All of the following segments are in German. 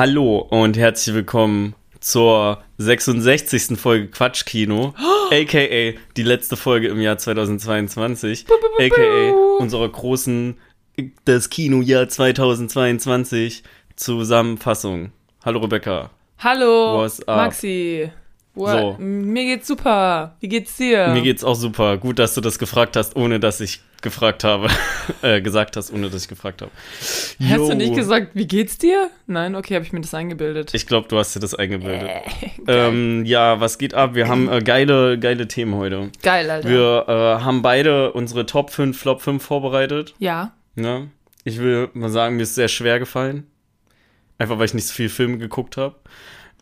Hallo und herzlich willkommen zur 66. Folge Quatschkino, aka die letzte Folge im Jahr 2022, aka unserer großen das Kinojahr 2022 Zusammenfassung. Hallo Rebecca. Hallo? Maxi. What? So. Mir geht's super. Wie geht's dir? Mir geht's auch super. Gut, dass du das gefragt hast, ohne dass ich gefragt habe. äh, gesagt hast, ohne dass ich gefragt habe. Hast Jo. du nicht gesagt, wie geht's dir? Nein, okay, habe ich mir das eingebildet. Ich glaube, du hast dir das eingebildet. Geil. Ähm, ja, was geht ab? Wir haben äh, geile, geile Themen heute. Geil, Alter. Wir äh, haben beide unsere Top 5, Flop 5 vorbereitet. ja. Ne? Ich will mal sagen, mir ist sehr schwer gefallen. Einfach weil ich nicht so viel Filme geguckt habe.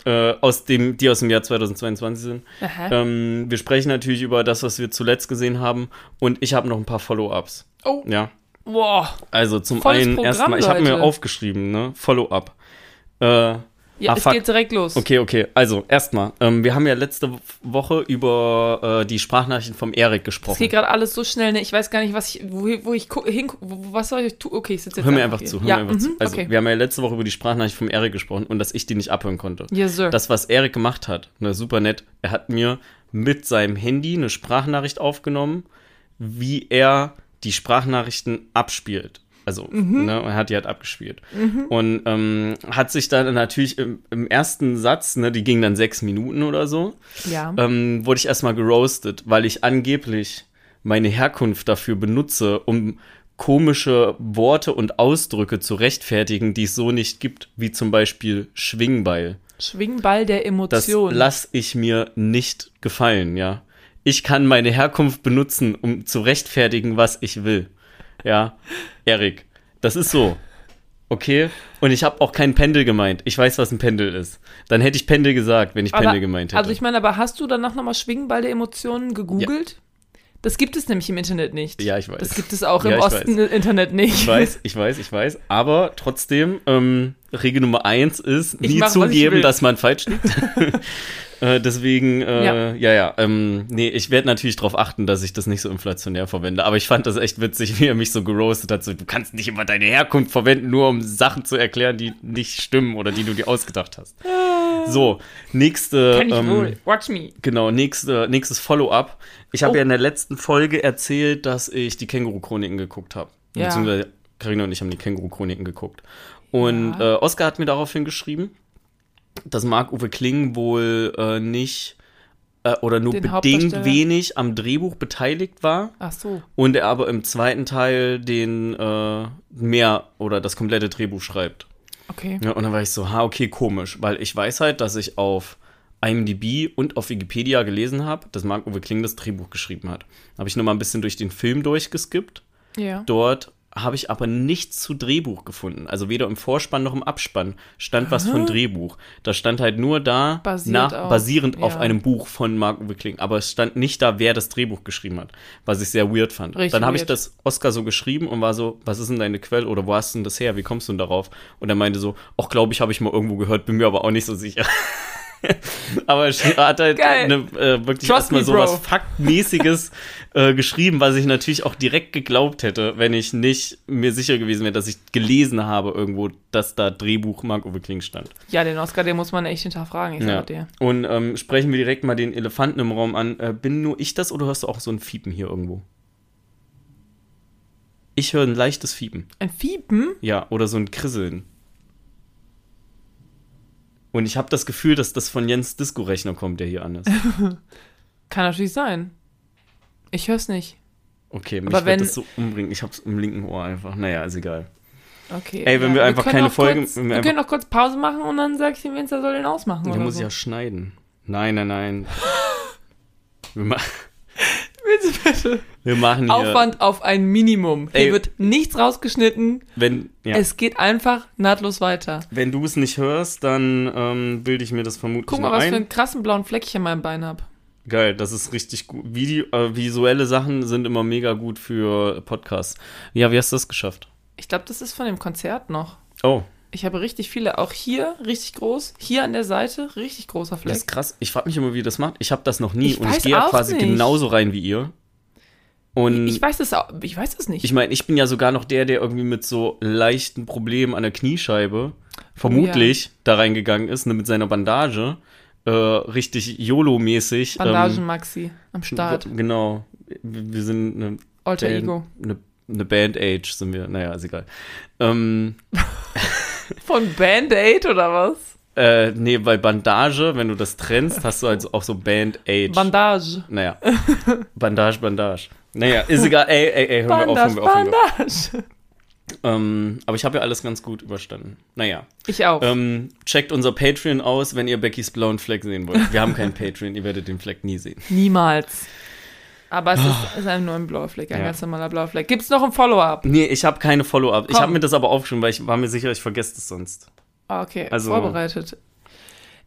Äh, aus dem, die aus dem Jahr 2022 sind. Ähm, wir sprechen natürlich über das, was wir zuletzt gesehen haben. Und ich habe noch ein paar Follow-ups. oh, Ja. boah. Also zum Volles einen Programm, erstmal, ich habe mir aufgeschrieben, ne? Follow-up. Äh, Ja, Ah, es fuck. geht direkt los. Okay, okay. Also, erstmal, ähm, wir haben ja letzte Woche über äh, die Sprachnachrichten vom Erik Es gesprochen. geht gerade alles so schnell, ne? Ich weiß gar nicht, was ich, wo, wo ich gu- hin, wo, was soll ich tun? Okay, ich sitze jetzt Hör mir einfach hier. zu, hör ja, mir einfach mhm, zu. Also, okay. wir haben ja letzte Woche über die Sprachnachricht vom Erik gesprochen und dass ich die nicht abhören konnte. Yes, sir. Das, was Erik gemacht hat, ne, super nett, er hat mir mit seinem Handy eine Sprachnachricht aufgenommen, wie er die Sprachnachrichten abspielt. Also, Mhm. ne, er hat die halt abgespielt. Und ähm, hat sich dann natürlich im, im ersten Satz, ne, die ging dann sechs Minuten oder so, ja. ähm, wurde ich erstmal geroastet, weil ich angeblich meine Herkunft dafür benutze, um komische Worte und Ausdrücke zu rechtfertigen, die es so nicht gibt, wie zum Beispiel Schwingbeil. Schwingball der Das Emotionen. lass ich mir nicht gefallen, ja. Ich kann meine Herkunft benutzen, um zu rechtfertigen, was ich will. Ja, Erik, das ist so. Okay? Und ich habe auch kein Pendel gemeint. Ich weiß, was ein Pendel ist. Dann hätte ich Pendel gesagt, wenn ich Pendel gemeint hätte. Also ich meine, aber hast du danach nochmal Schwingball der Emotionen gegoogelt? Das gibt es nämlich im Internet nicht. Ja, ich weiß. Das gibt es auch Ja, im Osten im Internet nicht. Ich weiß, ich weiß, ich weiß. Aber trotzdem, ähm, Regel Nummer eins ist, nie mach, zugeben, dass man falsch liegt. äh, deswegen, äh, ja, Ja. ja, ähm, nee, ich werde natürlich darauf achten, dass ich das nicht so inflationär verwende. Aber ich fand das echt witzig, wie er mich so geroastet hat. So, du kannst nicht immer deine Herkunft verwenden, nur um Sachen zu erklären, die nicht stimmen oder die du dir ausgedacht hast. So, nächste. Kann ich ähm, wohl. Watch me. Genau, nächste, nächstes Follow-up. Ich habe Oh. ja in der letzten Folge erzählt, dass ich die Känguru-Chroniken geguckt habe. Ja. Beziehungsweise Carina und ich haben die Känguru-Chroniken geguckt. Und Ja. äh, Oskar hat mir daraufhin geschrieben, dass Marc-Uwe Kling wohl äh, nicht äh, oder nur Den bedingt wenig am Drehbuch beteiligt war Ach so. und er aber im zweiten Teil den äh, mehr oder das komplette Drehbuch schreibt. Okay. Ja, und dann war ich so, ha, okay, komisch, weil ich weiß halt, dass ich auf IMDb und auf Wikipedia gelesen habe, dass Marc-Uwe Kling das Drehbuch geschrieben hat. Habe ich noch mal ein bisschen durch den Film durchgeskippt. Ja. Dort habe ich aber nichts zu Drehbuch gefunden. Also weder im Vorspann noch im Abspann stand was von Drehbuch. Da stand halt nur da, Basiert nach, auf- basierend auf ja. einem Buch von Marc-Uwe Kling. Aber es stand nicht da, wer das Drehbuch geschrieben hat, was ich sehr weird fand. Richtig Dann habe ich das Oscar so geschrieben und war so, was ist denn deine Quelle oder wo hast du denn das her? Wie kommst du denn darauf? Und er meinte so, ach, glaube ich, habe ich mal irgendwo gehört, bin mir aber auch nicht so sicher. aber er hat halt eine, äh, wirklich erstmal so was Faktmäßiges äh, geschrieben, was ich natürlich auch direkt geglaubt hätte, wenn ich nicht mir sicher gewesen wäre, dass ich gelesen habe irgendwo, dass da Drehbuch Marc-Uwe Kling stand. Ja, den Oscar, den muss man echt hinterfragen, ich Ja. sag dir. Und ähm, sprechen wir direkt mal den Elefanten im Raum an. Äh, bin nur ich das oder hörst du auch so ein Fiepen hier irgendwo? Ich höre ein leichtes Fiepen. Ein Fiepen? Ja, oder so ein Krisseln. Und ich habe das Gefühl, dass das von Jens Disco-Rechner kommt, der hier an ist. Kann natürlich sein. Ich hör's nicht. Okay, mich Aber wird wenn- das so umbringen. Ich hab's im linken Ohr einfach. Naja, ist egal. Okay. Ey, wenn wir einfach können keine Folge- Kurz, wir wir, einfach- können auch kurz Pause machen und dann sag ich dem Vince, er soll den ausmachen. Oder muss so. ich ja schneiden. Nein, nein, nein. Wir, ma Bitte, wir machen hier. Aufwand auf ein Minimum. Hier Ey. wird nichts rausgeschnitten. Wenn, ja, Es geht einfach nahtlos weiter. wenn du es nicht hörst, dann ähm, bilde ich mir das vermutlich Guck mal, was ein. für einen krassen blauen Fleck ich an meinem Bein hab. Geil, das ist richtig gut. Video, äh, visuelle Sachen sind immer mega gut für Podcasts. Ja, wie hast du das geschafft? Ich glaube, das ist von dem Konzert noch. Oh, Ich habe richtig viele, auch hier richtig groß, hier an der Seite richtig großer das Fleck. ist krass. Ich frage mich immer, wie ihr das macht. Ich habe das noch nie Ich und ich gehe ja quasi nicht. genauso rein wie ihr. Und Ich weiß es auch, ich weiß es nicht. Ich meine, ich bin ja sogar noch der, der irgendwie mit so leichten Problemen an der Kniescheibe vermutlich da reingegangen ist, ne, mit seiner Bandage, äh, richtig YOLO-mäßig. Bandagen Maxi am Start. Ähm, genau. Wir wir sind eine Alter Band, Ego. Eine, eine Band-Age sind wir. Naja, ist egal. Ähm, Von Band-Aid oder was? äh, nee, bei Bandage, wenn du das trennst, hast du also auch so Band-Age. Bandage. naja. Bandage, Bandage. Naja, ist egal. Ey, ey, ey, hören wir auf, Bandage, hören wir auf. Hören wir auf. Bandage. Ähm, aber ich habe ja alles ganz gut überstanden. Naja. Ich auch. Ähm, checkt unser Patreon aus, wenn ihr Beckys blauen Fleck sehen wollt. Wir haben keinen Patreon, ihr werdet den Fleck nie sehen. Niemals. Aber es ist, es ist ein nur ein blauer Fleck, ein Ja. ganz normaler blauer Fleck. Gibt es noch ein Follow-up? Nee, ich habe keine Follow-up. Ich habe mir das aber aufgeschrieben, weil ich war mir sicher, ich vergesse das sonst. Ah, Okay, Also- vorbereitet.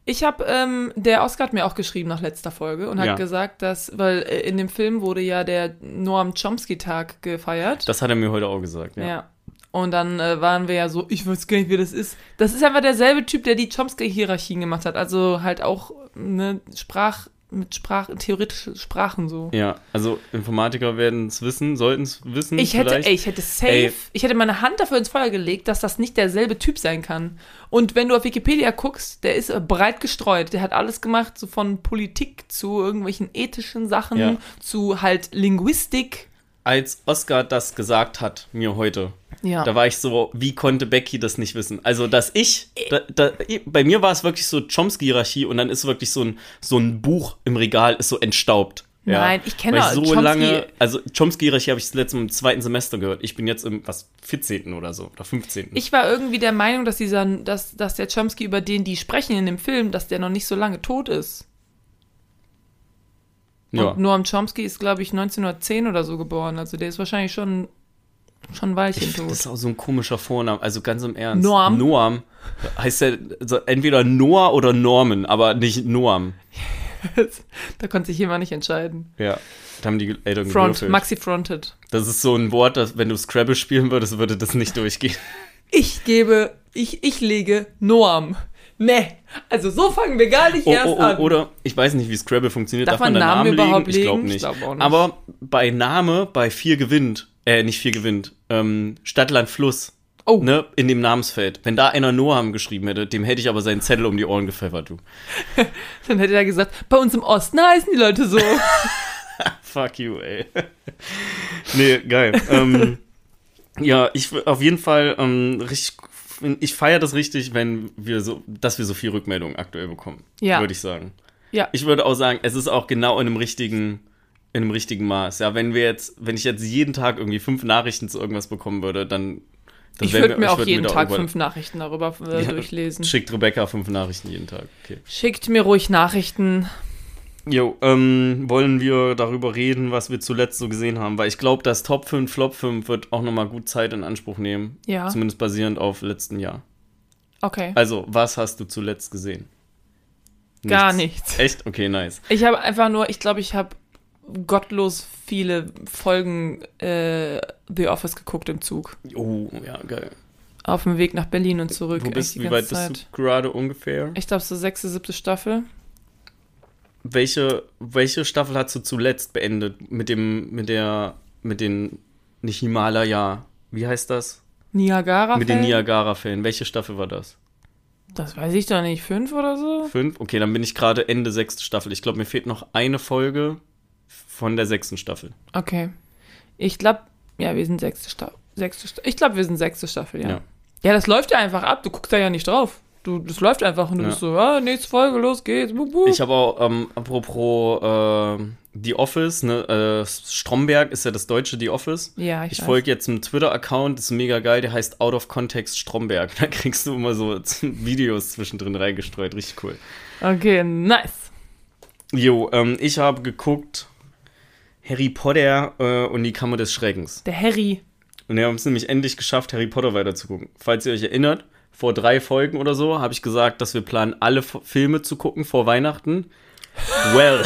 Ich habe, ähm, der Oscar hat mir auch geschrieben nach letzter Folge und hat Ja. gesagt, dass, weil äh, in dem Film wurde ja der Noam Chomsky-Tag gefeiert. Das hat er mir heute auch gesagt, ja. ja. Und dann äh, waren wir ja so, ich weiß gar nicht, wie das ist. Das ist einfach derselbe Typ, der die Chomsky-Hierarchien gemacht hat. Also halt auch ne, Sprach, mit Sprach, theoretische Sprachen so. Ja, also Informatiker werden es wissen, sollten es wissen. Ich hätte, vielleicht. ey, ich hätte safe, Ey. ich hätte meine Hand dafür ins Feuer gelegt, dass das nicht derselbe Typ sein kann. Und wenn du auf Wikipedia guckst, der ist breit gestreut. Der hat alles gemacht, so von Politik zu irgendwelchen ethischen Sachen, Ja. zu halt Linguistik. Als Oscar das gesagt hat, mir heute, Ja. da war ich so, wie konnte Becky das nicht wissen? Also, dass ich, da, da, bei mir war es wirklich so Chomsky-Hierarchie und dann ist wirklich so ein, so ein Buch im Regal, ist so entstaubt. Ja. Nein, ich kenne ich so Chomsky- lange, also Chomsky-Hierarchie habe ich das letzte Mal im zweiten Semester gehört. Ich bin jetzt im, was, 14. oder so, oder 15. Ich war irgendwie der Meinung, dass dieser, dass, dass der Chomsky, über den die sprechen in dem Film, dass der noch nicht so lange tot ist. Ja. Und Noam Chomsky ist, glaube ich, 1910 oder so geboren. Also der ist wahrscheinlich schon, schon ein Weilchen Ich, tot. das ist auch so ein komischer Vorname, also ganz im Ernst. Noam? Noam. Heißt ja also entweder Noah oder Norman, aber nicht Noam. da konnte sich jemand nicht entscheiden. Ja. Da haben die Eltern Front, gewürfelt. Maxi fronted. Das ist so ein Wort, dass wenn du Scrabble spielen würdest, würde das nicht durchgehen. Ich gebe, ich, ich lege Noam. Ne, also so fangen wir gar nicht Oh, erst oh, oh, an. oder ich weiß nicht, wie Scrabble funktioniert. Darf man da Namen überhaupt Ich glaube legen? Ich nicht. glaub nicht. Aber bei Name, bei vier gewinnt, äh, nicht vier gewinnt, ähm, Stadt, Land, Fluss, Oh. ne, in dem Namensfeld. Wenn da einer Noam geschrieben hätte, dem hätte ich aber seinen Zettel um die Ohren gepfeffert, du. Dann hätte er gesagt, bei uns im Osten heißen die Leute so. Fuck you, ey. nee, geil. ähm, ja, ich auf jeden Fall ähm, richtig. Ich feiere das richtig, wenn wir so, dass wir so viel Rückmeldung aktuell bekommen. Ja. Würde ich sagen. ja, Ich würde auch sagen, es ist auch genau in einem richtigen, in einem richtigen Maß. Ja, wenn wir jetzt, wenn ich jetzt jeden Tag irgendwie fünf Nachrichten zu irgendwas bekommen würde, dann. dann ich würde mir auch würd jeden da Tag über- fünf Nachrichten darüber äh, Ja, durchlesen. Schickt Rebecca fünf Nachrichten jeden Tag. Okay. Schickt mir ruhig Nachrichten. Jo, ähm, wollen wir darüber reden, was wir zuletzt so gesehen haben? Weil ich glaube, das Top 5, Flop 5 wird auch nochmal gut Zeit in Anspruch nehmen. Ja. Zumindest basierend auf letzten Jahr. Okay. Also, was hast du zuletzt gesehen? Gar nichts. Echt? Okay, nice. Ich habe einfach nur, ich glaube, ich habe gottlos viele Folgen äh, The Office geguckt im Zug. Oh, ja, geil. Auf dem Weg nach Berlin und zurück. Wo bist, wie weit ganze bist du gerade ungefähr? Ich glaube, so sechste, siebte Staffel. Welche, welche Staffel hast du zuletzt beendet? Mit dem, mit der, mit den, nicht Himalaya, wie heißt das? Niagara. Mit den Niagara-Fällen. Welche Staffel war das? Das weiß ich doch nicht. Fünf oder so? Fünf? Okay, dann bin ich gerade Ende sechste Staffel. Ich glaube, mir fehlt noch eine Folge von der sechsten Staffel. Okay. Ich glaube, ja, wir sind sechste Staffel. Sechste Sta ich glaube, wir sind sechste Staffel, ja. Ja. ja. das läuft ja einfach ab. Du guckst da ja nicht drauf. Du, das läuft einfach und du Ja. bist so, ah, nächste Folge, los geht's. Bup, bup. Ich habe auch, ähm, apropos äh, The Office, ne, äh, Stromberg ist ja das deutsche The Office. ja, ich, Ich folge jetzt einem Twitter-Account, das ist mega geil, der heißt Out of Context Stromberg. Da kriegst du immer so Videos zwischendrin reingestreut, richtig cool. Okay, nice. Jo, ähm, ich habe geguckt Harry Potter äh, und die Kammer des Schreckens. Der Harry. Und wir haben es nämlich endlich geschafft, Harry Potter weiterzugucken. Falls ihr euch erinnert, vor drei Folgen oder so habe ich gesagt, dass wir planen, alle Filme zu gucken vor Weihnachten. Well,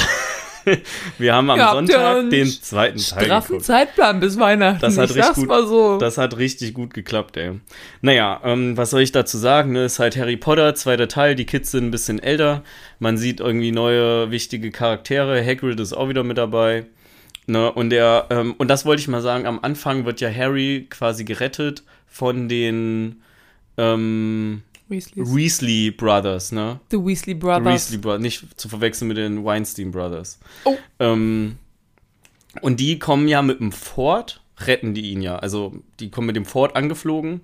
wir haben am ja Sonntag den zweiten Teil Straffen geguckt. Zeitplan bis Weihnachten. Das hat ich richtig gut- so. Das hat richtig gut geklappt, ey. Naja, ähm, was soll ich dazu sagen? Ne? Ist halt Harry Potter, zweiter Teil. Die Kids sind ein bisschen älter. Man sieht irgendwie neue, wichtige Charaktere. Hagrid ist auch wieder mit dabei. Ne? Und der, ähm, und das wollte ich mal sagen, am Anfang wird ja Harry quasi gerettet von den, ähm, Weasleys. Weasley Brothers, ne? The Weasley The Brothers. Weasley Brothers, nicht zu verwechseln mit den Weinstein Brothers. Oh. Ähm, und die kommen ja mit dem Ford, retten die ihn ja. Also die kommen mit dem Ford angeflogen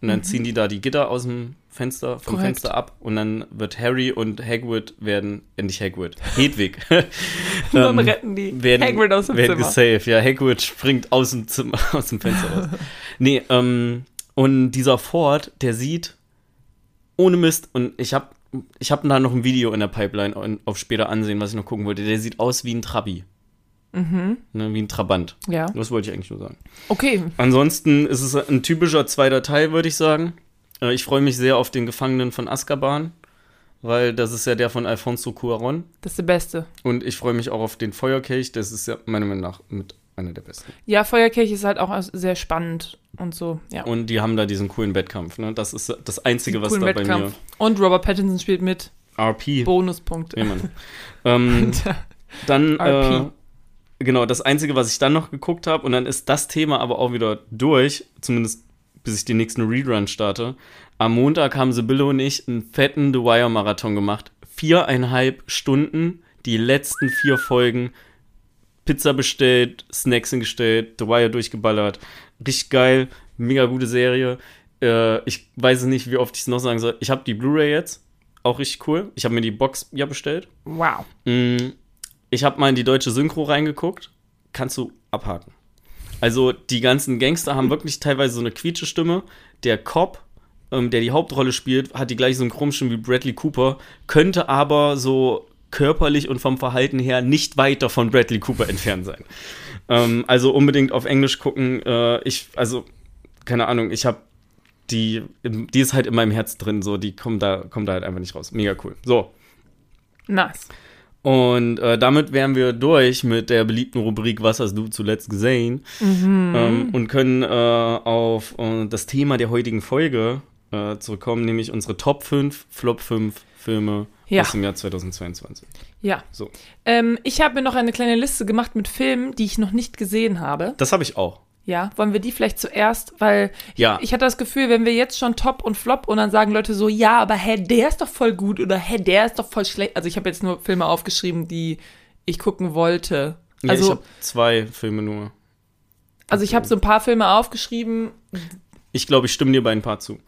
und dann ziehen die da die Gitter aus dem Fenster, vom Mhm. Korrekt. Fenster ab und dann wird Harry und Hagrid werden, äh, nicht Hagrid, Hedwig, Dann ähm, retten die werden, Hagrid aus dem werden Zimmer. gesaved. Ja, Hagrid springt aus dem, Zimmer, aus dem Fenster raus. nee, ähm, und dieser Ford, der sieht ohne Mist und ich habe ich hab da noch ein Video in der Pipeline auf später ansehen, was ich noch gucken wollte. Der sieht aus wie ein Trabi. Mhm. Ne, wie ein Trabant. Ja. Das wollte ich eigentlich nur sagen. Okay. Ansonsten ist es ein typischer zweiter Teil, würde ich sagen. Äh, Ich freue mich sehr auf den Gefangenen von Azkaban, weil das ist ja der von Alfonso Cuaron. Das ist der Beste. Und ich freue mich auch auf den Feuerkelch, das ist ja meiner Meinung nach mit einer der besten. Ja, Feuerkelch ist halt auch sehr spannend und so. Ja. Und die haben da diesen coolen Wettkampf, ne? Das ist das Einzige, was da bei Wettkampf. Und Robert Pattinson spielt mit. mir. RP. Bonuspunkte. Ja, Mann. ähm, dann, äh, RP. genau, das Einzige, was ich dann noch geguckt habe, und dann ist das Thema aber auch wieder durch, zumindest bis ich den nächsten Rerun starte. Am Montag haben Sibylle und ich einen fetten The Wire-Marathon gemacht. Viereinhalb Stunden, die letzten vier Folgen. Pizza bestellt, Snacks hingestellt, The Wire durchgeballert. Richtig geil, mega gute Serie. Äh, ich weiß nicht, wie oft ich es noch sagen soll. Ich habe die Blu-ray jetzt, auch richtig cool. Ich habe mir die Box ja bestellt. Wow. Mm, Ich habe mal in die deutsche Synchro reingeguckt. Kannst du abhaken. Also die ganzen Gangster haben wirklich teilweise so eine quietsche Stimme. Der Cop, ähm, der die Hauptrolle spielt, hat die gleiche Synchronstimme wie Bradley Cooper, könnte aber so körperlich und vom Verhalten her nicht weiter von Bradley Cooper entfernt sein. Ähm, also unbedingt auf Englisch gucken. Äh, ich, also keine Ahnung, ich habe die, die ist halt in meinem Herz drin, so die kommt da, kommt da halt einfach nicht raus. Mega cool. So, Nice. und äh, damit wären wir durch mit der beliebten Rubrik Was hast du zuletzt gesehen? Mhm. Ähm, und können äh, auf äh, das Thema der heutigen Folge äh, zurückkommen, nämlich unsere Top 5, Flop 5 Filme Ja. aus dem Jahr 2022. Ja. So, Ähm, ich habe mir noch eine kleine Liste gemacht mit Filmen, die ich noch nicht gesehen habe. das habe ich auch. Ja, wollen wir die vielleicht zuerst? Weil Ja. ich hatte das Gefühl, wenn wir jetzt schon Top und Flop und dann sagen Leute so, ja, aber hä, der ist doch voll gut oder hä, der ist doch voll schlecht. Also ich habe jetzt nur Filme aufgeschrieben, die ich gucken wollte. Ja, ich Also, habe zwei Filme nur. also ich habe so ein paar Filme aufgeschrieben. Ich glaube, ich stimme dir bei ein paar zu.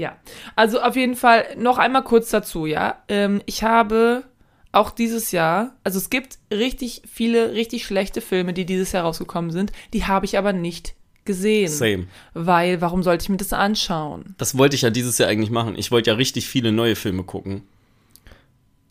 Ja, also auf jeden Fall noch einmal kurz dazu, ja. Ähm, ich habe auch dieses Jahr, also es gibt richtig viele richtig schlechte Filme, die dieses Jahr rausgekommen sind, die habe ich aber nicht gesehen. Same. Weil, warum sollte ich mir das anschauen? Das wollte ich ja dieses Jahr eigentlich machen. Ich wollte ja richtig viele neue Filme gucken.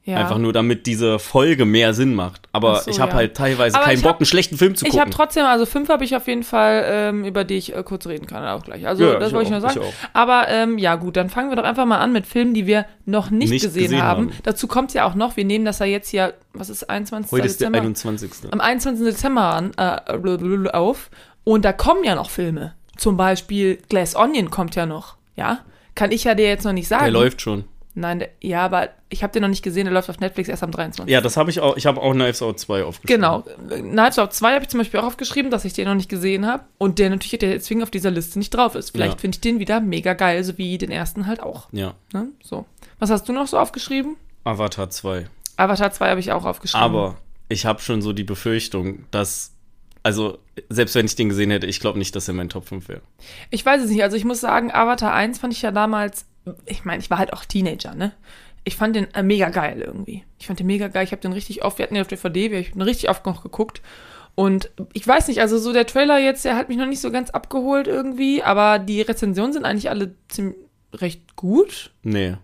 Ja. Einfach nur, damit diese Folge mehr Sinn macht. Aber so, ich habe ja. halt teilweise Aber keinen ich Bock, hab- einen schlechten Film zu Ich gucken. habe trotzdem, also fünf habe ich auf jeden Fall, ähm, über die ich äh, kurz reden kann, auch gleich. Also Ja, das ich wollte ich nur sagen. ich. Aber ähm, ja gut, dann fangen wir doch einfach mal an mit Filmen, die wir noch nicht, Nicht gesehen, gesehen haben. haben. Dazu kommt ja auch noch, wir nehmen das ja jetzt hier, was ist 21. Heute ist der Dezember? 21. am 21. Dezember an, äh, auf. Und da kommen ja noch Filme. Zum Beispiel Glass Onion kommt ja noch. Ja, kann ich ja dir jetzt noch nicht sagen. Der läuft schon. Nein, der, ja, aber ich habe den noch nicht gesehen. Der läuft auf Netflix erst am 23. Ja, das habe ich auch. Ich habe auch Knives Out 2 aufgeschrieben. Genau. Knives Out 2 habe ich zum Beispiel auch aufgeschrieben, dass ich den noch nicht gesehen habe. Und der natürlich der deswegen auf dieser Liste nicht drauf ist. Vielleicht Ja. finde ich den wieder mega geil, so wie den ersten halt auch. Ja. Ne? So. Was hast du noch so aufgeschrieben? Avatar 2. Avatar 2 habe ich auch aufgeschrieben. Aber ich habe schon so die Befürchtung, dass. Also, selbst wenn ich den gesehen hätte, ich glaube nicht, dass er mein Top 5 wäre. Ich weiß es nicht. Also ich muss sagen, Avatar 1 fand ich ja damals, ich meine, ich war halt auch Teenager, ne? Ich fand den äh, mega geil irgendwie. Ich fand den mega geil. Ich habe den richtig oft, wir hatten den auf DVD, wir haben den richtig oft noch geguckt. Und ich weiß nicht, also so der Trailer jetzt, der hat mich noch nicht so ganz abgeholt irgendwie, aber die Rezensionen sind eigentlich alle ziemlich recht gut. Nee.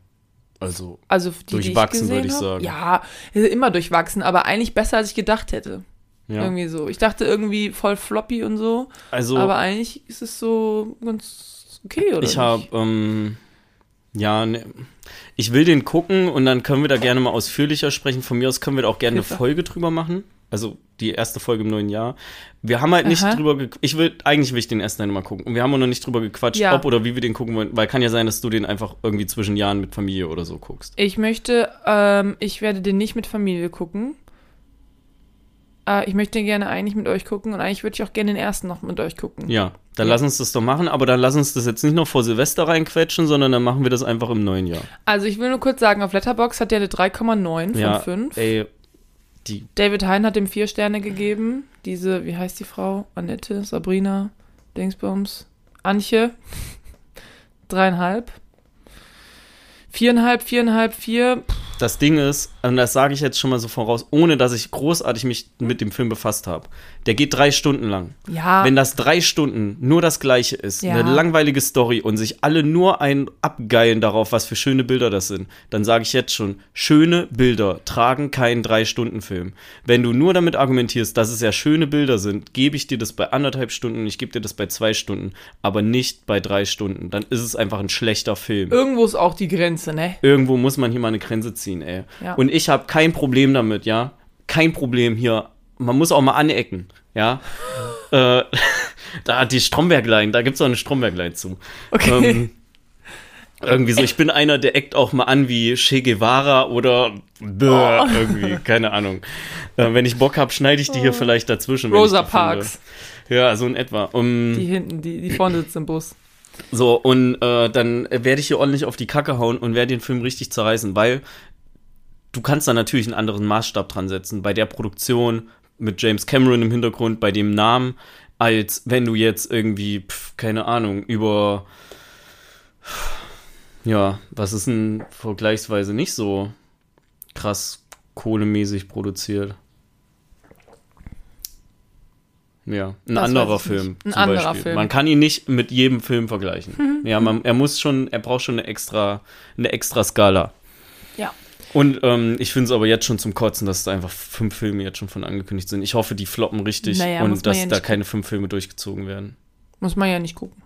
Also, Also die, Durchwachsen, würde ich hab. sagen. Ja, immer durchwachsen, aber eigentlich besser, als ich gedacht hätte. ja. Irgendwie so. Ich dachte irgendwie voll floppy und so, Also, aber eigentlich ist es so ganz okay, oder? ich habe. Ähm, ja, ne, ich will den gucken und dann können wir da gerne mal ausführlicher sprechen. Von mir aus können wir da auch gerne eine Folge drüber machen. Also die erste Folge im neuen Jahr. Wir haben halt nicht Aha. drüber Ich will, eigentlich will ich den ersten Teil mal gucken. Und wir haben auch noch nicht drüber gequatscht, Ja. ob oder wie wir den gucken wollen. Weil kann ja sein, dass du den einfach irgendwie zwischen Jahren mit Familie oder so guckst. Ich möchte, ähm, ich werde den nicht mit Familie gucken. Äh, ich möchte gerne eigentlich mit euch gucken und eigentlich würde ich auch gerne den ersten noch mit euch gucken. Ja, dann Ja. lass uns das doch machen, aber dann lass uns das jetzt nicht noch vor Silvester reinquetschen, sondern dann machen wir das einfach im neuen Jahr. Also ich will nur kurz sagen, auf Letterbox hat der eine 3,9 von ja, 5. ey, die, David Hein hat ihm vier Sterne gegeben. Diese, wie heißt die Frau? Annette, Sabrina, Dingsbums, Antje. Dreieinhalb. Viereinhalb, viereinhalb, vier. Das Ding ist, und das sage ich jetzt schon mal so voraus, ohne dass ich großartig mich mit dem Film befasst habe. Der geht drei Stunden lang. Ja, Wenn das drei Stunden nur das Gleiche ist, Ja. eine langweilige Story und sich alle nur ein abgeilen darauf, was für schöne Bilder das sind, dann sage ich jetzt schon, schöne Bilder tragen keinen Drei-Stunden-Film. Wenn du nur damit argumentierst, dass es ja schöne Bilder sind, gebe ich dir das bei anderthalb Stunden, ich gebe dir das bei zwei Stunden, aber nicht bei drei Stunden. Dann ist es einfach ein schlechter Film. irgendwo ist auch die Grenze, ne? Irgendwo muss man hier mal eine Grenze ziehen, ey. Ja. Und ich habe kein Problem damit, ja. Kein Problem hier. Man muss auch mal anecken, ja. äh, da die Stromberglein, da gibt's auch eine Stromberglein zu. Okay. Ähm, irgendwie so, ich bin einer, der eckt auch mal an wie Che Guevara oder Oh. irgendwie, keine Ahnung. Äh, wenn ich Bock hab, schneide ich die hier vielleicht dazwischen. Rosa die finde. Parks, Ja, so in etwa. Um, die hinten, die, die vorne sitzt im Bus. so, und äh, dann werde ich hier ordentlich auf die Kacke hauen und werde den Film richtig zerreißen, weil du kannst da natürlich einen anderen Maßstab dran setzen. Bei der Produktion mit James Cameron im Hintergrund, bei dem Namen, als wenn du jetzt irgendwie, pf, keine Ahnung, über. Ja, was ist denn vergleichsweise nicht so krass kohlemäßig produziert? Ja, ein Das anderer. Film. Ein zum anderer Beispiel. Film. Man kann ihn nicht mit jedem Film vergleichen. ja, man, er muss schon, er braucht schon eine extra, eine extra Skala. Und ähm, ich finde es aber jetzt schon zum Kotzen, dass da einfach fünf Filme jetzt schon von angekündigt sind. Ich hoffe, die floppen richtig Naja, und dass ja da keine fünf Filme durchgezogen werden. Muss man ja nicht gucken.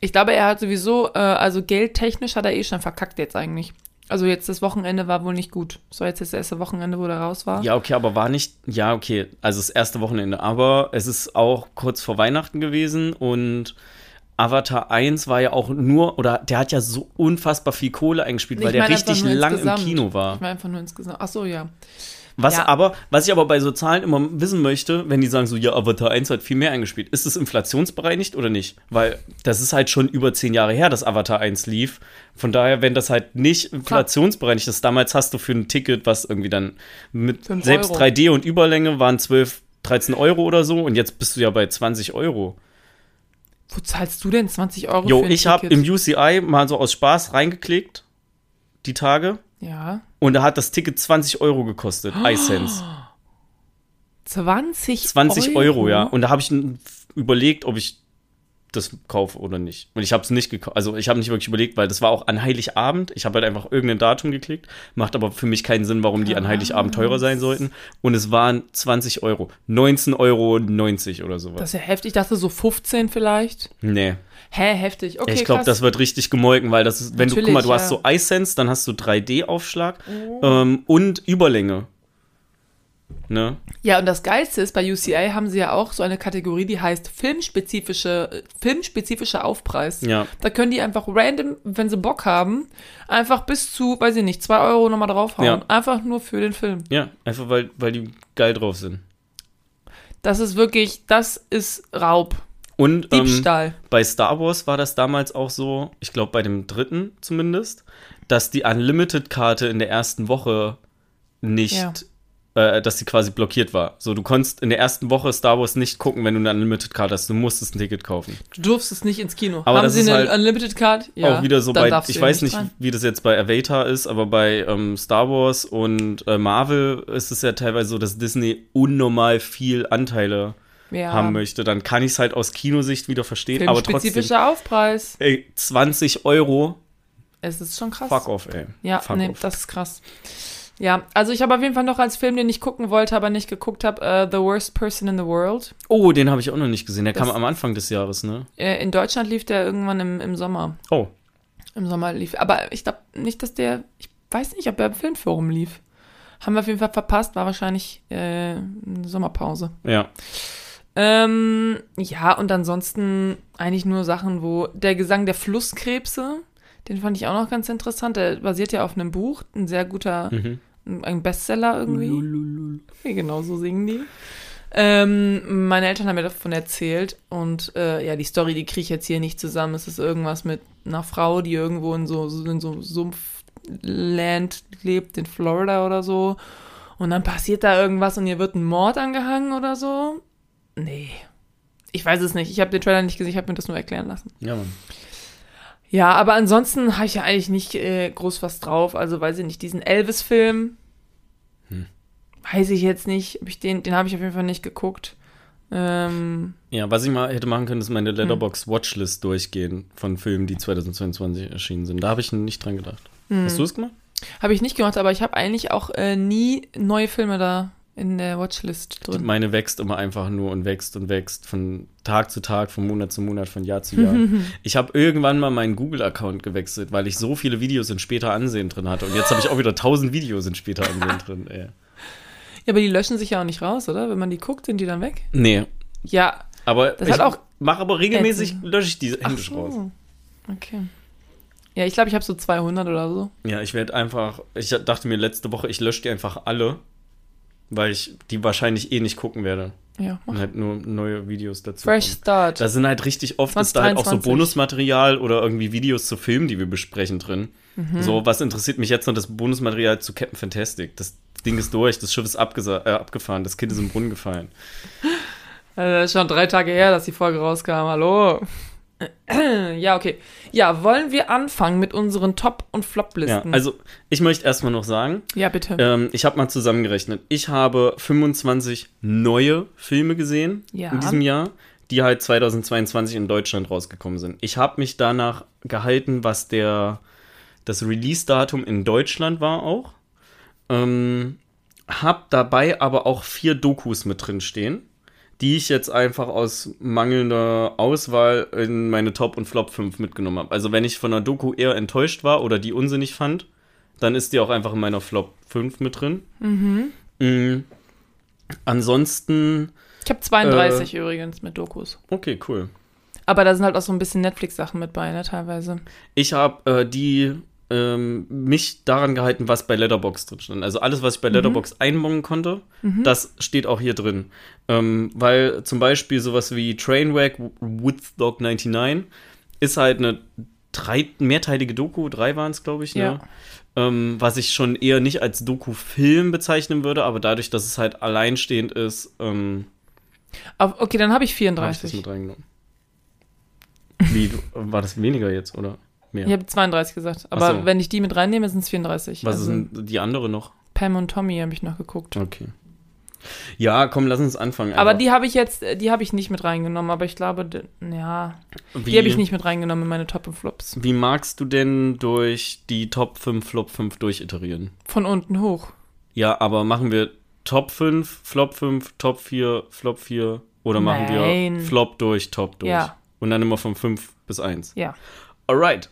Ich glaube, er hat sowieso, äh, also geldtechnisch hat er eh schon verkackt jetzt eigentlich. Also jetzt das Wochenende war wohl nicht gut. So jetzt das erste Wochenende, wo er raus war. Ja, okay, aber war nicht, ja, okay, also das erste Wochenende, aber es ist auch kurz vor Weihnachten gewesen und Avatar 1 war ja auch nur, oder der hat ja so unfassbar viel Kohle eingespielt, weil Ich der richtig lang im insgesamt. Kino war. Ich meine einfach nur insgesamt. Ach so, ja. Was Ja. aber, was ich aber bei so Zahlen immer wissen möchte, wenn die sagen so, ja, Avatar 1 hat viel mehr eingespielt, ist es inflationsbereinigt oder nicht? Weil das ist halt schon über zehn Jahre her, dass Avatar 1 lief. Von daher, wenn das halt nicht inflationsbereinigt ist, damals hast du für ein Ticket, was irgendwie dann mit selbst Euro. 3D und Überlänge waren 12, 13 Euro oder so und jetzt bist du ja bei 20 Euro. Wo zahlst du denn 20 Euro Jo, für ein ich habe im UCI mal so aus Spaß reingeklickt, die Tage, Ja. und da hat das Ticket 20 Euro gekostet, iCents. 20, 20 Euro, ja. Und da habe ich überlegt, ob ich das kaufe oder nicht. Und ich habe es nicht gekauft. Also ich habe nicht wirklich überlegt, weil das war auch an Heiligabend. Ich habe halt einfach irgendein Datum geklickt. Macht aber für mich keinen Sinn, warum die an Heiligabend teurer sein sollten. Und es waren 20 Euro. 19,90 Euro oder sowas. Das ist ja heftig. Ich dachte so 15 vielleicht. nee. Hä, heftig. Okay, ich glaube, das wird richtig gemolken, weil das ist, wenn du, guck mal, Natürlich, du hast ja. Oh. so iSense, dann hast du 3D-Aufschlag ähm, und Überlänge. Ne? Ja, und das Geilste ist, bei UCI haben sie ja auch so eine Kategorie, die heißt filmspezifische, filmspezifischer Aufpreis. Ja. Da können die einfach random, wenn sie Bock haben, einfach bis zu, weiß ich nicht, 2 Euro nochmal draufhauen. Ja. Einfach nur für den Film. Ja, einfach weil, weil die geil drauf sind. Das ist wirklich, das ist Raub. Und ähm, Diebstahl. bei Star Wars war das damals auch so, ich glaube bei dem dritten zumindest, dass die Unlimited-Karte in der ersten Woche nicht, Ja. Äh, dass die quasi blockiert war. So, du konntest in der ersten Woche Star Wars nicht gucken, wenn du eine Unlimited-Karte hast. Du musstest ein Ticket kaufen. du durftest nicht ins Kino. Aber haben sie eine halt Unlimited Card? Ja. auch wieder so bei, ich weiß nicht, rein. wie das jetzt bei Avatar ist, aber bei ähm, Star Wars und äh, Marvel ist es ja teilweise so, dass Disney unnormal viel Anteile ja. haben möchte. Dann kann ich es halt aus Kinosicht wieder verstehen, aber trotzdem, Filmspezifischer Aufpreis. ey, 20 Euro, Es ist schon krass. fuck off, ey. Ja, fuck nee, off. das ist krass. Ja, also ich habe auf jeden Fall noch als Film, den ich gucken wollte, aber nicht geguckt habe, äh, The Worst Person in the World. Oh, den habe ich auch noch nicht gesehen. Der Das- kam am Anfang des Jahres, ne? Äh, in Deutschland lief der irgendwann im, im Sommer. Oh, Im Sommer lief. Aber ich glaube nicht, dass der. Ich weiß nicht, ob er im Filmforum lief. Haben wir auf jeden Fall verpasst, war wahrscheinlich äh, eine Sommerpause. ja. Ähm, ja, und ansonsten eigentlich nur Sachen, wo der Gesang der Flusskrebse, den fand ich auch noch ganz interessant. Der basiert ja auf einem Buch, ein sehr guter Mhm. Ein Bestseller irgendwie. Ja, genau so singen die. Ähm, meine Eltern haben mir davon erzählt und äh, ja, die Story, die kriege ich jetzt hier nicht zusammen. Es ist irgendwas mit einer Frau, die irgendwo in so, so in so Sumpfland lebt, in Florida oder so. Und dann passiert da irgendwas und ihr wird ein Mord angehangen oder so. Nee. Ich weiß es nicht. Ich habe den Trailer nicht gesehen, ich habe mir das nur erklären lassen. Ja, Mann. Ja, aber ansonsten habe ich ja eigentlich nicht äh, groß was drauf. Also weiß ich nicht, diesen Elvis-Film. Hm. Weiß ich jetzt nicht. Ob ich den den habe ich auf jeden Fall nicht geguckt. Ähm, Ja, was ich mal hätte machen können, ist meine Letterbox Watchlist durchgehen von Filmen, die 2022 erschienen sind. Da habe ich nicht dran gedacht. Hast du es gemacht? habe ich nicht gemacht, aber ich habe eigentlich auch äh, nie neue Filme da in der Watchlist drin. Meine wächst immer einfach nur und wächst und wächst von Tag zu Tag, von Monat zu Monat, von Jahr zu Jahr. ich habe irgendwann mal meinen Google-Account gewechselt, weil ich so viele Videos in später Ansehen drin hatte. Und jetzt habe ich auch wieder 1000 Videos in später Ansehen drin. Ey. Ja, aber die löschen sich ja auch nicht raus, oder? Wenn man die guckt, sind die dann weg? Nee, Ja. aber Das ich hat auch- mache aber regelmäßig, Ätzend. lösche ich die händisch raus. Okay. Ja, ich glaube, ich habe so 200 oder so. Ja, ich werde einfach, ich dachte mir letzte Woche, ich lösche die einfach alle, weil ich die wahrscheinlich eh nicht gucken werde. Ja, mach. Und halt nur neue Videos dazu. Fresh kommen. Start. Da sind halt richtig oft ist da halt auch so 2023. Bonusmaterial oder irgendwie Videos zu Filmen, die wir besprechen drin. Mhm. So, was interessiert mich jetzt noch das Bonusmaterial zu Captain Fantastic? Das Ding ist durch, das Schiff ist äh, abgefahren, das Kind ist im Brunnen gefallen. Also, das ist schon drei Tage her, dass die Folge rauskam. Hallo. Ja, okay. Ja, wollen wir anfangen mit unseren Top- und Ja, Flop-Listen? also ich möchte erstmal noch sagen, Ja, bitte. ähm, ich habe mal zusammengerechnet. Ich habe 25 neue Filme gesehen Ja. in diesem Jahr, die halt 2022 in Deutschland rausgekommen sind. Ich habe mich danach gehalten, was der das Release-Datum in Deutschland war auch. Ähm, hab dabei aber auch vier Dokus mit drin stehen, die ich jetzt einfach aus mangelnder Auswahl in meine Top- und Flop 5 mitgenommen habe. Also wenn ich von einer Doku eher enttäuscht war oder die unsinnig fand, dann ist die auch einfach in meiner Flop 5 mit drin. Mhm. Ansonsten, ich habe 32 äh, übrigens mit Dokus. okay, cool. Aber da sind halt auch so ein bisschen Netflix-Sachen mit bei, ne, teilweise. Ich habe äh, die ähm, mich daran gehalten, was bei Letterbox drin stand. Also alles, was ich bei Letterbox einbauen konnte, das steht auch hier drin. Ähm, weil zum Beispiel sowas wie Trainwreck Woodstock 99 ist halt eine drei, mehrteilige Doku, drei waren es, glaube ich, ne? Ja. Ähm, was ich schon eher nicht als Doku-Film bezeichnen würde, aber dadurch, dass es halt alleinstehend ist, ähm, okay, dann habe ich habe ich das 34. mit reingenommen. Wie, war das weniger jetzt, oder mehr? Ich habe 32 gesagt. Aber so. wenn ich die mit reinnehme, sind es 34. Was also, denn die andere noch? Pam und Tommy habe ich noch geguckt. Okay. Ja, komm, lass uns anfangen. Aber einfach. die habe ich jetzt, äh, die habe ich nicht mit reingenommen, aber ich glaube, ja, wie, die habe ich nicht mit reingenommen in meine Top und Flops. Wie magst du denn durch die Top 5, Flop 5 durchiterieren? Von unten hoch. Ja, aber machen wir Top 5, Flop 5, Top 4, Flop 4 oder machen Nein. wir Flop durch, Top durch? Ja. Und dann immer von 5 bis 1. Ja. Alright.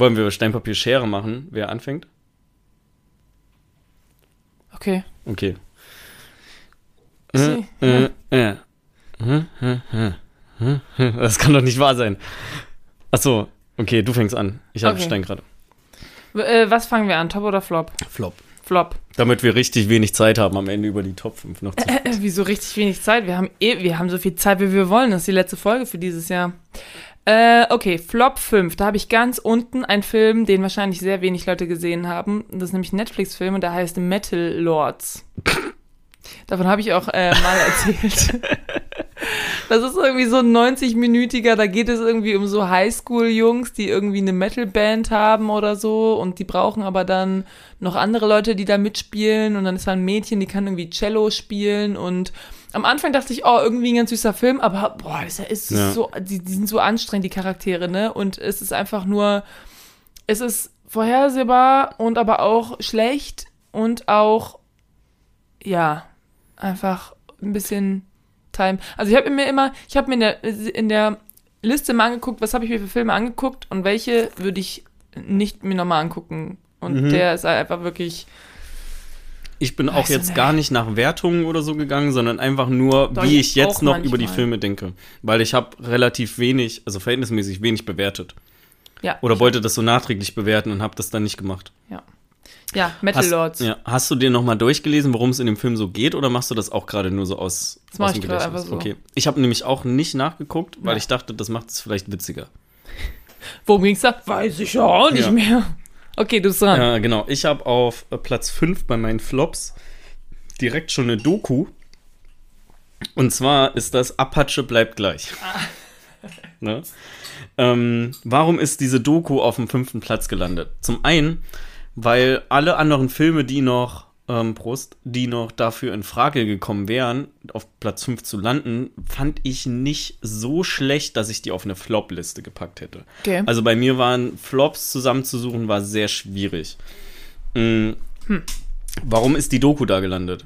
Wollen wir Steinpapier Schere machen, wer anfängt? Okay. Okay. Sie- Äh, äh. Hm, hm, hm. Hm. Das kann doch nicht wahr sein. Ach so, okay, du fängst an. Ich habe Okay. Stein gerade. Äh, was fangen wir an? Top oder Flop? Flop. Flop. Damit wir richtig wenig Zeit haben, am Ende über die Top 5 noch zu. Äh, wieso richtig wenig Zeit? Wir haben eh, wir haben so viel Zeit, wie wir wollen. Das ist die letzte Folge für dieses Jahr. Äh, okay, Flop 5. Da habe ich ganz unten einen Film, den wahrscheinlich sehr wenig Leute gesehen haben. Das ist nämlich ein Netflix-Film und der heißt Metal Lords. Davon habe ich auch äh, mal erzählt. Das ist irgendwie so ein 90-minütiger, da geht es irgendwie um so Highschool-Jungs, die irgendwie eine Metal-Band haben oder so und die brauchen aber dann noch andere Leute, die da mitspielen und dann ist da ein Mädchen, die kann irgendwie Cello spielen und am Anfang dachte ich, oh, irgendwie ein ganz süßer Film, aber boah, das ist Ja. so, die, die sind so anstrengend, die Charaktere, ne? Und es ist einfach nur, es ist vorhersehbar und aber auch schlecht und auch, ja, einfach ein bisschen Time. Also ich habe mir immer, ich habe mir in der, in der Liste mal angeguckt, was habe ich mir für Filme angeguckt und welche würde ich nicht mir nochmal angucken. Und Mhm. der ist halt einfach wirklich, Ich bin auch jetzt nicht. gar nicht nach Wertungen oder so gegangen, sondern einfach nur, Doch, wie ich jetzt noch über die manchmal. Filme denke. Weil ich habe relativ wenig, also verhältnismäßig wenig bewertet. ja. Oder wollte das so nachträglich bewerten und habe das dann nicht gemacht. Ja. Ja, Metal Hast, Lords. ja, hast du dir nochmal durchgelesen, worum es in dem Film so geht, oder machst du das auch gerade nur so aus, Das aus ich gerade einfach so. Okay. Ich habe nämlich auch nicht nachgeguckt, weil Ja. ich dachte, das macht es vielleicht witziger. Worum ging's da? Weiß ich ja auch nicht Ja. mehr. Okay, du bist dran. Ja, genau. Ich habe auf äh, Platz 5 bei meinen Flops direkt schon eine Doku. Und zwar ist das Apache bleibt gleich. ne? ähm, warum ist diese Doku auf dem fünften Platz gelandet? Zum einen, weil alle anderen Filme, die noch, ähm, Prost, die noch dafür in Frage gekommen wären, auf Platz 5 zu landen, fand ich nicht so schlecht, dass ich die auf eine Flop-Liste gepackt hätte. Okay. Also bei mir waren Flops zusammenzusuchen, war sehr schwierig. Mm. Warum ist die Doku da gelandet?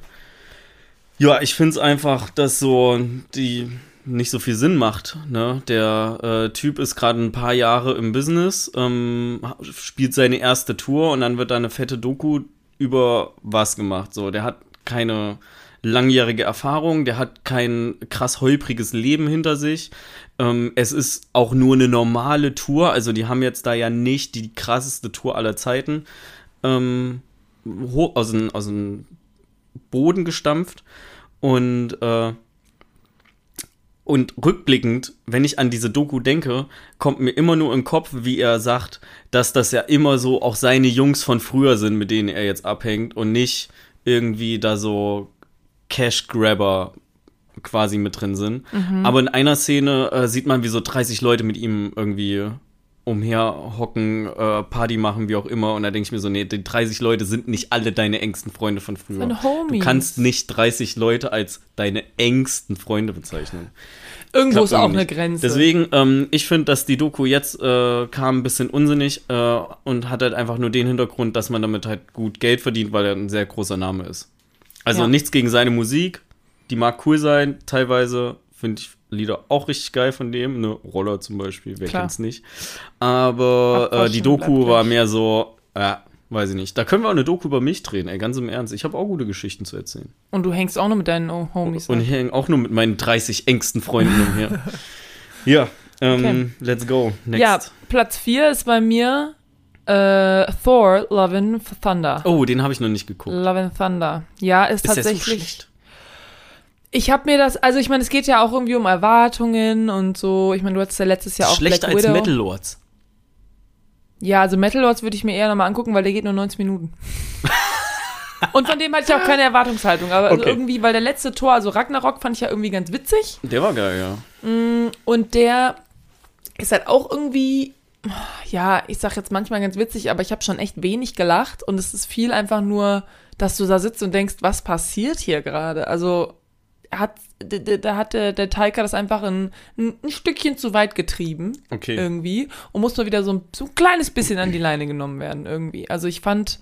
Ja, ich finde es einfach, dass so die nicht so viel Sinn macht. Ne? Der äh, Typ ist gerade ein paar Jahre im Business, ähm, spielt seine erste Tour und dann wird da eine fette Doku über was gemacht. So, der hat keine langjährige Erfahrung, der hat kein krass holpriges Leben hinter sich. Ähm, es ist auch nur eine normale Tour, also die haben jetzt da ja nicht die krasseste Tour aller Zeiten ähm, aus dem aus dem Boden gestampft und äh, und rückblickend, wenn ich an diese Doku denke, kommt mir immer nur im Kopf, wie er sagt, dass das ja immer so auch seine Jungs von früher sind, mit denen er jetzt abhängt und nicht irgendwie da so Cash-Grabber quasi mit drin sind. Aber in einer Szene äh, sieht man, wie so 30 Leute mit ihm irgendwie umherhocken, äh, Party machen, wie auch immer. Und da denke ich mir so, nee, die 30 Leute sind nicht alle deine engsten Freunde von früher. Seine Homies. Du kannst nicht 30 Leute als deine engsten Freunde bezeichnen. Irgendwo Klappt ist auch irgendwie eine nicht. Grenze. Deswegen, ähm, ich finde, dass die Doku jetzt äh, kam ein bisschen unsinnig äh, und hat halt einfach nur den Hintergrund, dass man damit halt gut Geld verdient, weil er ein sehr großer Name ist. Also Ja. nichts gegen seine Musik, die mag cool sein, teilweise finde ich Lieder auch richtig geil von dem, ne Roller zum Beispiel, wer Klar. kennt's nicht. Aber äh, die Doku war mehr so, äh, weiß ich nicht. Da können wir auch eine Doku über mich drehen, ey, ganz im Ernst. Ich habe auch gute Geschichten zu erzählen. Und du hängst auch nur mit deinen Homies. Und ab. ich hänge auch nur mit meinen 30 engsten Freunden umher. ja, ähm, Okay. let's go. Next. Ja, Platz 4 ist bei mir äh, Thor, Love and Thunder. Oh, den habe ich noch nicht geguckt. Love and Thunder. Ja, ist, Ist der so tatsächlich. schlecht? Ich habe mir das, also ich meine, es geht ja auch irgendwie um Erwartungen und so. Ich meine, du hattest ja letztes Jahr auch Schlechter Black als Widow. Metal Lords. Ja, also Metal Lords würde ich mir eher nochmal angucken, weil der geht nur 90 Minuten. und von dem hatte ich auch keine Erwartungshaltung. Aber also Okay. irgendwie, weil der letzte Tor, also Ragnarok, fand ich ja irgendwie ganz witzig. Der war geil, ja. Und der ist halt auch irgendwie, ja, ich sag jetzt manchmal ganz witzig, aber ich habe schon echt wenig gelacht und es ist viel einfach nur, dass du da sitzt und denkst, was passiert hier gerade? Also hat, da hat der, Taika das einfach ein, ein, Stückchen zu weit getrieben Okay. irgendwie und muss mal wieder so ein, so ein kleines bisschen an die Leine genommen werden irgendwie. Also ich fand,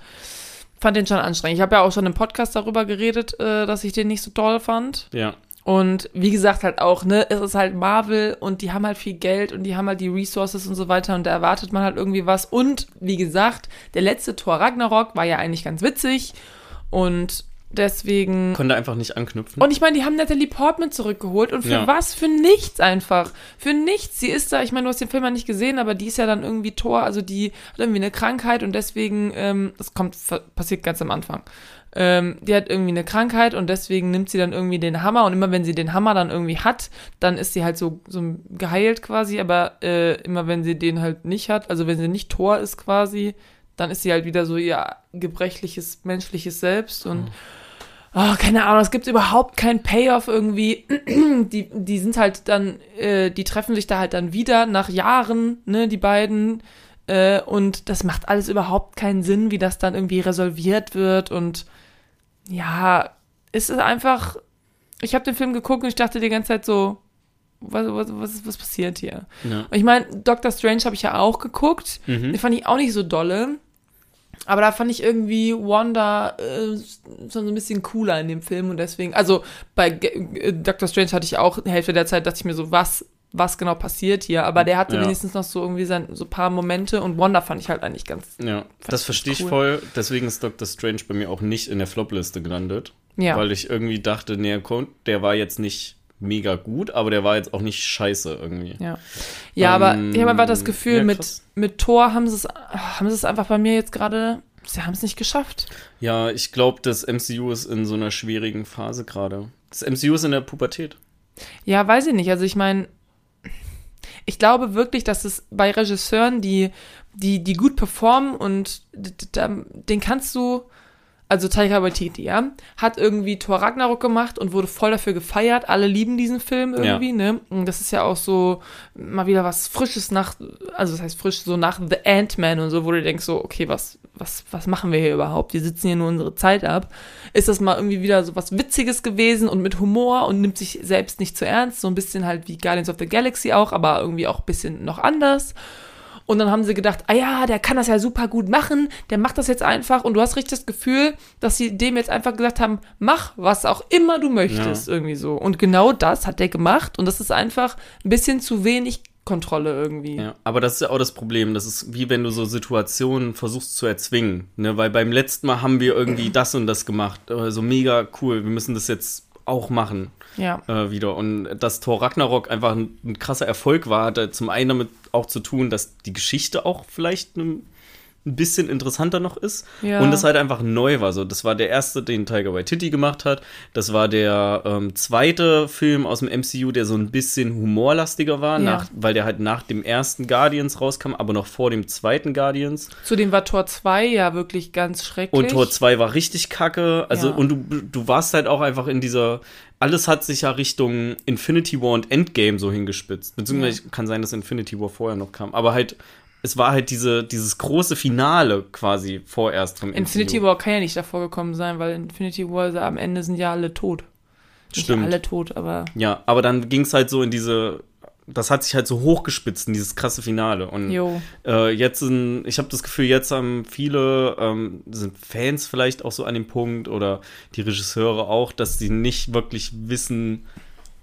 fand den schon anstrengend. Ich habe ja auch schon im Podcast darüber geredet, äh, dass ich den nicht so toll fand. Ja. Und wie gesagt, halt auch, ne, es ist halt Marvel und die haben halt viel Geld und die haben halt die Resources und so weiter und da erwartet man halt irgendwie was. Und wie gesagt, der letzte Tor Ragnarok war ja eigentlich ganz witzig und deswegen. Konnte einfach nicht anknüpfen. Und ich meine, die haben Natalie Portman zurückgeholt und für Ja. was? Für nichts einfach. Für nichts. Sie ist da, ich meine, du hast den Film ja nicht gesehen, aber die ist ja dann irgendwie Tor, also die hat irgendwie eine Krankheit und deswegen, ähm, das kommt, passiert ganz am Anfang. Ähm, die hat irgendwie eine Krankheit und deswegen nimmt sie dann irgendwie den Hammer und immer wenn sie den Hammer dann irgendwie hat, dann ist sie halt so, so geheilt quasi, aber äh, immer wenn sie den halt nicht hat, also wenn sie nicht Tor ist quasi, dann ist sie halt wieder so ihr gebrechliches menschliches Selbst und Oh, keine Ahnung, es gibt überhaupt keinen Payoff irgendwie. Die, die sind halt dann, äh, die treffen sich da halt dann wieder nach Jahren, ne, die beiden. Äh, und das macht alles überhaupt keinen Sinn, wie das dann irgendwie resolviert wird. Und ja, es ist einfach. Ich habe den Film geguckt und ich dachte die ganze Zeit so, was, was, was, was passiert hier? Ja. Und ich meine, Doctor Strange habe ich ja auch geguckt. Mhm. Den fand ich auch nicht so dolle. Aber da fand ich irgendwie Wanda äh, so ein bisschen cooler in dem Film und deswegen, also bei Ge- äh, Doctor Strange hatte ich auch Hälfte der Zeit, dachte ich mir so, was, was genau passiert hier? Aber der hatte Ja. wenigstens noch so irgendwie sein, so ein paar Momente und Wanda fand ich halt eigentlich ganz, Ja, das verstehe ich cool. voll. Deswegen ist Doctor Strange bei mir auch nicht in der Flop-Liste gelandet. ja. Weil ich irgendwie dachte, nee, der war jetzt nicht mega gut, aber der war jetzt auch nicht scheiße irgendwie. Ja, ja aber Ähm, ich habe einfach das Gefühl, ja, mit, mit Thor haben sie es haben sie es einfach bei mir jetzt gerade sie haben es nicht geschafft. Ja, ich glaube, das MCU ist in so einer schwierigen Phase gerade. Das MCU ist in der Pubertät. Ja, weiß ich nicht. Also ich meine, ich glaube wirklich, dass es bei Regisseuren, die, die, die gut performen und den kannst du, also Taika Waititi, ja, hat irgendwie Thor Ragnarok gemacht und wurde voll dafür gefeiert. Alle lieben diesen Film irgendwie, ja. ne? Und das ist ja auch so mal wieder was Frisches nach, also das heißt frisch, so nach The Ant-Man und so, wo du denkst so, okay, was, was, was machen wir hier überhaupt? Wir sitzen hier nur unsere Zeit ab. Ist das mal irgendwie wieder so was Witziges gewesen und mit Humor und nimmt sich selbst nicht zu ernst, so ein bisschen halt wie Guardians of the Galaxy auch, aber irgendwie auch ein bisschen noch anders. Und dann haben sie gedacht, ah ja, der kann das ja super gut machen, der macht das jetzt einfach. Und du hast richtig das Gefühl, dass sie dem jetzt einfach gesagt haben, mach was auch immer du möchtest, ja. irgendwie so. Und genau das hat der gemacht. Und das ist einfach ein bisschen zu wenig Kontrolle irgendwie. Ja, aber das ist ja auch das Problem. Das ist wie wenn du so Situationen versuchst zu erzwingen. Ne? Weil beim letzten Mal haben wir irgendwie das und das gemacht. So also mega cool. Wir müssen das jetzt auch machen. Ja. Äh, wieder. Und dass Thor Ragnarok einfach ein, ein, krasser Erfolg war, hat zum einen damit auch zu tun, dass die Geschichte auch vielleicht ein ein bisschen interessanter noch ist. Ja. Und es halt einfach neu war. So, das war der erste, den Tiger Waititi gemacht hat. Das war der ähm, zweite Film aus dem MCU, der so ein bisschen humorlastiger war, ja. nach, weil der halt nach dem ersten Guardians rauskam, aber noch vor dem zweiten Guardians. Zudem war Tor 2 ja wirklich ganz schrecklich. Und Tor 2 war richtig kacke. Also, ja. und du, du warst halt auch einfach in dieser alles hat sich ja Richtung Infinity War und Endgame so hingespitzt. Beziehungsweise ja. kann sein, dass Infinity War vorher noch kam. Aber halt es war halt diese, dieses große Finale quasi vorerst vom Infinity MCU. War kann ja nicht davor gekommen sein, weil Infinity War am Ende sind ja alle tot. Nicht Stimmt. alle tot, aber. Ja, aber dann ging es halt so in diese. Das hat sich halt so hochgespitzt in dieses krasse Finale. Und äh, jetzt sind, ich habe das Gefühl, jetzt haben viele, ähm, sind Fans vielleicht auch so an dem Punkt oder die Regisseure auch, dass sie nicht wirklich wissen,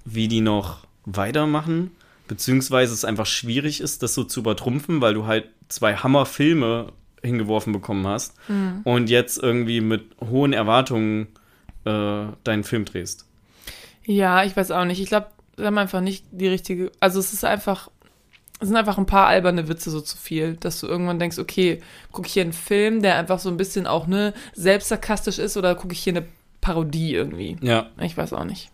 wie die noch weitermachen beziehungsweise es einfach schwierig ist, das so zu übertrumpfen, weil du halt zwei Hammerfilme hingeworfen bekommen hast mhm. und jetzt irgendwie mit hohen Erwartungen äh, deinen Film drehst. Ja, ich weiß auch nicht. Ich glaube, wir haben einfach nicht die richtige. Also es ist einfach, es sind einfach ein paar alberne Witze so zu viel, dass du irgendwann denkst, okay, gucke ich hier einen Film, der einfach so ein bisschen auch ne selbstsarkastisch ist oder gucke ich hier eine Parodie irgendwie? Ja. Ich weiß auch nicht.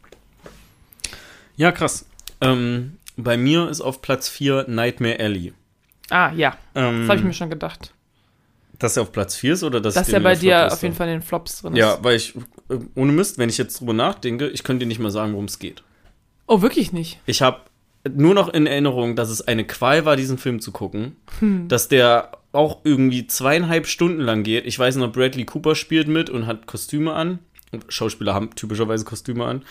Ja, krass. Ähm, bei mir ist auf Platz 4 Nightmare Alley. Ah, ja. Ähm, das habe ich mir schon gedacht. Dass er auf Platz 4 ist oder dass Dass er bei dir auf jeden Fall in den Flops drin ist. Ja, weil ich, äh, ohne Mist, wenn ich jetzt drüber nachdenke, ich könnte dir nicht mal sagen, worum es geht. Oh, wirklich nicht? Ich habe nur noch in Erinnerung, dass es eine Qual war, diesen Film zu gucken. Hm. Dass der auch irgendwie zweieinhalb Stunden lang geht. Ich weiß noch, Bradley Cooper spielt mit und hat Kostüme an. Schauspieler haben typischerweise Kostüme an.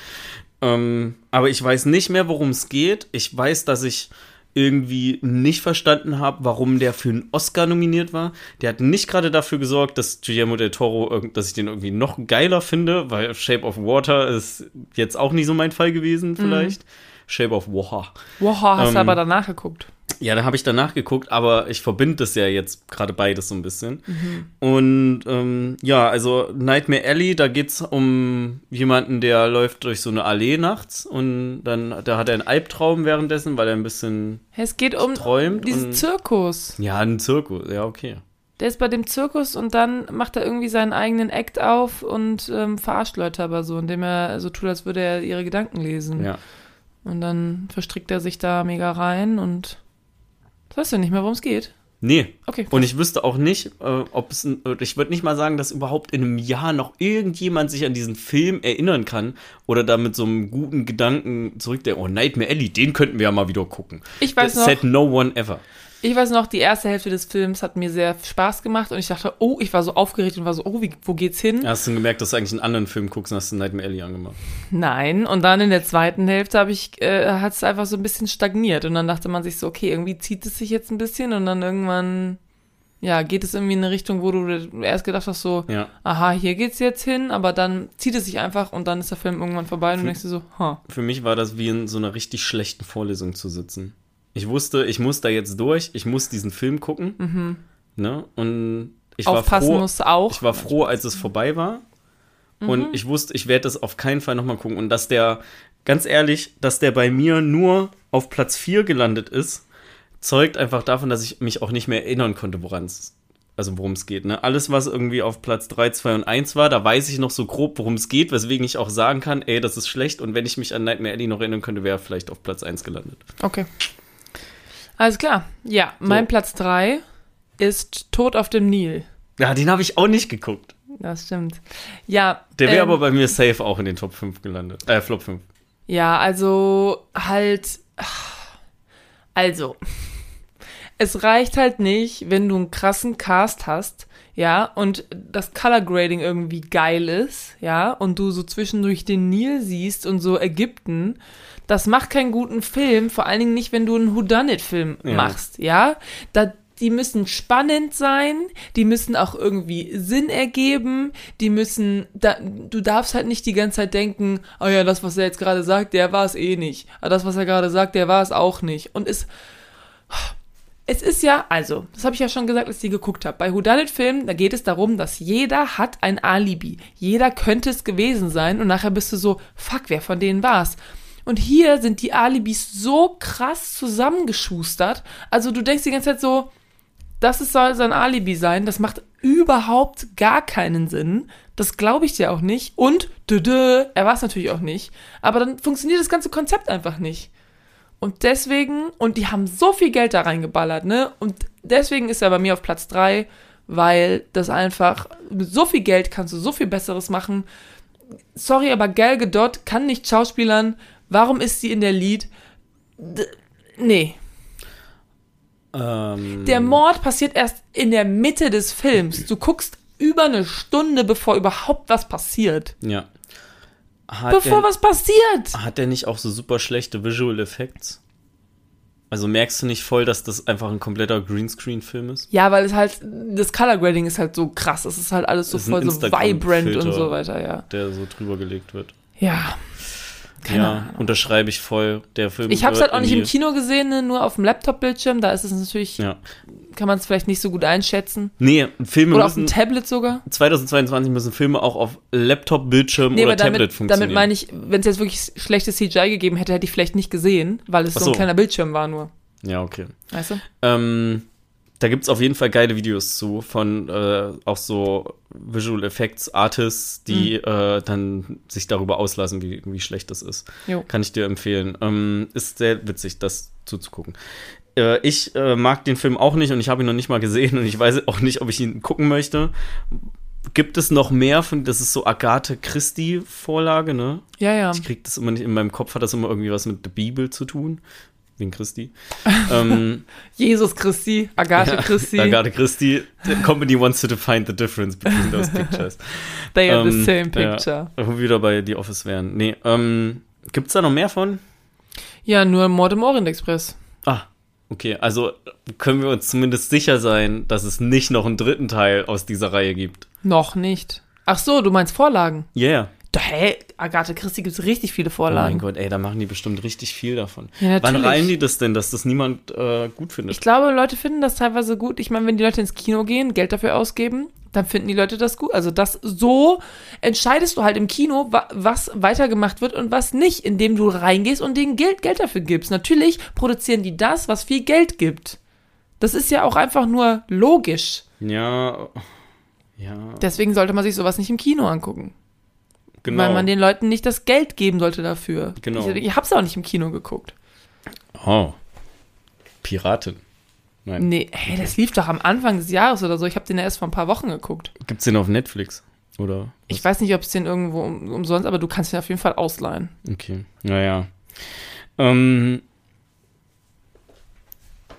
Ähm, aber ich weiß nicht mehr, worum es geht. Ich weiß, dass ich irgendwie nicht verstanden habe, warum der für einen Oscar nominiert war. Der hat nicht gerade dafür gesorgt, dass Guillermo del Toro, dass ich den irgendwie noch geiler finde, weil Shape of Water ist jetzt auch nicht so mein Fall gewesen, mhm. vielleicht. Mhm. Shape of Water. Water hast ähm, du aber danach geguckt. Ja, da habe ich danach geguckt, aber ich verbinde das ja jetzt gerade beides so ein bisschen. Mhm. Und ähm, ja, also Nightmare Alley, da geht es um jemanden, der läuft durch so eine Allee nachts und dann da hat er einen Albtraum währenddessen, weil er ein bisschen es geht um träumt diesen Zirkus. Ja, einen Zirkus, ja, okay. Der ist bei dem Zirkus und dann macht er irgendwie seinen eigenen Act auf und ähm, verarscht Leute aber so, indem er so tut, als würde er ihre Gedanken lesen. Ja. Und dann verstrickt er sich da mega rein und Weißt du nicht mehr, worum es geht? Nee. Okay. Und ich wüsste auch nicht, äh, ob es. Ich würde nicht mal sagen, dass überhaupt in einem Jahr noch irgendjemand sich an diesen Film erinnern kann oder da mit so einem guten Gedanken zurückdenkt. Oh, Nightmare Alley, den könnten wir ja mal wieder gucken. Ich weiß That noch. Said no one ever. Ich weiß noch, die erste Hälfte des Films hat mir sehr Spaß gemacht und ich dachte, oh, ich war so aufgeregt und war so, oh, wie, wo geht's hin? Hast du gemerkt, dass du eigentlich einen anderen Film guckst und hast du Nightmare Alley angemacht? Nein, und dann in der zweiten Hälfte habe ich, äh, hat es einfach so ein bisschen stagniert und dann dachte man sich so, okay, irgendwie zieht es sich jetzt ein bisschen und dann irgendwann, ja, geht es irgendwie in eine Richtung, wo du erst gedacht hast, so, ja. aha, hier geht's jetzt hin, aber dann zieht es sich einfach und dann ist der Film irgendwann vorbei und du denkst dir so, ha. Für mich war das wie in so einer richtig schlechten Vorlesung zu sitzen. Ich wusste, ich muss da jetzt durch, ich muss diesen Film gucken. Mhm. Ne? Und ich Aufpassen war froh, musst auch. Ich war froh, als es vorbei war. Mhm. Und ich wusste, ich werde das auf keinen Fall nochmal gucken. Und dass der, ganz ehrlich, dass der bei mir nur auf Platz 4 gelandet ist, zeugt einfach davon, dass ich mich auch nicht mehr erinnern konnte, woran es also worum es geht. Ne? Alles, was irgendwie auf Platz 3, 2 und 1 war, da weiß ich noch so grob, worum es geht, weswegen ich auch sagen kann, ey, das ist schlecht. Und wenn ich mich an Nightmare Alley noch erinnern könnte, wäre er vielleicht auf Platz 1 gelandet. Okay. Alles klar. Ja, mein Platz 3 ist Tod auf dem Nil. Ja, den habe ich auch nicht geguckt. Das stimmt. Ja. Der wäre ähm, aber bei mir safe auch in den Top 5 gelandet. Äh, Flop 5. Ja, also halt. Also. Es reicht halt nicht, wenn du einen krassen Cast hast, ja, und das Color Grading irgendwie geil ist, ja, und du so zwischendurch den Nil siehst und so Ägypten. Das macht keinen guten Film, vor allen Dingen nicht, wenn du einen Whodunit-Film Ja. machst, ja. Da, die müssen spannend sein, die müssen auch irgendwie Sinn ergeben, die müssen, da, du darfst halt nicht die ganze Zeit denken, oh ja, das, was er jetzt gerade sagt, der war es eh nicht. Aber das, was er gerade sagt, der war es auch nicht. Und es, es ist ja, also, das habe ich ja schon gesagt, als ich die geguckt habe. Bei Whodunit-Filmen, da geht es darum, dass jeder hat ein Alibi. Jeder könnte es gewesen sein und nachher bist du so, fuck, wer von denen war's? Und hier sind die Alibis so krass zusammengeschustert. Also du denkst die ganze Zeit so, das soll sein Alibi sein. Das macht überhaupt gar keinen Sinn. Das glaube ich dir auch nicht. Und, dö, dö, er war es natürlich auch nicht. Aber dann funktioniert das ganze Konzept einfach nicht. Und deswegen, und die haben so viel Geld da reingeballert, ne? Und deswegen ist er bei mir auf Platz 3, weil das einfach, mit so viel Geld kannst du so viel Besseres machen. Sorry, aber Gal Gadot kann nicht schauspielern. Warum ist sie in der Lead? D nee. Ähm, Der Mord passiert erst in der Mitte des Films. Du guckst über eine Stunde, bevor überhaupt was passiert. Ja. Hat Bevor der, was passiert! hat der nicht auch so super schlechte Visual Effects? Also merkst du nicht voll, dass das einfach ein kompletter Greenscreen-Film ist? Ja, weil es halt, das Color Grading ist halt so krass. Es ist halt alles so voll so vibrant und so weiter, ja. Der so drüber gelegt wird. Ja. Keine ja, Ahnung. unterschreibe ich voll. Der Film. Ich habe es halt auch nicht im Kino gesehen, ne, nur auf dem Laptop-Bildschirm. Da ist es natürlich, Ja. kann man es vielleicht nicht so gut einschätzen. Nee, Filme Oder auf dem müssen. Tablet sogar. 2022 müssen Filme auch auf Laptop, Bildschirm Nee, oder damit, Tablet funktionieren. damit meine ich, wenn es jetzt wirklich schlechtes CGI gegeben hätte, hätte ich vielleicht nicht gesehen, weil es Ach so ein so. kleiner Bildschirm war nur. Ja, okay. Weißt du? Ähm, da gibt es auf jeden Fall geile Videos zu von äh, auch so Visual Effects Artists, die Mhm. äh, dann sich darüber auslassen, wie, wie schlecht das ist. Jo. Kann ich dir empfehlen. Ähm, ist sehr witzig, das zuzugucken. Äh, ich äh, mag den Film auch nicht und ich habe ihn noch nicht mal gesehen und ich weiß auch nicht, ob ich ihn gucken möchte. Gibt es noch mehr von, das ist so Agathe Christie Vorlage, ne? Ja, ja. Ich krieg das immer nicht, in meinem Kopf hat das immer irgendwie was mit der Bibel zu tun. Wegen Christi. ähm, Jesus Christi, Agathe ja, Christi, Agathe Christie. The company wants to define the difference between those pictures. they are the Ähm, same picture. Ja, wo wir wieder bei The Office wären. Nee, ähm, gibt's da noch mehr von? Ja, nur Mord im Orient Express. Ah, okay. Also können wir uns zumindest sicher sein, dass es nicht noch einen dritten Teil aus dieser Reihe gibt. Noch nicht. Ach so, du meinst Vorlagen? Yeah. Hä? Agathe Christi gibt es richtig viele Oh mein Vorlagen. Gott, ey, da machen die bestimmt richtig viel davon. Ja, Wann reihen die das denn, dass das niemand äh, gut findet? Ich glaube, Leute finden das teilweise gut. Ich meine, wenn die Leute ins Kino gehen, Geld dafür ausgeben, dann finden die Leute das gut. Also das so entscheidest du halt im Kino, wa was weitergemacht wird und was nicht, indem du reingehst und denen Geld, Geld dafür gibst. Natürlich produzieren die das, was viel Geld gibt. Das ist ja auch einfach nur logisch. ja. Ja, Deswegen sollte man sich sowas nicht im Kino angucken. Genau. Weil man den Leuten nicht das Geld geben sollte dafür. Genau. Ich, ich hab's auch nicht im Kino geguckt. oh. Piratin. Nein. Nee, hey, das lief doch am Anfang des Jahres oder so. Ich habe den ja erst vor ein paar Wochen geguckt. Gibt's den auf Netflix? Oder? Ich weiß nicht, ob es den irgendwo um, umsonst, aber du kannst ihn auf jeden Fall ausleihen. Okay, naja. Ähm,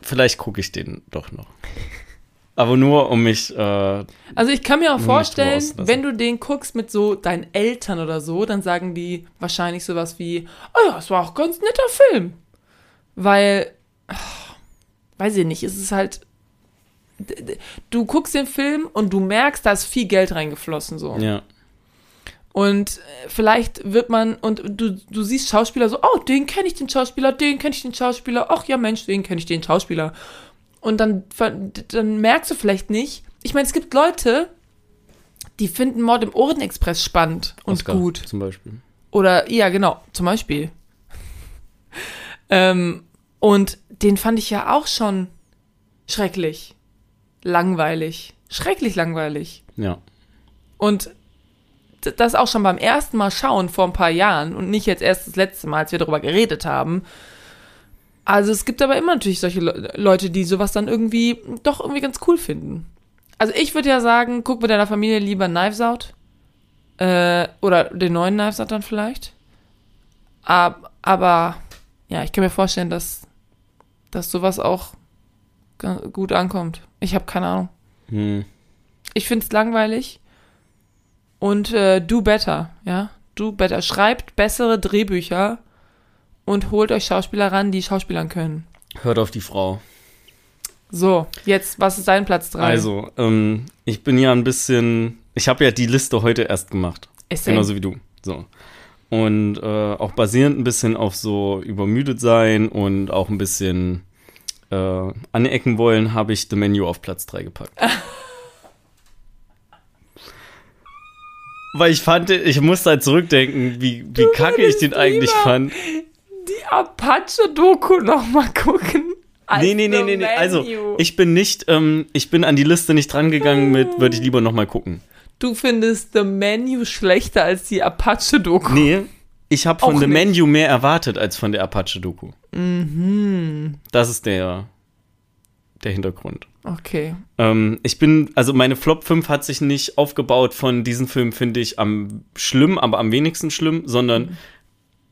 vielleicht gucke ich den doch noch. Aber nur, um mich. Äh, Also ich kann mir auch vorstellen, wenn du den guckst mit so deinen Eltern oder so, dann sagen die wahrscheinlich sowas wie, oh ja, es war auch ein ganz netter Film. Weil, ach, weiß ich nicht, es ist halt, du guckst den Film und du merkst, da ist viel Geld reingeflossen so. ja. Und äh, vielleicht wird man, und du, du siehst Schauspieler so, oh, den kenne ich den Schauspieler, den kenne ich den Schauspieler, ach ja Mensch, den kenne ich den Schauspieler. Und dann, dann merkst du vielleicht nicht, ich meine, es gibt Leute, die finden Mord im Orient-Express spannend und Oscar gut. Zum Beispiel. Oder, ja, genau, zum Beispiel. ähm, und den fand ich ja auch schon schrecklich. Langweilig. Schrecklich langweilig. Ja. Und das auch schon beim ersten Mal schauen vor ein paar Jahren und nicht jetzt erst das letzte Mal, als wir darüber geredet haben. Also es gibt aber immer natürlich solche Le Leute, die sowas dann irgendwie doch irgendwie ganz cool finden. Also ich würde ja sagen, guck mit deiner Familie lieber Knives Out. Äh, oder den neuen Knives Out dann vielleicht. Ab, aber ja, ich kann mir vorstellen, dass, dass sowas auch gut ankommt. Ich habe keine Ahnung. Hm. Ich finde es langweilig. Und äh, do better, ja. Do better. Schreibt bessere Drehbücher und holt euch Schauspieler ran, die Schauspielern können. Hört auf die Frau. So, jetzt, was ist dein Platz 3? Also, ähm, ich bin ja ein bisschen. Ich habe ja die Liste heute erst gemacht. ist Genauso wie du. So. Und äh, auch basierend ein bisschen auf so übermüdet sein und auch ein bisschen äh, anecken wollen, habe ich The Menu auf Platz 3 gepackt. Weil ich fand, ich musste halt zurückdenken, wie, wie kacke ich den eigentlich fand. Die Apache-Doku nochmal gucken. Nee, nee, nee, nee, nee. Also, ich bin nicht, ähm, ich bin an die Liste nicht drangegangen mit, würde ich lieber nochmal gucken. Du findest The Menu schlechter als die Apache-Doku. Nee, ich habe von Auch The nicht. Menu mehr erwartet als von der Apache-Doku. Mhm. Das ist der, der Hintergrund. Okay. Ähm, ich bin, also meine Flop 5 hat sich nicht aufgebaut von diesen Film, finde ich, am schlimm, aber am wenigsten schlimm, sondern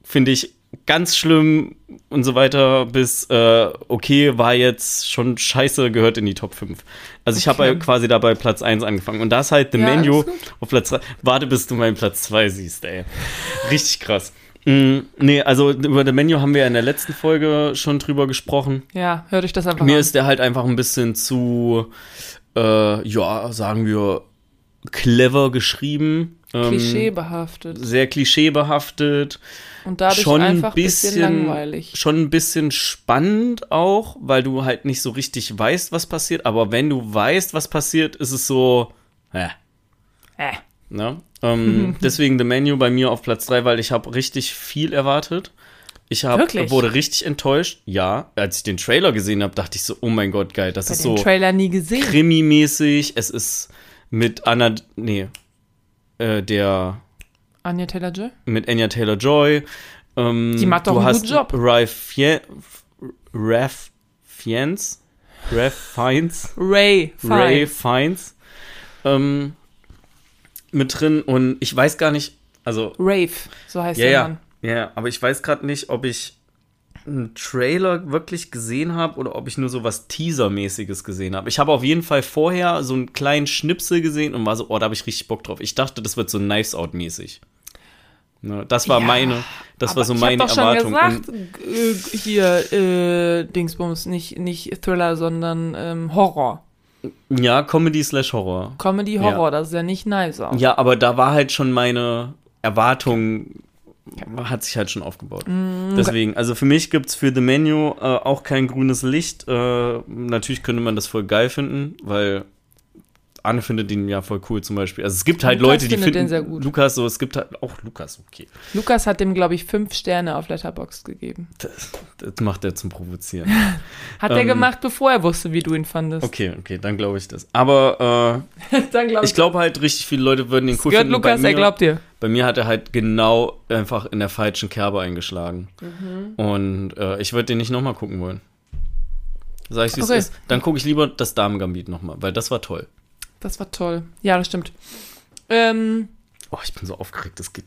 finde ich ganz schlimm und so weiter bis äh, okay, war jetzt schon scheiße, gehört in die Top 5. Also ich habe Okay. halt quasi da bei Platz 1 angefangen und da ist halt The Ja, Menu auf Platz 3. Warte, bis du meinen Platz 2 siehst, ey. Richtig krass. Mm, nee, also über The Menu haben wir ja in der letzten Folge schon drüber gesprochen. Ja, hört euch das einfach Mir an. ist der halt einfach ein bisschen zu, äh, ja, sagen wir, clever geschrieben. Ähm, Klischeebehaftet. Sehr klischeebehaftet. Und dadurch schon ein einfach ein bisschen, bisschen, langweilig. schon ein bisschen spannend auch, weil du halt nicht so richtig weißt, was passiert. Aber wenn du weißt, was passiert, ist es so, äh, Äh. ne? Ähm, deswegen The Menu bei mir auf Platz 3, weil ich habe richtig viel erwartet. Ich hab, Wirklich? wurde richtig enttäuscht. Ja, als ich den Trailer gesehen habe, dachte ich so, oh mein Gott, geil, das Ich ist den so Trailer nie gesehen. Krimi-mäßig. Es ist mit Anna, nee, äh, der, Anya Taylor-Joy? mit Anya Taylor-Joy. Ähm, Die macht doch einen guten Job. Ralph Ralph Fiennes? Ralph Fiennes? Ray. Ray Fiennes. Fiennes. Ähm, mit drin und ich weiß gar nicht, also Rave, so heißt ja, der ja, Mann. ja, aber ich weiß gerade nicht, ob ich einen Trailer wirklich gesehen habe oder ob ich nur so was Teaser-mäßiges gesehen habe. Ich habe auf jeden Fall vorher so einen kleinen Schnipsel gesehen und war so, oh, da habe ich richtig Bock drauf. Ich dachte, das wird so Knives Out-mäßig. Ne, das war Ja, meine, das war so ich meine hab doch schon Erwartung. gesagt, Und, äh, hier, äh, Dingsbums, nicht, nicht Thriller, sondern ähm, Horror. ja, Comedy slash Horror. Comedy, Horror, das ist ja nicht nice auch. Ja, aber da war halt schon meine Erwartung, hat sich halt schon aufgebaut. Mm, Deswegen, also für mich gibt es für The Menu äh, auch kein grünes Licht. Äh, natürlich könnte man das voll geil finden, weil Anne findet ihn ja voll cool zum Beispiel. Also es gibt halt Lukas Leute, die finden den sehr gut. Lukas so, es gibt halt auch Lukas, okay. Lukas hat dem, glaube ich, fünf Sterne auf Letterboxd gegeben. Das, das macht er zum Provozieren. Hat er Ähm, gemacht, bevor er wusste, wie du ihn fandest. Okay, okay, dann glaube ich das. Aber Dann glaub äh, ich glaube halt, richtig viele Leute würden ihn cool Gehört finden. Lukas, er glaubt dir. Bei mir hat er halt genau einfach in der falschen Kerbe eingeschlagen. Mhm. Und äh, ich würde den nicht nochmal gucken wollen. Sag ich, wie Okay. es ist. Dann gucke ich lieber das Damen-Gambit nochmal, weil das war toll. Das war toll. Ja, das stimmt. Ähm, Oh, ich bin so aufgeregt, das geht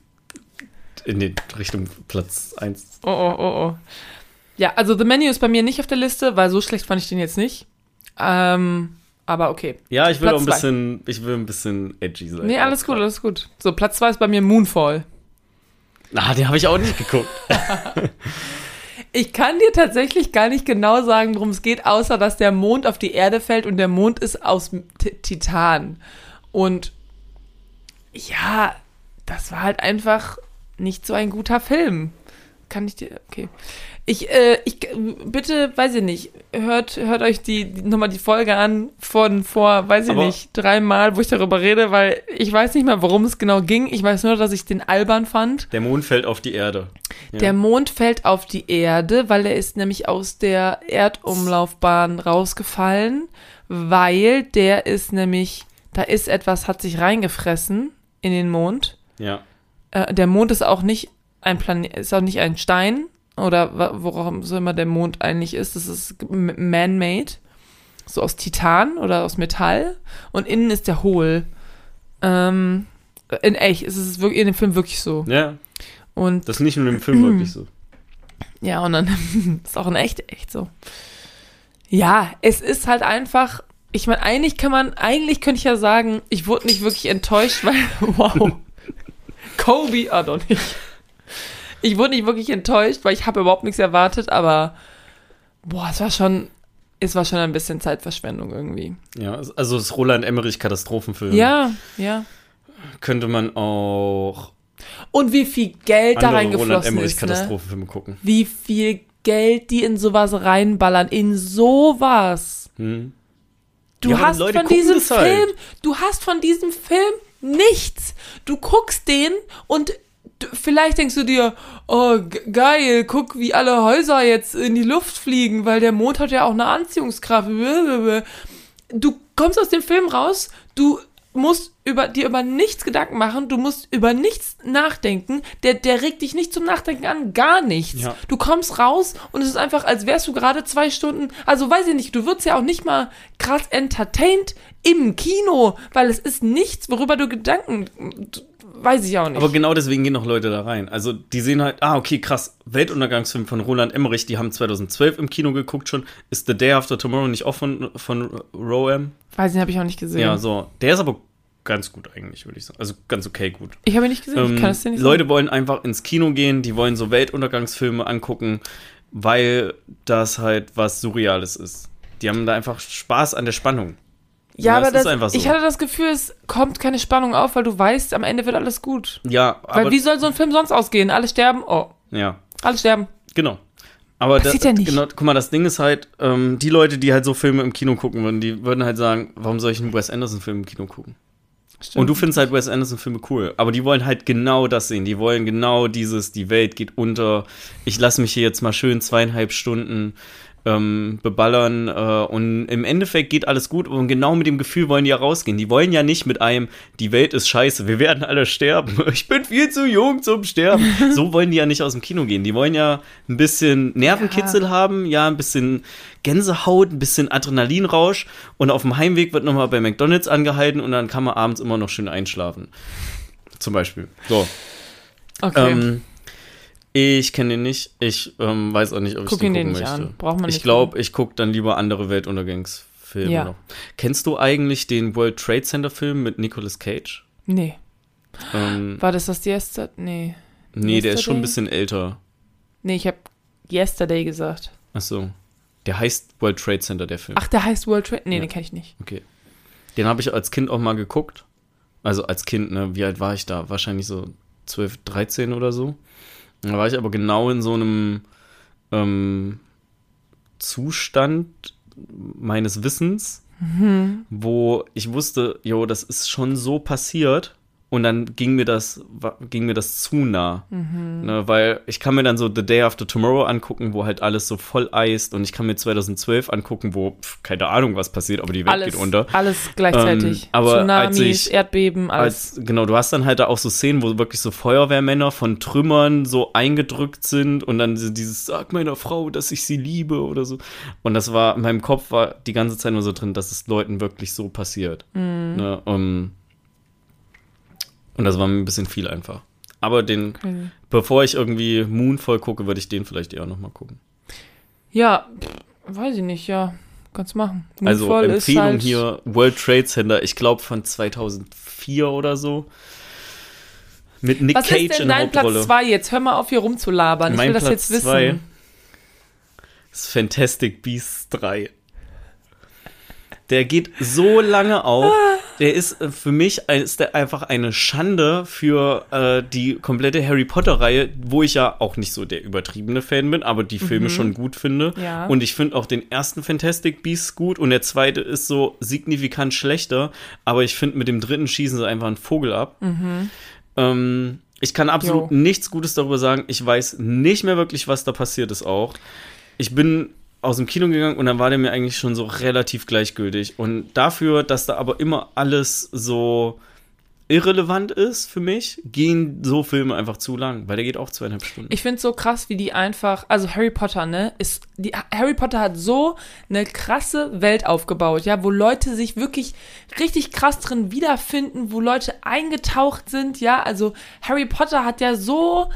in die Richtung Platz 1. oh, oh, oh, oh. Ja, also The Menu ist bei mir nicht auf der Liste, weil so schlecht fand ich den jetzt nicht. Ähm, aber okay. Ja, ich will Platz auch ein zwei. bisschen, ich will ein bisschen edgy sein. Nee, alles gut, alles gut. So, Platz zwei ist bei mir Moonfall. Ah, den habe ich auch nicht geguckt. Ich kann dir tatsächlich gar nicht genau sagen, worum es geht, außer dass der Mond auf die Erde fällt und der Mond ist aus T Titan. Und ja, das war halt einfach nicht so ein guter Film. kann ich dir, okay. Ich, äh, ich, bitte, weiß ich nicht, hört, hört euch die, nochmal die Folge an von vor, weiß ich Aber- nicht, dreimal, wo ich darüber rede, weil ich weiß nicht mal, worum es genau ging. Ich weiß nur, dass ich den albern fand. Der Mond fällt auf die Erde. Ja. Der Mond fällt auf die Erde, weil er ist nämlich aus der Erdumlaufbahn rausgefallen, weil der ist nämlich, da ist etwas, hat sich reingefressen in den Mond. ja. Äh, der Mond ist auch nicht ein Planet, ist auch nicht ein Stein oder worauf so immer der Mond eigentlich ist. Das ist man-made, so aus Titan oder aus Metall und innen ist der hohl. Ähm, in echt, es ist wirklich in dem Film wirklich so. Ja, Und das ist nicht nur im Film wirklich so. ja, und dann ist auch in echt echt so. Ja, es ist halt einfach. Ich meine, eigentlich kann man, eigentlich könnte ich ja sagen, ich wurde nicht wirklich enttäuscht, weil, wow, Kobe, ah doch nicht. Ich wurde nicht wirklich enttäuscht, weil ich habe überhaupt nichts erwartet, aber boah, es war schon, es war schon ein bisschen Zeitverschwendung irgendwie. Ja, also das Roland Emmerich Katastrophenfilm. Ja, ja. Könnte man auch Und wie viel Geld da andere Roland reingeflossen Emmerich ist, ne? Katastrophenfilme gucken. Wie viel Geld die in sowas reinballern, in sowas. Hm. Du Ja, hast Leute von diesem halt. Film, du hast von diesem Film nichts. Du guckst den und vielleicht denkst du dir, oh geil, guck, wie alle Häuser jetzt in die Luft fliegen, weil der Mond hat ja auch eine Anziehungskraft. Du kommst aus dem Film raus, du musst über, dir über nichts Gedanken machen, du musst über nichts nachdenken, der, der regt dich nicht zum Nachdenken an, gar nichts. Ja. Du kommst raus und es ist einfach, als wärst du gerade zwei Stunden, also weiß ich nicht, du wirst ja auch nicht mal krass entertained im Kino, weil es ist nichts, worüber du Gedanken, weiß ich auch nicht. Aber genau deswegen gehen noch Leute da rein. Also die sehen halt, ah, okay, krass, Weltuntergangsfilm von Roland Emmerich, die haben 2012 im Kino geguckt schon. Ist The Day After Tomorrow nicht auch von, von Roam? weiß nicht, habe ich auch nicht gesehen. Ja, so. Der ist aber ganz gut eigentlich, würde ich sagen. Also ganz okay gut. Ich habe ihn nicht gesehen, ich Ähm, kann es dir nicht Leute wollen einfach ins Kino gehen, die wollen so Weltuntergangsfilme angucken, weil das halt was Surreales ist. Die haben da einfach Spaß an der Spannung. Ja, es aber das, so. ich hatte das Gefühl, es kommt keine Spannung auf, weil du weißt, am Ende wird alles gut. Ja, Weil aber wie soll so ein Film sonst ausgehen? Alle sterben? Oh, ja, alle sterben. genau. Aber Passiert da, ja nicht. Genau, guck mal, das Ding ist halt, ähm, die Leute, die halt so Filme im Kino gucken würden, die würden halt sagen, warum soll ich einen Wes Anderson-Film im Kino gucken? Stimmt. Und du findest halt Wes Anderson-Filme cool, aber die wollen halt genau das sehen. Die wollen genau dieses, die Welt geht unter, ich lasse mich hier jetzt mal schön zweieinhalb Stunden ähm, beballern äh, und im Endeffekt geht alles gut und genau mit dem Gefühl wollen die ja rausgehen. Die wollen ja nicht mit einem, die Welt ist scheiße, wir werden alle sterben, ich bin viel zu jung zum Sterben. So wollen die ja nicht aus dem Kino gehen. Die wollen ja ein bisschen Nervenkitzel haben, ja, ein bisschen Gänsehaut, ein bisschen Adrenalinrausch und auf dem Heimweg wird nochmal bei McDonalds angehalten und dann kann man abends immer noch schön einschlafen. Zum Beispiel. So. okay. Ähm, ich kenne den nicht. Ich ähm, weiß auch nicht, ob Guck ich den ihn dir gucken nicht möchte. an. Braucht man ich nicht glaube, ich gucke dann lieber andere Weltuntergangsfilme Ja. noch. Kennst du eigentlich den World Trade Center Film mit Nicolas Cage? Nee. Ähm, War das das Yesterday? Nee. nee, der ist schon ein Yesterday? bisschen älter. Nee, ich habe Yesterday gesagt. Ach so. Der heißt World Trade Center, der Film. Ach, der heißt World Trade? Nee, Ja. den kenne ich nicht. Okay. Den habe ich als Kind auch mal geguckt. Also als Kind, ne? Wie alt war ich da? Wahrscheinlich so 12, 13 oder so. Da war ich aber genau in so einem ähm, Zustand meines Wissens, wo ich wusste, jo, das ist schon so passiert. Und dann ging mir das, ging mir das zu nah. Ne, weil ich kann mir dann so The Day After Tomorrow angucken, wo halt alles so voll eist. Und ich kann mir 2012 angucken, wo, pf, keine Ahnung, was passiert, aber die Welt Alles, geht unter. alles gleichzeitig. Ähm, aber Tsunamis, als ich- Erdbeben, alles. Als, genau, du hast dann halt da auch so Szenen, wo wirklich so Feuerwehrmänner von Trümmern so eingedrückt sind und dann dieses, sag meiner Frau, dass ich sie liebe oder so. Und das war, in meinem Kopf war die ganze Zeit nur so drin, dass es Leuten wirklich so passiert. Mhm. Ne, um, und das war mir ein bisschen viel einfach. Aber den, Okay. bevor ich irgendwie Moonfall gucke, würde ich den vielleicht eher nochmal gucken. Ja, weiß ich nicht, ja. Kannst machen. Also Moonfall ist Empfehlung halt- hier, World Trade Center, ich glaube von 2004 oder so. Mit Nick Was Cage ist denn in der dein Hauptrolle. Platz 2 jetzt? Hör mal auf, hier rumzulabern. Ich Mein will das Platz jetzt zwei wissen. ist Fantastic Beasts 3. Der geht so lange auf. der ist äh, für mich ein- ist der einfach eine Schande für äh, die komplette Harry Potter-Reihe, wo ich ja auch nicht so der übertriebene Fan bin, aber die Filme schon gut finde. Ja. Und ich finde auch den ersten Fantastic Beasts gut und der zweite ist so signifikant schlechter, aber ich finde, mit dem dritten schießen sie einfach einen Vogel ab. Ähm, ich kann absolut Jo. nichts Gutes darüber sagen. Ich weiß nicht mehr wirklich, was da passiert ist auch. Ich bin aus dem Kino gegangen und dann war der mir eigentlich schon so relativ gleichgültig. Und dafür, dass da aber immer alles so irrelevant ist für mich, gehen so Filme einfach zu lang, weil der geht auch zweieinhalb Stunden. Ich finde so krass, wie die einfach, also Harry Potter, ne, ist, die, Harry Potter hat so eine krasse Welt aufgebaut, ja, wo Leute sich wirklich richtig krass drin wiederfinden, wo Leute eingetaucht sind, ja, also Harry Potter hat ja so,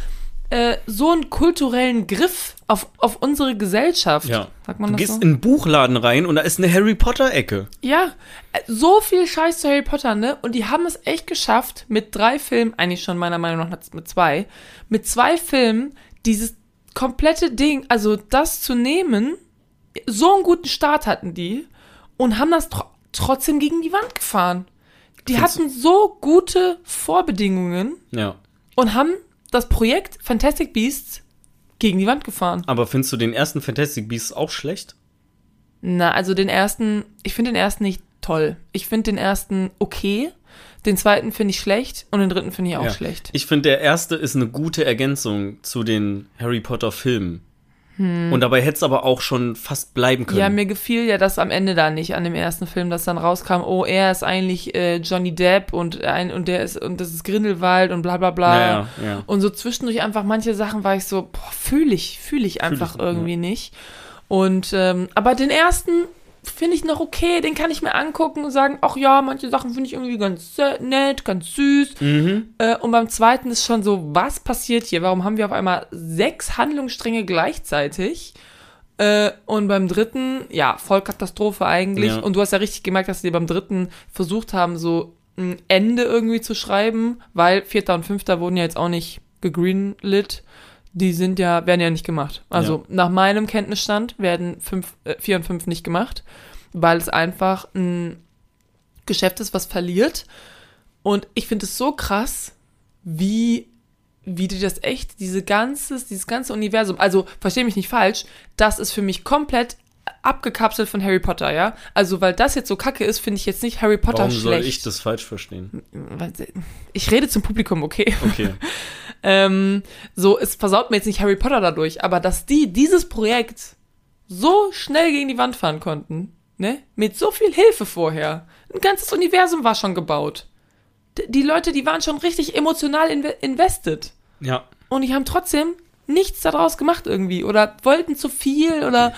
äh, so einen kulturellen Griff auf, auf unsere Gesellschaft. ja. Sagt man du das gehst so? in einen Buchladen rein und da ist eine Harry Potter-Ecke. Ja, äh, so viel Scheiß zu Harry Potter, ne? Und die haben es echt geschafft, mit drei Filmen, eigentlich schon meiner Meinung nach mit zwei, mit zwei Filmen dieses komplette Ding, also das zu nehmen, so einen guten Start hatten die und haben das tro trotzdem gegen die Wand gefahren. Die Findest hatten so gute Vorbedingungen Ja. und haben das Projekt Fantastic Beasts gegen die Wand gefahren. Aber findest du den ersten Fantastic Beasts auch schlecht? Na, also den ersten, ich finde den ersten nicht toll. Ich finde den ersten okay. Den zweiten finde ich schlecht und den dritten finde ich auch Ja. schlecht. Ich finde, der erste ist eine gute Ergänzung zu den Harry Potter Filmen. Und dabei hätte es aber auch schon fast bleiben können. Hm. Ja, mir gefiel ja das am Ende da nicht an dem ersten Film, dass dann rauskam, oh, er ist eigentlich äh, Johnny Depp und ein und der ist und das ist Grindelwald und bla bla bla. Ja, ja, ja. Und so zwischendurch einfach manche Sachen war ich so, boah, fühle ich, fühle ich einfach ich, irgendwie nicht. Und ähm, aber den ersten finde ich noch okay, den kann ich mir angucken und sagen, ach ja, manche Sachen finde ich irgendwie ganz nett, ganz süß. Mhm. Äh, und beim zweiten ist schon so, was passiert hier? Warum haben wir auf einmal sechs Handlungsstränge gleichzeitig? Äh, und beim dritten, ja, Vollkatastrophe eigentlich. Ja. Und du hast ja richtig gemerkt, dass sie beim dritten versucht haben, so ein Ende irgendwie zu schreiben, weil vierter und fünfter wurden ja jetzt auch nicht gegreenlit. Die sind ja, werden ja nicht gemacht. Also Ja. nach meinem Kenntnisstand werden fünf, äh, vier und fünf nicht gemacht, weil es einfach ein Geschäft ist, was verliert. Und ich finde es so krass, wie, wie die das echt, diese ganzes, dieses ganze Universum, also verstehe mich nicht falsch, das ist für mich komplett abgekapselt von Harry Potter, ja? Also, weil das jetzt so kacke ist, finde ich jetzt nicht Harry Potter Warum schlecht. soll ich das falsch verstehen? Ich rede zum Publikum, okay? Okay. Ähm, so, es versaut mir jetzt nicht Harry Potter dadurch, aber dass die dieses Projekt so schnell gegen die Wand fahren konnten, ne? Mit so viel Hilfe vorher. Ein ganzes Universum war schon gebaut. D die Leute, die waren schon richtig emotional inve invested. ja. Und die haben trotzdem nichts daraus gemacht irgendwie. Oder wollten zu viel oder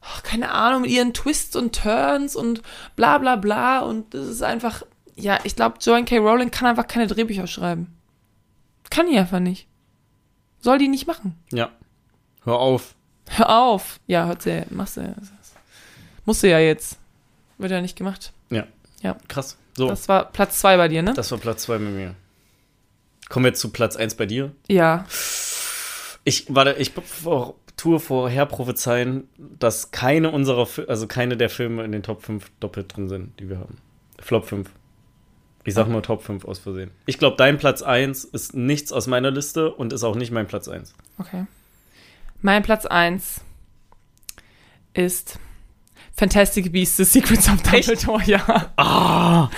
ach, keine Ahnung, mit ihren Twists und Turns und bla bla bla. Und das ist einfach, ja, ich glaube, Joanne K. Rowling kann einfach keine Drehbücher schreiben. Kann die einfach nicht. Soll die nicht machen. Ja. Hör auf. Hör auf. Ja, hört sie, machst du ja. Musst du ja jetzt. Wird ja nicht gemacht. Ja. Ja. Krass. So, das, Das war Platz zwei bei dir, ne? war Platz zwei mit mir. Kommen wir jetzt zu Platz eins bei dir. Ja. Ich, warte, ich tue vorher prophezeien, dass keine unserer, also keine der Filme in den Top 5 doppelt drin sind, die wir haben. Flop 5. Ich sag nur Top 5 aus Versehen. Ich glaube, dein Platz 1 ist nichts aus meiner Liste und ist auch nicht mein Platz 1. Okay. Mein Platz 1 ist Fantastic Beasts, The Secrets of Dumbledore, ja. Ah!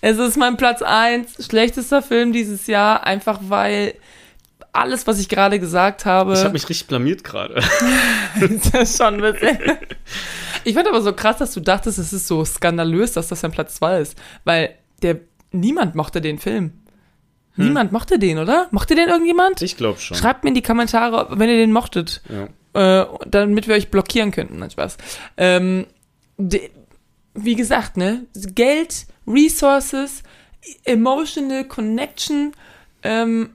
Es ist mein Platz 1, schlechtester Film dieses Jahr, einfach weil alles, was ich gerade gesagt habe, Ich habe mich richtig blamiert gerade. das ist schon ein bisschen. Ich fand aber so krass, dass du dachtest, es ist so skandalös, dass das dein Platz 2 ist, weil der niemand mochte den Film. Niemand mochte den, oder? Mochte den irgendjemand? Ich glaube schon. Schreibt mir in die Kommentare, wenn ihr den mochtet. Ja. äh, damit wir euch blockieren könnten. Nein, Spaß. Ähm, de, wie gesagt, ne? Geld, Resources, emotional connection, ähm,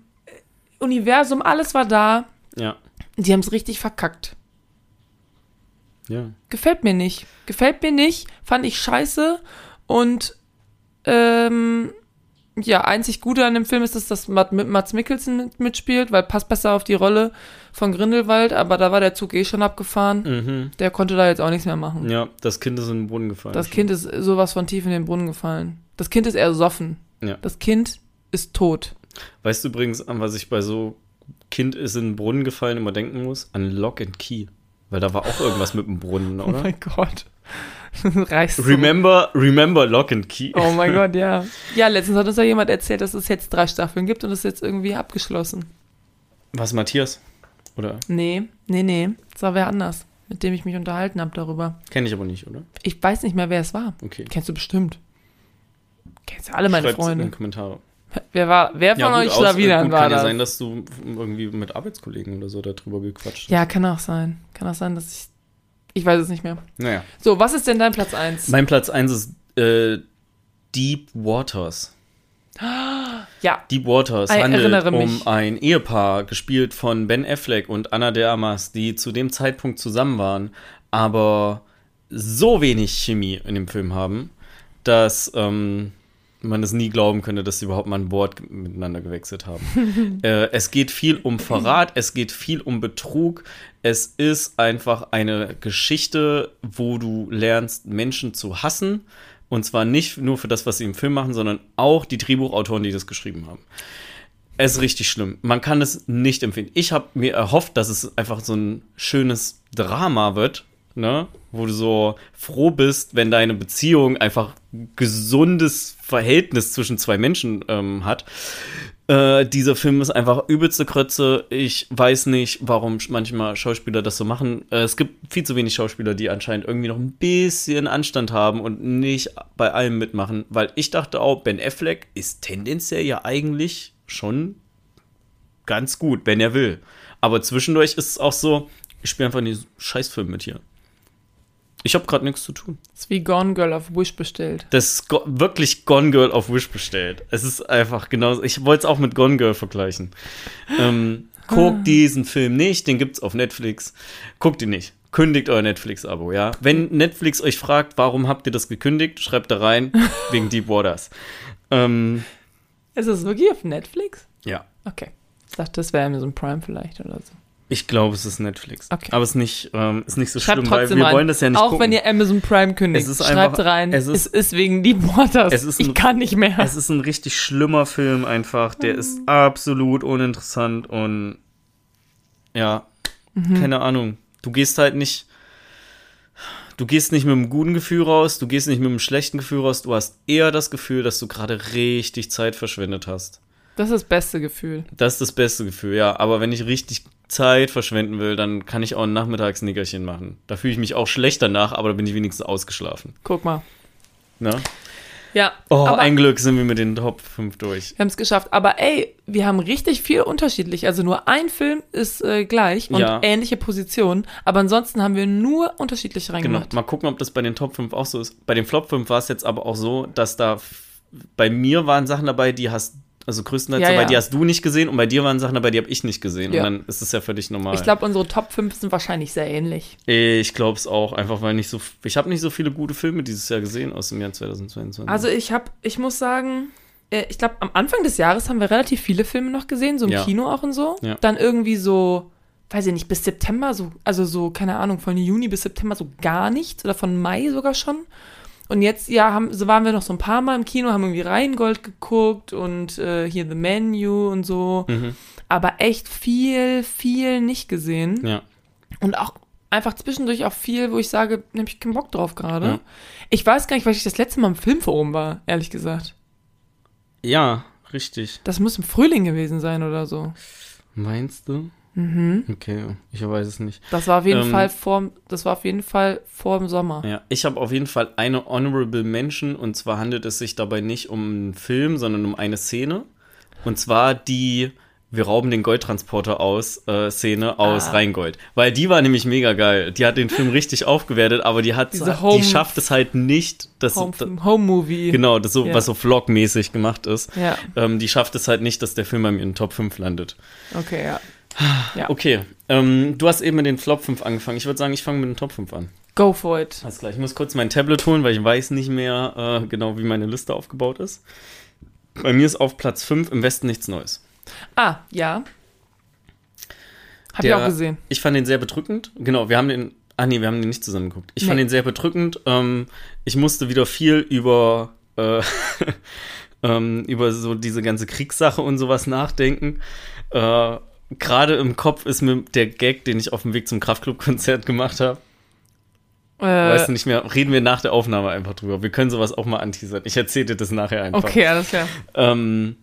Universum, alles war da. ja. Die haben es richtig verkackt. Ja. Gefällt mir nicht. Gefällt mir nicht. Fand ich scheiße. Und ähm, ja, einzig Gute an dem Film ist, dass das Matt, mit Mats Mikkelsen mit, mitspielt, weil passt besser auf die Rolle von Grindelwald, aber da war der Zug eh schon abgefahren. Mhm. Der konnte da jetzt auch nichts mehr machen. Ja, das Kind ist in den Boden gefallen. Das Kind ist sowas von tief in den Brunnen gefallen. Das Kind ist ersoffen. Ja. Das Kind ist tot. Weißt du übrigens, an was ich bei so Kind ist in den Brunnen gefallen immer denken muss? An Lock and Key. Weil da war auch irgendwas mit dem Brunnen, Oh oder? mein Gott. Reißt. Remember, remember Lock and Key. Oh mein Gott, ja. Ja, letztens hat uns ja jemand erzählt, dass es jetzt drei Staffeln gibt und es ist jetzt irgendwie abgeschlossen. Was, Matthias? Oder? Nee, nee, nee. Das war wer anders, mit dem ich mich unterhalten habe darüber. Kenne ich aber nicht, oder? Ich weiß nicht mehr, wer es war. Okay. Kennst du bestimmt. Kennst ja alle meine Schreibt's in Freunde. die Kommentare. Wer war, wer von euch aus- Schlawinern war kann ja das? sein, dass du irgendwie mit Arbeitskollegen oder so darüber gequatscht hast. Ja, kann auch sein. Kann auch sein, dass ich. Ich weiß es nicht mehr. Naja. So, was ist denn dein Platz 1? Mein Platz 1 ist äh, Deep Waters. Ja. Deep Waters Ich handelt um ein Ehepaar, gespielt von Ben Affleck und Anna de Armas, die zu dem Zeitpunkt zusammen waren, aber so wenig Chemie in dem Film haben, dass ähm, man es nie glauben könnte, dass sie überhaupt mal ein Wort miteinander gewechselt haben. äh, es geht viel um Verrat, es geht viel um Betrug. Es ist einfach eine Geschichte, wo du lernst, Menschen zu hassen. Und zwar nicht nur für das, was sie im Film machen, sondern auch die Drehbuchautoren, die das geschrieben haben. Es ist richtig schlimm. Man kann es nicht empfehlen. Ich habe mir erhofft, dass es einfach so ein schönes Drama wird, ne? wo du so froh bist, wenn deine Beziehung einfach ein gesundes Verhältnis zwischen zwei Menschen ähm, hat. Äh, dieser Film ist einfach übelste Krötze. Ich weiß nicht, warum manchmal Schauspieler das so machen. Äh, es gibt viel zu wenig Schauspieler, die anscheinend irgendwie noch ein bisschen Anstand haben und nicht bei allem mitmachen. Weil ich dachte auch, Ben Affleck ist tendenziell ja eigentlich schon ganz gut, wenn er will. Aber zwischendurch ist es auch so, ich spiele einfach in diesem Scheißfilm mit hier. Ich habe gerade nichts zu tun. ist wie Gone Girl auf Wish bestellt. Das ist go wirklich Gone Girl auf Wish bestellt. Es ist einfach genauso. Ich wollte es auch mit Gone Girl vergleichen. Ähm, guckt diesen Film nicht, den gibt's auf Netflix. Guckt ihn nicht. Kündigt euer Netflix-Abo, ja. Wenn Netflix euch fragt, warum habt ihr das gekündigt, schreibt da rein, wegen Deep Waters. Ähm, Ist es wirklich auf Netflix? ja. Okay. Ich dachte, das wäre Amazon Prime vielleicht oder so. Ich glaube, es ist Netflix. Okay. Aber es ist nicht, ähm, ist nicht so Schreibt schlimm, weil wir rein. wollen das ja nicht Auch gucken. wenn ihr Amazon Prime kündigt, Es ist schreibt einfach- rein. es Es ist- ist, wegen Deep Waters. Es ist ich ein- kann nicht mehr. Es ist ein richtig schlimmer Film einfach. Der ist absolut uninteressant und ja, keine Ahnung. Du gehst halt nicht. Du gehst nicht mit einem guten Gefühl raus, du gehst nicht mit einem schlechten Gefühl raus, du hast eher das Gefühl, dass du gerade richtig Zeit verschwendet hast. Das ist das beste Gefühl. Das ist das beste Gefühl, ja. Aber wenn ich richtig Zeit verschwenden will, dann kann ich auch ein Nachmittagsnickerchen machen. Da fühle ich mich auch schlecht danach, aber da bin ich wenigstens ausgeschlafen. Guck mal. Ne? Ja, Oh, ein Glück sind wir mit den Top 5 durch. wir haben es geschafft. Aber ey, wir haben richtig viel unterschiedlich. Also nur ein Film ist äh, gleich und Ja. ähnliche Positionen. Aber ansonsten haben wir nur unterschiedlich Genau. reingemacht. Mal gucken, ob das bei den Top 5 auch so ist. Bei den Flop 5 war es jetzt aber auch so, dass da bei mir waren Sachen dabei, die hast, also größtenteils Ja, ja. die hast du nicht gesehen und bei dir waren Sachen dabei, die habe ich nicht gesehen. Ja. Und dann ist es ja völlig normal. Ich glaube, unsere Top 5 sind wahrscheinlich sehr ähnlich. ich glaube es auch, einfach weil nicht so, ich habe nicht so viele gute Filme dieses Jahr gesehen aus dem Jahr 2022. Also ich habe, ich muss sagen, äh, ich glaube, am Anfang des Jahres haben wir relativ viele Filme noch gesehen, so im Ja. Kino auch und so. Ja. Dann irgendwie so, weiß ich nicht, bis September so, also so, keine Ahnung, von Juni bis September so gar nichts oder von Mai sogar schon. Und jetzt, ja, haben, so waren wir noch so ein paar Mal im Kino, haben irgendwie Rheingold geguckt und äh, hier The Menu und so. Mhm. Aber echt viel, viel nicht gesehen. ja. Und auch einfach zwischendurch auch viel, wo ich sage, nehme ich keinen Bock drauf gerade. Ja. Ich weiß gar nicht, weil ich das letzte Mal im Filmforum war, ehrlich gesagt. ja, richtig. Das muss im Frühling gewesen sein oder so. Meinst du? Mhm. Okay, ich weiß es nicht. Das war auf jeden Ähm, Fall vor, das war auf jeden Fall vor dem Sommer. Ja, ich habe auf jeden Fall eine Honorable Mention und zwar handelt es sich dabei nicht um einen Film, sondern um eine Szene. Und zwar die Wir rauben den Goldtransporter aus äh, Szene aus Ah. Rheingold. Weil die war nämlich mega geil. Die hat den Film richtig aufgewertet, aber die hat Diese die Home- schafft es halt nicht, dass Home, da, Home Movie. genau, das so Ja. was so vlogmäßig gemacht ist. Ja, Ähm, die schafft es halt nicht, dass der Film bei mir in den Top 5 landet. okay, ja. Ja. Okay, ähm, du hast eben mit den Flop 5 angefangen. Ich würde sagen, ich fange mit den Top 5 an. Go for it. Alles klar, ich muss kurz mein Tablet holen, weil ich weiß nicht mehr äh, genau, wie meine Liste aufgebaut ist. Bei mir ist auf Platz 5 im Westen nichts Neues. Ah, ja. Hab ich Der- auch gesehen. Ich fand den sehr bedrückend. Genau, wir haben den. Ah nee, wir haben den nicht zusammen geguckt. Ich fand Nee. den sehr bedrückend. Ähm, ich musste wieder viel über äh, äh, ähm, über so diese ganze Kriegssache und sowas nachdenken. Äh, Gerade im Kopf ist mir der Gag, den ich auf dem Weg zum Kraftclub-Konzert gemacht habe. Äh, Weißt du nicht mehr, reden wir nach der Aufnahme einfach drüber. Wir können sowas auch mal anteasern. Ich erzähle dir das nachher einfach. okay, alles klar. Ähm,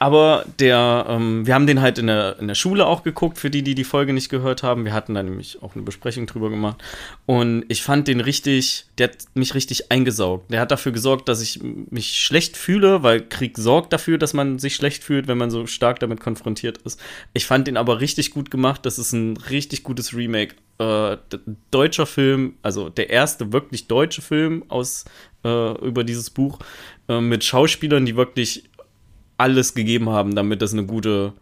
aber der, ähm, wir haben den halt in der, in der Schule auch geguckt, für die, die die Folge nicht gehört haben. Wir hatten da nämlich auch eine Besprechung drüber gemacht. Und ich fand den richtig, der hat mich richtig eingesaugt. Der hat dafür gesorgt, dass ich mich schlecht fühle, weil Krieg sorgt dafür, dass man sich schlecht fühlt, wenn man so stark damit konfrontiert ist. Ich fand den aber richtig gut gemacht. Das ist ein richtig gutes Remake. Äh, deutscher Film, also der erste wirklich deutsche Film aus äh, über dieses Buch äh, mit Schauspielern, die wirklich alles gegeben haben, damit das eine gute,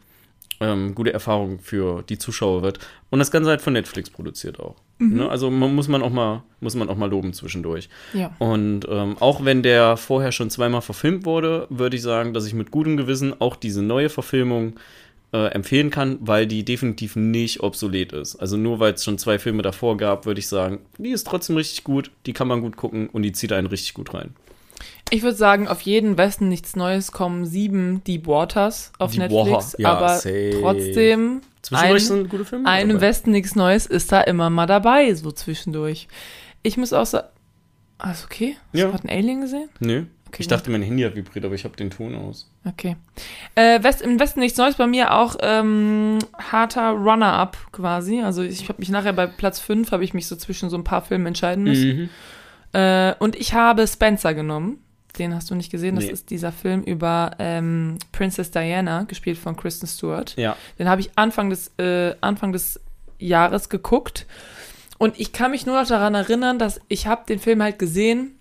ähm, gute Erfahrung für die Zuschauer wird. Und das Ganze halt von Netflix produziert auch. Ne? Also man, muss man auch mal muss man auch mal loben zwischendurch. Ja. Und ähm, auch wenn der vorher schon zweimal verfilmt wurde, würde ich sagen, dass ich mit gutem Gewissen auch diese neue Verfilmung äh, empfehlen kann, weil die definitiv nicht obsolet ist. Also nur weil es schon zwei Filme davor gab, würde ich sagen, die ist trotzdem richtig gut, die kann man gut gucken und die zieht einen richtig gut rein. Ich würde sagen, auf jeden Westen nichts Neues kommen sieben Deep Waters auf Deep Netflix, ja, aber safe. trotzdem Zwischendurch ein, sind gute Filme. ein im. Westen nichts Neues ist da immer mal dabei, so zwischendurch. Ich muss auch sagen, alles okay? Hast Ja. du gerade einen Alien gesehen? Nö. Okay, ich dachte, mein Handy hat vibriert, aber ich habe den Ton aus. Okay. Äh, West, Im Westen nichts Neues, bei mir auch ähm, harter Runner-up quasi. Also ich habe mich nachher bei Platz 5, habe ich mich so zwischen so ein paar Filmen entscheiden müssen. Mhm. Äh, und ich habe Spencer genommen. Den hast du nicht gesehen. Das Nee. ist dieser Film über ähm, Princess Diana, gespielt von Kristen Stewart. Ja. Den habe ich Anfang des, äh, Anfang des Jahres geguckt. Und ich kann mich nur noch daran erinnern, dass ich habe den Film halt gesehen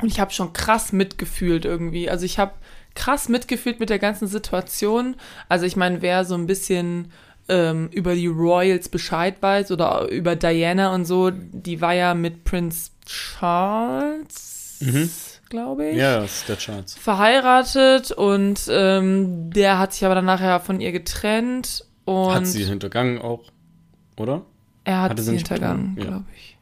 und ich habe schon krass mitgefühlt irgendwie. Also ich habe krass mitgefühlt mit der ganzen Situation. Also ich meine, wer so ein bisschen ähm, über die Royals Bescheid weiß oder über Diana und so, die war ja mit Prinz Charles, Mhm. Glaube ich Ja, das ist der Charts. verheiratet und ähm, der hat sich aber dann nachher von ihr getrennt und Hat sie hintergangen auch, oder? er hat hatte sie hintergangen, glaube ich.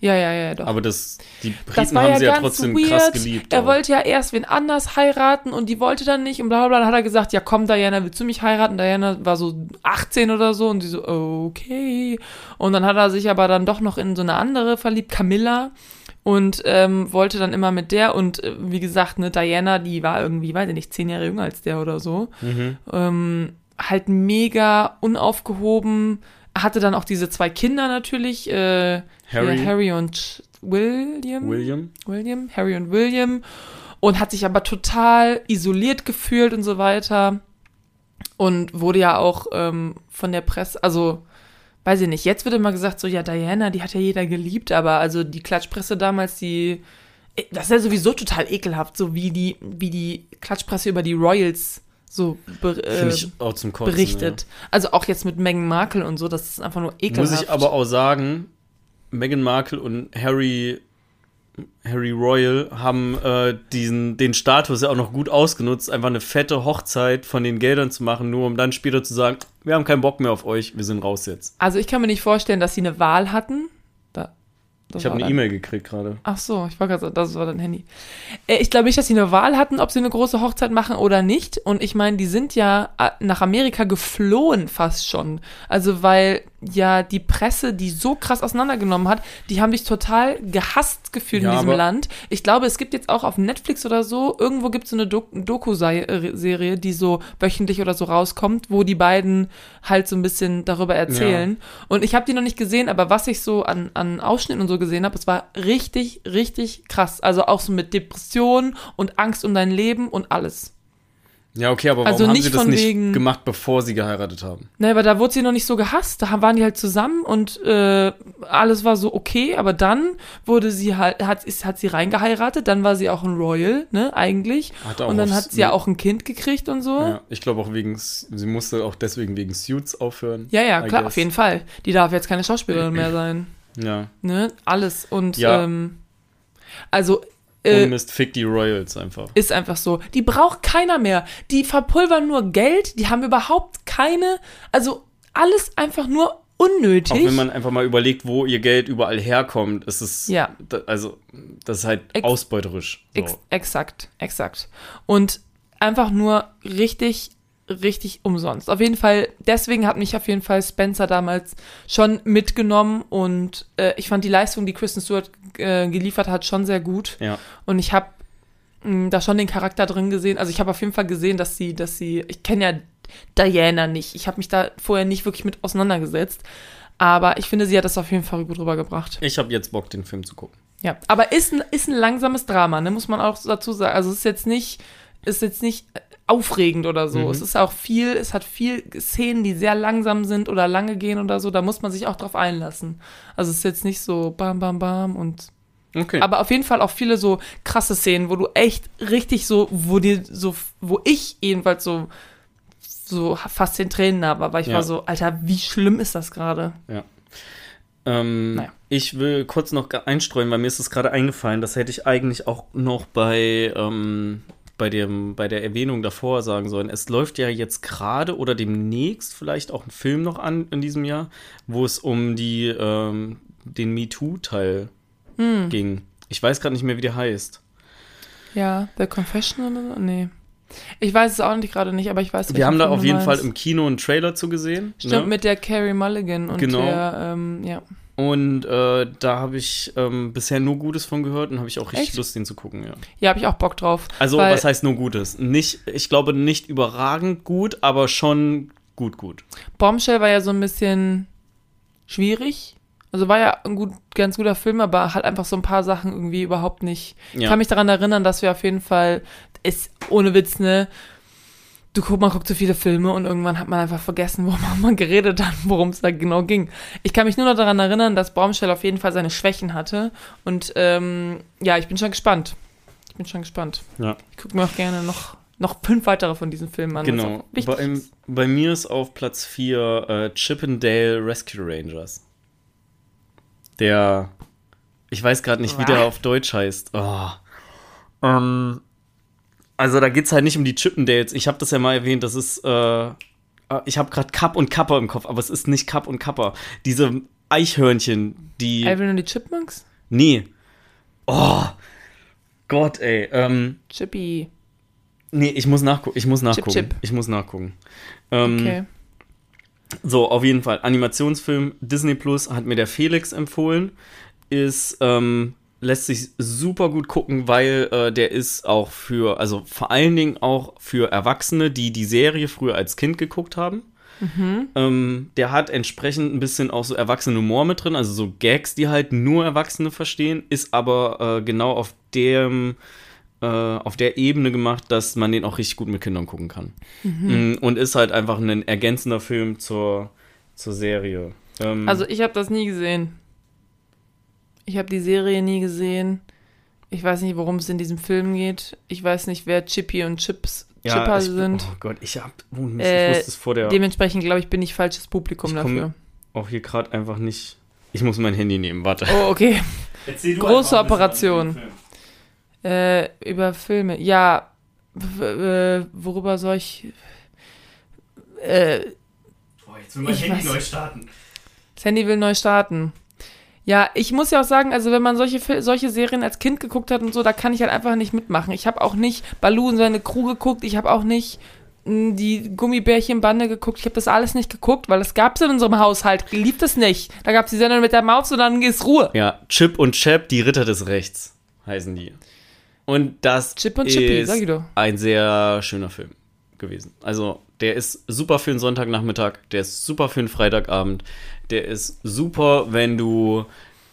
Ja, ja, ja, doch. Aber das, die das Briten war haben ja sie ja trotzdem weird. krass geliebt. er auch. wollte ja erst wen anders heiraten und die wollte dann nicht und bla bla bla. Dann hat er gesagt, ja komm Diana, willst du mich heiraten? Diana war so 18 oder so und sie so, okay. Und dann hat er sich aber dann doch noch in so eine andere verliebt, Camilla. Und ähm, wollte dann immer mit der und äh, wie gesagt, ne, Diana, die war irgendwie, weiß ich nicht, zehn Jahre jünger als der oder so. Mhm. ähm, halt mega unaufgehoben. Hatte dann auch diese zwei Kinder natürlich, äh, Harry. Hier, Harry und William. William. William, Harry und William. Und hat sich aber total isoliert gefühlt und so weiter. Und wurde ja auch ähm, von der Presse, also weiß ich nicht, jetzt wird immer gesagt, so, ja, Diana, die hat ja jeder geliebt, aber also die Klatschpresse damals, die, das ist ja sowieso total ekelhaft, so wie die, wie die Klatschpresse über die Royals so be äh, Kotzen. berichtet. Also auch jetzt mit Meghan Markle und so, das ist einfach nur Ja. ekelhaft. Muss ich aber auch sagen, Meghan Markle und Harry, Harry Royal haben äh, diesen, den Status ja auch noch gut ausgenutzt, einfach eine fette Hochzeit von den Geldern zu machen, nur um dann später zu sagen, wir haben keinen Bock mehr auf euch, wir sind raus jetzt. Also ich kann mir nicht vorstellen, dass sie eine Wahl hatten. Da, Ich habe eine E-Mail gekriegt gerade. Ach so, ich war gerade das war dein Handy. Äh, ich glaube nicht, dass sie eine Wahl hatten, ob sie eine große Hochzeit machen oder nicht. Und ich meine, die sind ja äh, nach Amerika geflohen fast schon. Also weil ja die Presse die so krass auseinandergenommen hat, die haben dich total gehasst gefühlt Ja, in diesem Land. Ich glaube, es gibt jetzt auch auf Netflix oder so, irgendwo gibt es so eine Dok Doku-Serie, die so wöchentlich oder so rauskommt, wo die beiden halt so ein bisschen darüber erzählen. Und ich habe die noch nicht gesehen, aber was ich so an, an Ausschnitten und so gesehen habe, es war richtig, richtig krass. Also auch so mit Depression und Angst um dein Leben und alles. Ja, okay, aber warum Also haben nicht sie das nicht wegen- gemacht, bevor sie geheiratet haben? Ne, aber da wurde sie noch nicht so gehasst. Da waren die halt zusammen und äh, alles war so okay. Aber dann wurde sie halt, hat, ist, hat sie reingeheiratet. Dann war sie auch ein Royal, ne, eigentlich. Hat auch und dann hat sie ja auch ein Kind gekriegt und so. Ja, ich glaube auch wegen, sie musste auch deswegen wegen Suits aufhören. Ja, ja, klar, auf jeden Fall. Die darf jetzt keine Schauspielerin mehr sein. Ja. Ne? Alles. Und Ja. ähm, also Äh, Mist, fick die Royals einfach. ist einfach so. Die braucht keiner mehr. Die verpulvern nur Geld, die haben überhaupt keine, also alles einfach nur unnötig. Auch wenn man einfach mal überlegt, wo ihr Geld überall herkommt, ist es, Ja. da, also, das ist halt Ex- ausbeuterisch. So. Ex exakt, exakt. Und einfach nur richtig, richtig umsonst. Auf jeden Fall, deswegen hat mich auf jeden Fall Spencer damals schon mitgenommen und äh, ich fand die Leistung, die Kristen Stewart äh, geliefert hat, schon sehr gut. Ja. Und ich habe da schon den Charakter drin gesehen. Also ich habe auf jeden Fall gesehen, dass sie, dass sie, ich kenne ja Diana nicht. Ich habe mich da vorher nicht wirklich mit auseinandergesetzt. Aber ich finde, sie hat das auf jeden Fall gut rübergebracht. Ich habe jetzt Bock, den Film zu gucken. Ja, aber ist ein, ist ein langsames Drama, ne, muss man auch dazu sagen. Also es ist jetzt nicht, ist jetzt nicht aufregend oder so. Mhm. Es ist auch viel, es hat viel Szenen, die sehr langsam sind oder lange gehen oder so. Da muss man sich auch drauf einlassen. Also es ist jetzt nicht so bam, bam, bam und Okay. aber auf jeden Fall auch viele so krasse Szenen, wo du echt richtig so, wo dir so, wo ich jedenfalls so, so fast den Tränen nah war, weil ich Ja. war so, Alter, wie schlimm ist das gerade? Ähm, Naja. Ich will kurz noch einstreuen, weil mir ist es gerade eingefallen. Das hätte ich eigentlich auch noch bei, ähm, bei, dem, bei der Erwähnung davor sagen sollen. Es läuft ja jetzt gerade oder demnächst vielleicht auch ein Film noch an in diesem Jahr, wo es um die, ähm, den MeToo-Teil Hm. ging. Ich weiß gerade nicht mehr, wie der heißt. Ja, The Confession oder so? Nee. Ich weiß es auch nicht gerade nicht, aber ich weiß Wir haben da auf jeden Fall meinst. im Kino einen Trailer zu gesehen. Stimmt, ne? mit der Carrie Mulligan und Genau. der, ähm, ja. Und äh, da habe ich ähm, bisher nur Gutes von gehört und habe ich auch richtig Echt? Lust, den zu gucken, ja. Ja, habe ich auch Bock drauf. Also, was heißt nur Gutes? Nicht, ich glaube nicht überragend gut, aber schon gut, gut. Bombshell war ja so ein bisschen schwierig. Also war ja ein gut, ganz guter Film, aber hat einfach so ein paar Sachen irgendwie überhaupt nicht. Ich Ja. kann mich daran erinnern, dass wir auf jeden Fall, ist ohne Witz, ne, du guck, man guckt so viele Filme und irgendwann hat man einfach vergessen, worum man geredet hat, worum es da genau ging. Ich kann mich nur noch daran erinnern, dass Bombshell auf jeden Fall seine Schwächen hatte. Und ähm, ja, ich bin schon gespannt. Ich bin schon gespannt. Ja. Ich gucke mir auch gerne noch, noch fünf weitere von diesen Filmen an. Genau. Bei, bei mir ist auf Platz 4 äh, Chippendale Rescue Rangers. Der, ich weiß gerade nicht, wie der auf Deutsch heißt. Oh. Ähm, also da geht es halt nicht um die Chippendales. Ich habe das ja mal erwähnt, das ist, äh, ich habe gerade Kapp und Kapper im Kopf, aber es ist nicht Kapp und Kapper. Diese Eichhörnchen, die... Alvin und die Chipmunks? Nee. Oh. Gott, ey. Ähm, Chippy. nee, ich muss nachgucken. Ich muss nachgucken. Chip. Ich muss nachgucken. Ähm, Okay. So, auf jeden Fall. Animationsfilm Disney Plus hat mir der Felix empfohlen. Ist, ähm, lässt sich super gut gucken, weil äh, der ist auch für, also vor allen Dingen auch für Erwachsene, die die Serie früher als Kind geguckt haben. Ähm, der hat entsprechend ein bisschen auch so erwachsene Humor mit drin, also so Gags, die halt nur Erwachsene verstehen, ist aber äh, genau auf dem äh, auf der Ebene gemacht, dass man den auch richtig gut mit Kindern gucken kann. Mm, Und ist halt einfach ein ergänzender Film zur, zur Serie. Ähm, Also ich habe das nie gesehen. Ich habe die Serie nie gesehen. Ich weiß nicht, worum es in diesem Film geht. Ich weiß nicht, wer Chippy und Chips ja, Chipper ich, sind. Oh Gott, ich hab, oh Mist, Äh, ich wusste es vor der, Dementsprechend glaube ich, bin ich falsches Publikum Ich dafür. auch hier gerade einfach nicht, ich muss mein Handy nehmen, warte. Oh, okay. Große Operation. Film. Äh, über Filme. Ja, äh, worüber soll ich. Äh, Boah, jetzt will mein Handy weiß- neu starten. das Handy will neu starten. Ja, ich muss ja auch sagen, also wenn man solche, solche Serien als Kind geguckt hat und so, da kann ich halt einfach nicht mitmachen. Ich habe auch nicht Baloo und seine Crew geguckt, ich habe auch nicht mh, die Gummibärchenbande geguckt, ich habe das alles nicht geguckt, weil das gab's in unserem Haushalt, lief das nicht. Da gab's die Sendung mit der Maus und dann ist Ruhe. Ja, Chip und Chap, die Ritter des Rechts, heißen die. Und das Chip und Chippy, ist sag ich doch. ein sehr schöner Film gewesen. Also, der ist super für einen Sonntagnachmittag, der ist super für einen Freitagabend, der ist super, wenn du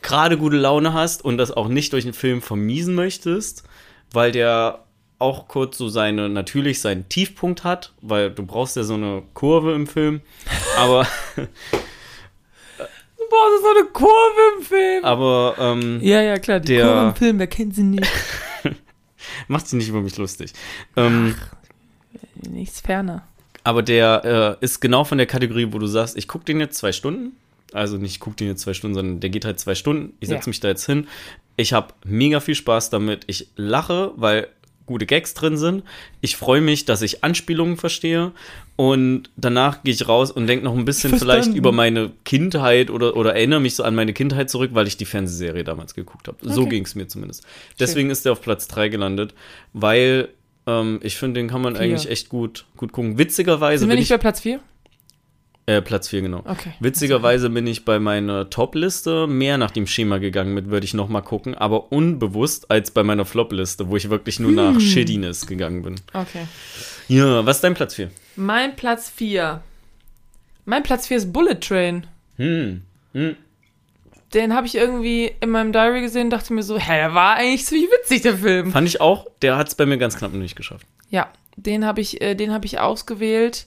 gerade gute Laune hast und das auch nicht durch den Film vermiesen möchtest, weil der auch kurz so seine, natürlich seinen Tiefpunkt hat, weil du brauchst ja so eine Kurve im Film, aber, das ist so eine Kurve im Film. aber, ähm, Ja, ja, klar, die Der- Kurve im Film, wer kennt sie nicht? macht sich nicht über mich lustig. Ähm, Nichts ferner. Aber der äh, ist genau von der Kategorie, wo du sagst, ich gucke den jetzt zwei Stunden. Also nicht, ich gucke den jetzt zwei Stunden, sondern der geht halt zwei Stunden. Ich setze Ja. mich da jetzt hin. Ich habe mega viel Spaß damit. Ich lache, weil gute Gags drin sind. Ich freue mich, dass ich Anspielungen verstehe. Und danach gehe ich raus und denke noch ein bisschen Verstanden. vielleicht über meine Kindheit oder, oder erinnere mich so an meine Kindheit zurück, weil ich die Fernsehserie damals geguckt habe. So Okay. ging es mir zumindest. Deswegen ist der auf Platz 3 gelandet, weil ähm, ich finde, den kann man Vier. eigentlich echt gut, gut gucken. Witzigerweise Sind wir bin nicht ich bei Platz 4? äh, Platz 4, genau. Okay. Witzigerweise bin ich bei meiner Top-Liste mehr nach dem Schema gegangen mit, würde ich noch mal gucken, aber unbewusst als bei meiner Flop-Liste, wo ich wirklich nur nach Shittiness gegangen bin. Okay. Ja, was ist dein Platz 4? Mein Platz 4. Mein Platz 4 ist Bullet Train. Hm. Hm. Den habe ich irgendwie in meinem Diary gesehen, dachte mir so, hä, der war eigentlich ziemlich witzig, der Film. Fand ich auch, der hat es bei mir ganz knapp nicht geschafft. Ja, den habe ich, äh, den habe ich ausgewählt.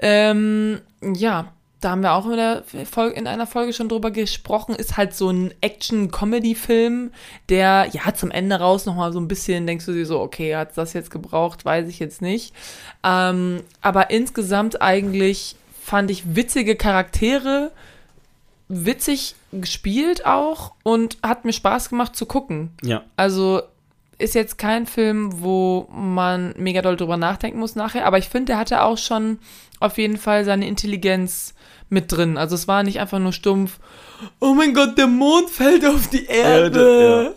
Ähm, ja, da haben wir auch in, der Folge, in einer Folge schon drüber gesprochen. Ist halt so ein Action-Comedy-Film, der ja zum Ende raus nochmal so ein bisschen denkst du dir so, okay, hat das jetzt gebraucht, weiß ich jetzt nicht. Ähm, aber insgesamt eigentlich fand ich witzige Charaktere, witzig gespielt auch und hat mir Spaß gemacht zu gucken. Ja. Also ist jetzt kein Film, wo man mega doll drüber nachdenken muss nachher, aber ich finde, der hatte auch schon auf jeden Fall seine Intelligenz mit drin. Also es war nicht einfach nur stumpf, oh mein Gott, der Mond fällt auf die Erde.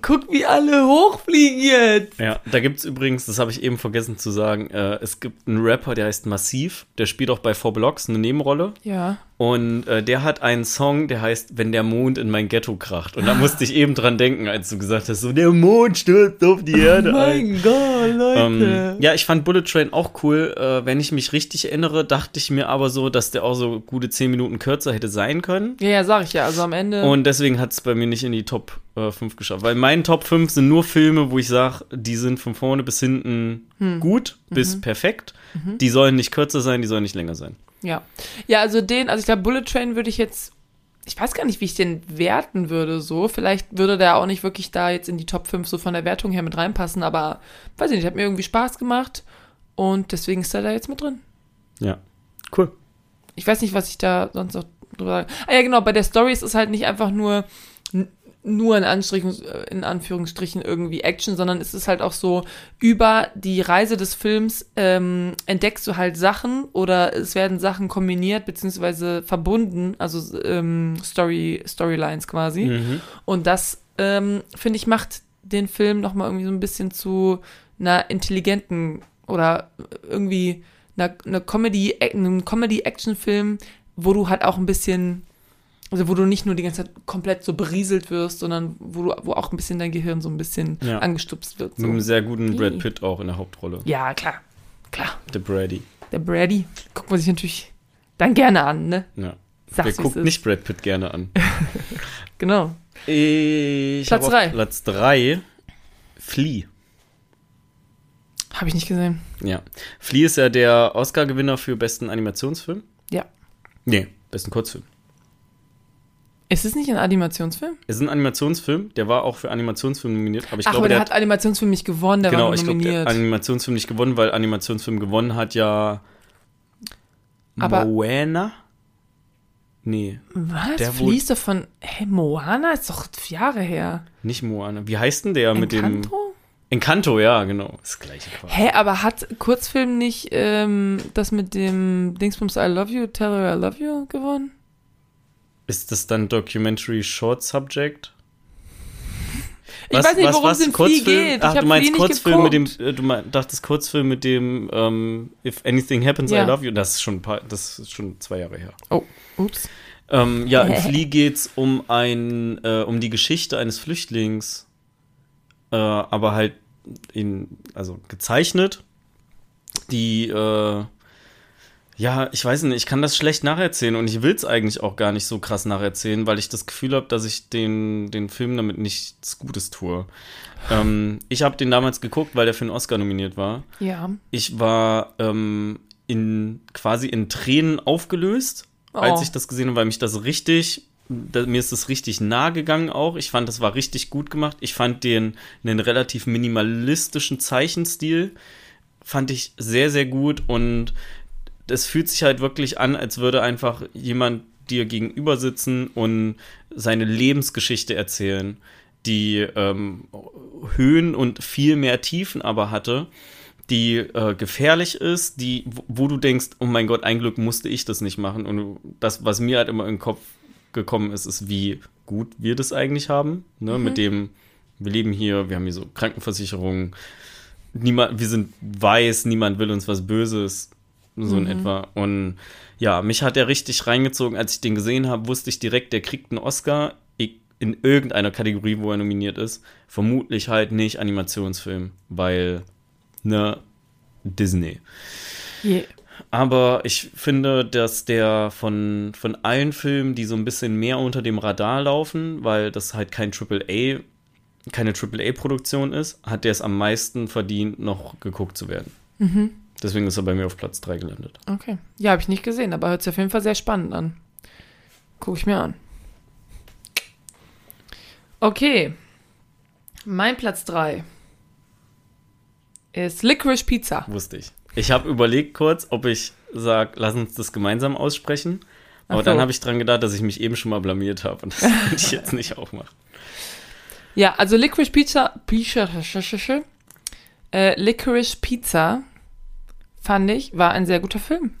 Guck, wie alle hochfliegen jetzt. Ja, da gibt es übrigens, das habe ich eben vergessen zu sagen, äh, es gibt einen Rapper, der heißt Massiv, der spielt auch bei Four Blocks eine Nebenrolle. Ja. Und äh, der hat einen Song, der heißt Wenn der Mond in mein Ghetto kracht. Und da musste ich eben dran denken, als du gesagt hast, so der Mond stürzt auf die Erde ein. Oh Gott, Leute. Ähm, ja, ich fand Bullet Train auch cool. Äh, wenn ich mich richtig erinnere, dachte ich mir aber so, dass der auch so gute 10 Minuten kürzer hätte sein können. ja, ja, sag ich ja. Also am Ende. Und deswegen hat es bei mir nicht in die Top äh, 5 geschafft. Weil meine Top 5 sind nur Filme, wo ich sage, die sind von vorne bis hinten Hm. gut Mhm. bis perfekt. Die sollen nicht kürzer sein, die sollen nicht länger sein. Ja. Ja, also den, also ich glaube, Bullet Train würde ich jetzt, ich weiß gar nicht, wie ich den werten würde, so. Vielleicht würde der auch nicht wirklich da jetzt in die Top 5 so von der Wertung her mit reinpassen, aber weiß ich nicht, hat mir irgendwie Spaß gemacht und deswegen ist er da jetzt mit drin. Ja. Cool. Ich weiß nicht, was ich da sonst noch drüber sage. Ah ja, genau, bei der Story ist es halt nicht einfach nur nur in, Anstrichen, in Anführungsstrichen irgendwie Action, sondern es ist halt auch so, über die Reise des Films ähm, entdeckst du halt Sachen oder es werden Sachen kombiniert beziehungsweise verbunden, also ähm, Story, Storylines quasi. Mhm. Und das, ähm, finde ich, macht den Film nochmal irgendwie so ein bisschen zu einer intelligenten oder irgendwie einer, einer Comedy, einem Comedy-Action-Film, wo du halt auch ein bisschen, also wo du nicht nur die ganze Zeit komplett so berieselt wirst, sondern wo du, wo auch ein bisschen dein Gehirn so ein bisschen Ja. angestupst wird. Mit einem So. sehr guten Brad. Pitt auch in der Hauptrolle. Ja, klar. Klar. The Brady. Der Brady guckt man sich natürlich dann gerne an, ne? Ja. Sag's, Wer guckt nicht Brad Pitt gerne an? Genau. Ich Platz hab auf drei. Platz 3 Flea. Habe ich nicht gesehen. Ja. Flea ist ja der Oscar-Gewinner für besten Animationsfilm. Ja. Nee, besten Kurzfilm. Ist es nicht ein Animationsfilm? Es ist ein Animationsfilm, der war auch für Animationsfilm nominiert, aber ich Ach, glaube, aber der, der hat Animationsfilm nicht gewonnen, der genau, war ich nur glaube, der nominiert. hat Animationsfilm nicht gewonnen, weil Animationsfilm gewonnen hat ja Aber- Moana? Nee, Was? der Fließt doch von. Hey, Moana ist doch Jahre her. nicht Moana. Wie heißt denn der mit dem Encanto? Encanto, ja, genau. Das gleiche quasi. Hä, aber hat Kurzfilm nicht ähm, das mit dem Dingsbums I Love You, Tell Her I Love You gewonnen? Ist das dann Documentary Short Subject? Ich weiß nicht, worum es Flea Kurzfilm? geht. Ach, ich du meinst Flea Kurzfilm mit dem, äh, du mein, dachtest Kurzfilm mit dem ähm, If Anything Happens, Ja. I Love You. Das ist schon ein paar, das ist schon zwei Jahre her. Oh, ups. Ähm, ja, in Flea geht's um ein, äh, um die Geschichte eines Flüchtlings, äh, aber halt in, also gezeichnet. Die, äh, ja, ich weiß nicht, ich kann das schlecht nacherzählen und ich will es eigentlich auch gar nicht so krass nacherzählen, weil ich das Gefühl habe, dass ich den, den Film damit nichts Gutes tue. ähm, ich habe den damals geguckt, weil der für einen Oscar nominiert war. Ja. Ich war ähm, in quasi in Tränen aufgelöst, als Oh. ich das gesehen habe, weil mich das richtig, da, mir ist das richtig nahe gegangen auch. Ich fand, das war richtig gut gemacht. Ich fand den einen relativ minimalistischen Zeichenstil fand ich sehr sehr gut und es fühlt sich halt wirklich an, als würde einfach jemand dir gegenüber sitzen und seine Lebensgeschichte erzählen, die ähm, Höhen und viel mehr Tiefen aber hatte, die äh, gefährlich ist, die, wo- wo du denkst, oh mein Gott, ein Glück musste ich das nicht machen. Und das, was mir halt immer in den Kopf gekommen ist, ist, wie gut wir das eigentlich haben. Ne? Mit dem, wir leben hier, wir haben hier so Krankenversicherung, niemand, wir sind weiß, niemand will uns was Böses, so in etwa. Und ja, mich hat er richtig reingezogen. Als ich den gesehen habe, wusste ich direkt, der kriegt einen Oscar in irgendeiner Kategorie, wo er nominiert ist. Vermutlich halt nicht Animationsfilm, weil, ne, Disney. Je. Aber ich finde, dass der von, von allen Filmen, die so ein bisschen mehr unter dem Radar laufen, weil das halt kein AAA, keine AAA-Produktion ist, hat der es am meisten verdient, noch geguckt zu werden. Deswegen ist er bei mir auf Platz 3 gelandet. Okay. Ja, habe ich nicht gesehen, aber hört sich auf jeden Fall sehr spannend an. Gucke ich mir an. Okay. Mein Platz 3 ist Licorice Pizza. Wusste ich. Ich habe überlegt kurz, ob ich sage, lass uns das gemeinsam aussprechen. Aber so. dann habe ich dran gedacht, dass ich mich eben schon mal blamiert habe. Und das würde ich jetzt nicht auch machen. Ja, also Licorice Pizza, Pizza, äh, Licorice Pizza fand ich, war ein sehr guter Film.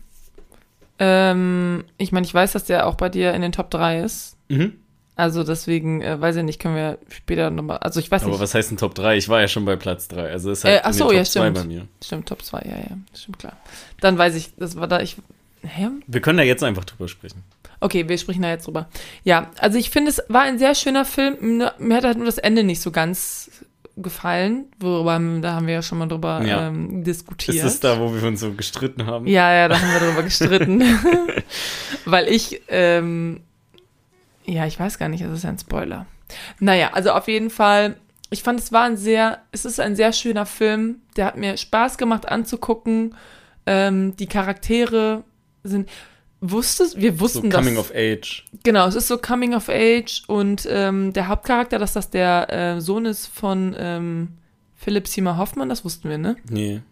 Ähm, ich meine, ich weiß, dass der auch bei dir in den Top 3 ist. Mhm. Also deswegen, äh, weiß ich nicht, können wir später nochmal, also ich weiß Aber nicht. was heißt ein Top 3? Ich war ja schon bei Platz 3. Also ist Äh, halt ach in so, den ja, Top 2 stimmt. bei mir. Stimmt, Top 2, ja, ja, stimmt, klar. Dann weiß ich, das war da, ich, hä? Wir können da jetzt einfach drüber sprechen. Okay, wir sprechen da jetzt drüber. Ja, also ich finde, es war ein sehr schöner Film. Mir hat halt nur das Ende nicht so ganz gefallen, worüber, da haben wir ja schon mal drüber Ja. ähm, diskutiert. Ist es da, wo wir uns so gestritten haben? Ja, ja, da haben wir drüber gestritten. Weil ich, ähm, ja, ich weiß gar nicht, es ist ja ein Spoiler. Naja, also auf jeden Fall, ich fand, es war ein sehr, es ist ein sehr schöner Film. Der hat mir Spaß gemacht anzugucken. Ähm, die Charaktere sind, wusstest, wir So wussten Coming das. of Age. Genau, es ist so Coming of Age und ähm, der Hauptcharakter, dass das der äh, Sohn ist von ähm, Philipp Seymour Hoffmann, das wussten wir, ne? Nee.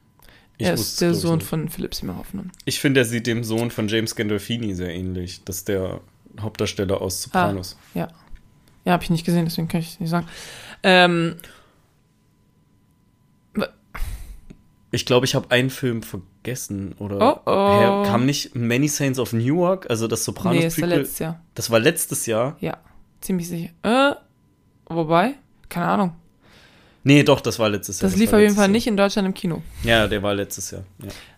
Ich er ist der Sohn nicht. von Philipp Seymour Hoffmann. Ich finde, er sieht dem Sohn von James Gandolfini sehr ähnlich. Das ist der Hauptdarsteller aus Sopranos. Ja, habe ich nicht gesehen, deswegen kann ich es nicht sagen. Ähm, Ich glaube, ich habe einen Film vergessen. Oder Oh, oh. Hä, kam nicht Many Saints of Newark, also das Sopranos nee, der Prequel? letztes Jahr. Das war letztes Jahr. Ja, ziemlich sicher. Äh, wobei, keine Ahnung. Nee, doch, das war letztes Jahr. Das, lief war auf jeden Fall Jahr. nicht in Deutschland im Kino. Ja, der war letztes Jahr.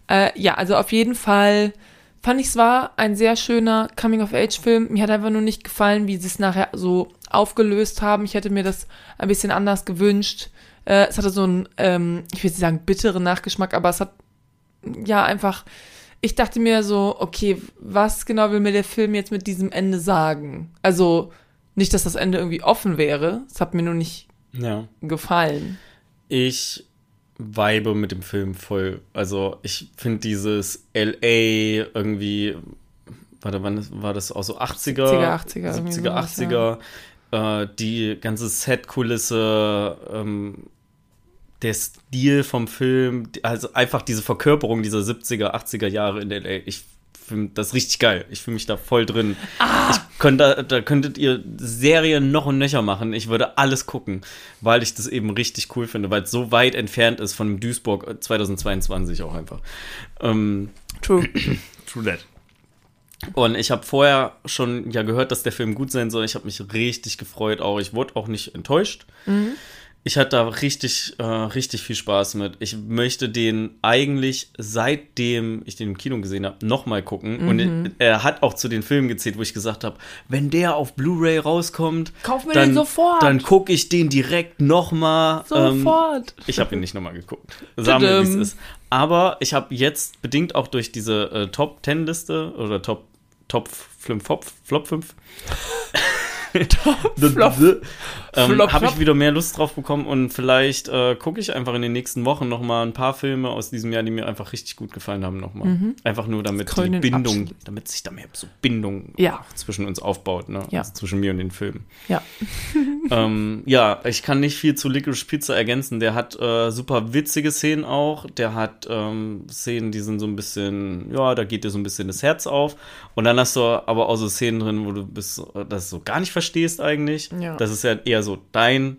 Ja. Äh, ja, also auf jeden Fall fand ich es war ein sehr schöner Coming-of-Age-Film. Mir hat einfach nur nicht gefallen, wie sie es nachher so aufgelöst haben. Ich hätte mir das ein bisschen anders gewünscht. Äh, es hatte so einen, ähm, ich will nicht sagen bitteren Nachgeschmack, aber es hat ja einfach, ich dachte mir so, okay, was genau will mir der Film jetzt mit diesem Ende sagen? Also nicht, dass das Ende irgendwie offen wäre. Es hat mir nur nicht ja. gefallen. Ich vibe mit dem Film voll. Also ich finde dieses LA irgendwie, warte, wann war das auch so 80er? 70er, 80er, irgendwie 70er, sowas, 80er. Äh, die ganze Setkulisse, ähm, der Stil vom Film, also einfach diese Verkörperung dieser 70er, 80er Jahre in LA. Ich finde das richtig geil. Ich fühle mich da voll drin. Ich könnte, da, da könntet ihr Serien noch und nöcher machen. Ich würde alles gucken, weil ich das eben richtig cool finde, weil es so weit entfernt ist von Duisburg 2022 auch einfach. Ähm, True. True that. Und ich habe vorher schon ja gehört, dass der Film gut sein soll. Ich habe mich richtig gefreut auch. Ich wurde auch nicht enttäuscht. Ich hatte da richtig, äh, richtig viel Spaß mit. Ich möchte den eigentlich, seitdem ich den im Kino gesehen habe, nochmal gucken. Und er hat auch zu den Filmen gezählt, wo ich gesagt habe, wenn der auf Blu-ray rauskommt, Kauf mir dann, den sofort. dann gucke ich den direkt nochmal. Sofort. ich habe ihn nicht nochmal geguckt. Sagen wir, wie es ist. Aber ich habe jetzt, bedingt auch durch diese äh, Top 10 Liste oder Top, Top 5, Flop, Flop 5, Flop. Ähm, habe ich wieder mehr Lust drauf bekommen und vielleicht äh, gucke ich einfach in den nächsten Wochen noch mal ein paar Filme aus diesem Jahr, die mir einfach richtig gut gefallen haben, noch mal. Einfach nur damit die Bindung, Abschluss. damit sich da mehr so Bindung Ja. zwischen uns aufbaut, ne? Ja. Also zwischen mir und den Filmen. Ja. ähm, ja, ich kann nicht viel zu Licorice Pizza ergänzen. Der hat äh, super witzige Szenen auch. Der hat ähm, Szenen, die sind so ein bisschen, ja, da geht dir so ein bisschen das Herz auf. Und dann hast du aber auch so Szenen drin, wo du bist, äh, das so gar nicht verstehst eigentlich. Ja. Das ist ja eher so dein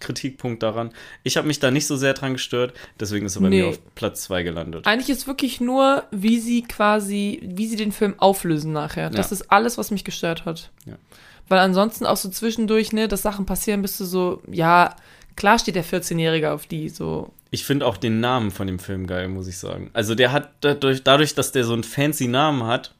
Kritikpunkt daran. Ich habe mich da nicht so sehr dran gestört, deswegen ist er bei Nee. mir auf Platz 2 gelandet. Eigentlich ist wirklich nur, wie sie quasi, wie sie den Film auflösen nachher. Das Ja. ist alles, was mich gestört hat. Ja. Weil ansonsten auch so zwischendurch, ne, dass Sachen passieren, bist du so, ja, klar steht der 14-Jährige auf die, so. Ich finde auch den Namen von dem Film geil, muss ich sagen. Also der hat dadurch, dadurch dass der so einen fancy Namen hat,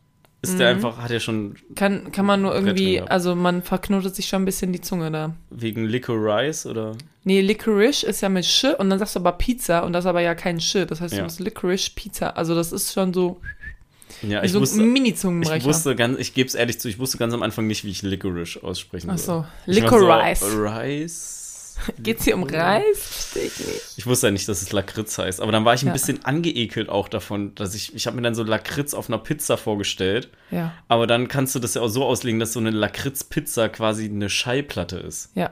ist der einfach, hat er schon Kann, kann man nur irgendwie, also man verknotet sich schon ein bisschen die Zunge da. wegen Licorice oder Nee, Licorice ist ja mit Sch und dann sagst du aber Pizza und das ist aber ja kein Sch. Das heißt, Ja. du musst Licorice Pizza. Also das ist schon so ja, ich so wusste, ein ich wusste ganz, ich gebe es ehrlich zu, ich wusste ganz am Anfang nicht, wie ich Licorice aussprechen Ach soll. so, Ich war Licorice. So, Rice. Geht's hier um Reis? Ich nicht. Ich wusste ja nicht, dass es Lakritz heißt, aber dann war ich ein Ja. bisschen angeekelt auch davon, dass ich, ich habe mir dann so Lakritz auf einer Pizza vorgestellt, Ja, aber dann kannst du das ja auch so auslegen, dass so eine Lakritz-Pizza quasi eine Schallplatte ist. ja.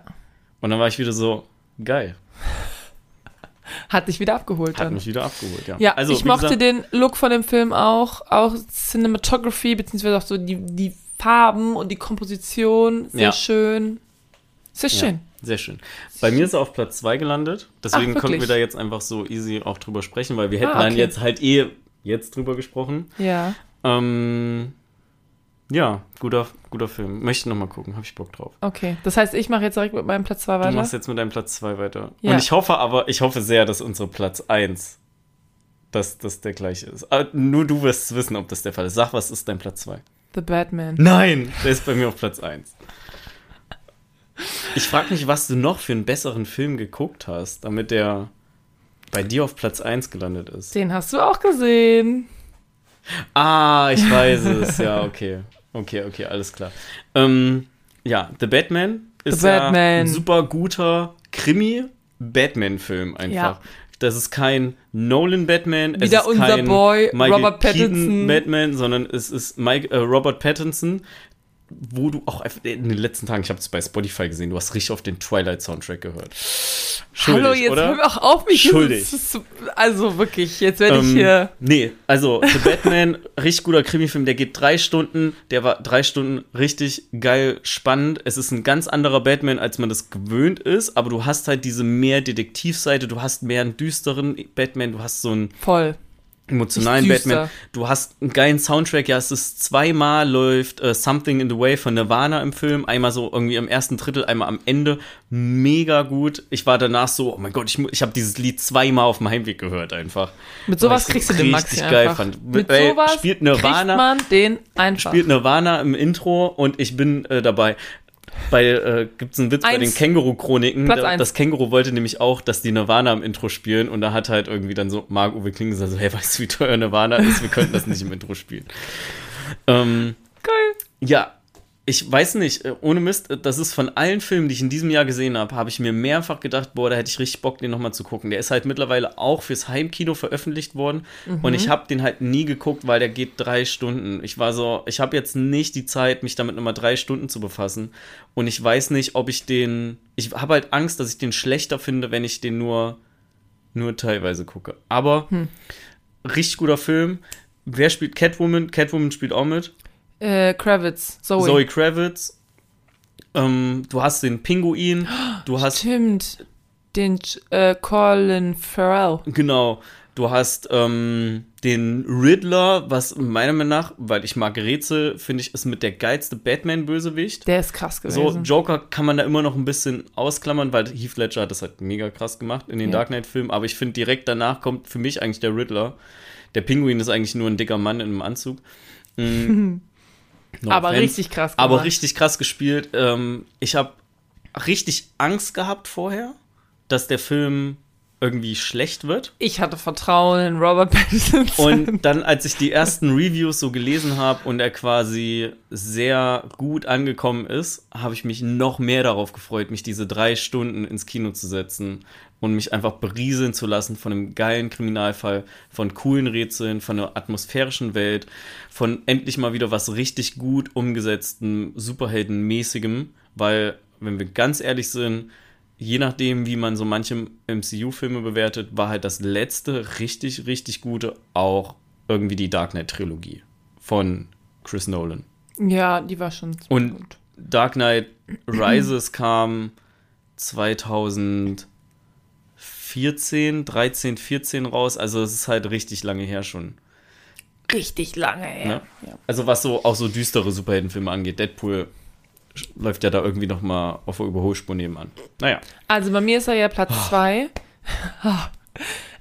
Und dann war ich wieder so, geil, Hat dich wieder abgeholt hat dann. mich wieder abgeholt, ja. Ja, also, ich mochte gesagt, den Look von dem Film auch, auch Cinematography, beziehungsweise auch so die, die Farben und die Komposition, sehr Ja. schön. Sehr Ja, schön. Sehr schön. Bei mir ist er auf Platz 2 gelandet, deswegen Ach, konnten wir da jetzt einfach so easy auch drüber sprechen, weil wir hätten Ah, dann okay. jetzt halt eh jetzt drüber gesprochen. Ja. Ähm, ja, guter, guter Film. Möchte noch mal gucken, habe ich Bock drauf. Okay. Das heißt, ich mache jetzt direkt mit meinem Platz 2 Du weiter. machst jetzt mit deinem Platz 2 weiter. Ja. Und ich hoffe aber, ich hoffe sehr, dass unsere Platz 1 dass das der gleiche ist. Aber nur du wirst wissen, ob das der Fall ist. Sag, was ist dein Platz 2? The Batman. Nein, der ist bei mir auf Platz 1. Ich frage mich, was du noch für einen besseren Film geguckt hast, damit der bei dir auf Platz 1 gelandet ist. Den hast du auch gesehen. Ah, ich weiß es. Ja, okay. Okay, okay, alles klar. Ähm, ja, The Batman ist The ja Batman. ein super guter Krimi-Batman-Film einfach. Ja. Das ist kein Nolan-Batman, es Wieder ist unser kein Boy, Michael Robert Pattinson. Keaton-Batman, sondern es ist Mike, äh, Robert Pattinson, wo du auch einfach in den letzten Tagen, ich habe es bei Spotify gesehen, du hast richtig auf den Twilight-Soundtrack gehört. Schuldig, Hallo, jetzt oder? hör auch auf mich. Schuldig. Ist- Also wirklich, jetzt werde ich Ähm, hier. Nee, also The Batman, richtig guter Krimifilm, der geht drei Stunden, der war drei Stunden richtig geil, spannend. Es ist ein ganz anderer Batman, als man das gewöhnt ist, aber du hast halt diese mehr Detektivseite, du hast mehr einen düsteren Batman, du hast so einen Voll. Emotionalen. Batman. Du hast einen geilen Soundtrack, ja, es ist zweimal läuft äh, Something in the Way von Nirvana im Film, einmal so irgendwie im ersten Drittel, einmal am Ende. Mega gut. Ich war danach so, oh mein Gott, ich, ich habe dieses Lied zweimal auf dem Heimweg gehört einfach. Mit sowas kriegst du den Maxi richtig einfach. geil fand. Mit Ey, sowas spielt Nirvana- kriegt man den einfach. Spielt Nirvana im Intro und ich bin äh, dabei. Bei, äh, gibt es einen Witz bei Eins. den Känguru-Chroniken. Da-. Das Känguru wollte nämlich auch, dass die Nirvana im Intro spielen und da hat halt irgendwie dann so Marc-Uwe Kling gesagt, so, hey, weißt du, wie teuer Nirvana ist? Wir könnten das nicht im Intro spielen. Ähm, Geil. ja, ich weiß nicht, äh, ohne Mist, äh, das ist von allen Filmen, die ich in diesem Jahr gesehen habe, habe ich mir mehrfach gedacht, boah, da hätte ich richtig Bock, den nochmal zu gucken. Der ist halt mittlerweile auch fürs Heimkino veröffentlicht worden und ich habe den halt nie geguckt, weil der geht drei Stunden. Ich war so, ich habe jetzt nicht die Zeit, mich damit nochmal drei Stunden zu befassen und ich weiß nicht, ob ich den, ich habe halt Angst, dass ich den schlechter finde, wenn ich den nur, nur teilweise gucke. Aber richtig guter Film. Wer spielt Catwoman? Catwoman spielt auch mit. Äh, Kravitz. Zoe. Zoe Kravitz. Ähm, du hast den Pinguin. Du hast, Stimmt. Den äh, Colin Farrell. genau, du hast ähm, den Riddler, was meiner Meinung nach, weil ich mag Rätsel, finde ich, ist mit der geilste Batman-Bösewicht. Der ist krass So, gewesen. Joker kann man da immer noch ein bisschen ausklammern, weil Heath Ledger hat das halt mega krass gemacht in den Ja. Dark Knight-Filmen. Aber ich finde, direkt danach kommt für mich eigentlich der Riddler. Der Pinguin ist eigentlich nur ein dicker Mann in einem Anzug. Mm. No aber offense. richtig krass Aber gemacht. richtig krass gespielt. Ähm, ich habe richtig Angst gehabt vorher, dass der Film irgendwie schlecht wird. Ich hatte Vertrauen in Robert Pattinson. Und dann, als ich die ersten Reviews so gelesen habe und er quasi sehr gut angekommen ist, habe ich mich noch mehr darauf gefreut, mich diese drei Stunden ins Kino zu setzen und mich einfach berieseln zu lassen von einem geilen Kriminalfall, von coolen Rätseln, von einer atmosphärischen Welt, von endlich mal wieder was richtig gut umgesetzten, Superheldenmäßigem, weil, wenn wir ganz ehrlich sind, je nachdem, wie man so manche MCU-Filme bewertet, war halt das letzte richtig, richtig gute auch irgendwie die Dark Knight-Trilogie von Chris Nolan. ja, die war schon Und gut. Dark Knight Rises kam 2014, 13, 14 raus. Also es ist halt richtig lange her schon. Richtig lange her. Ne? Ja. Also was so auch so düstere Superheldenfilme angeht. Deadpool läuft ja da irgendwie noch mal auf der Überholspur nebenan. Naja. Also bei mir ist er ja Platz zwei.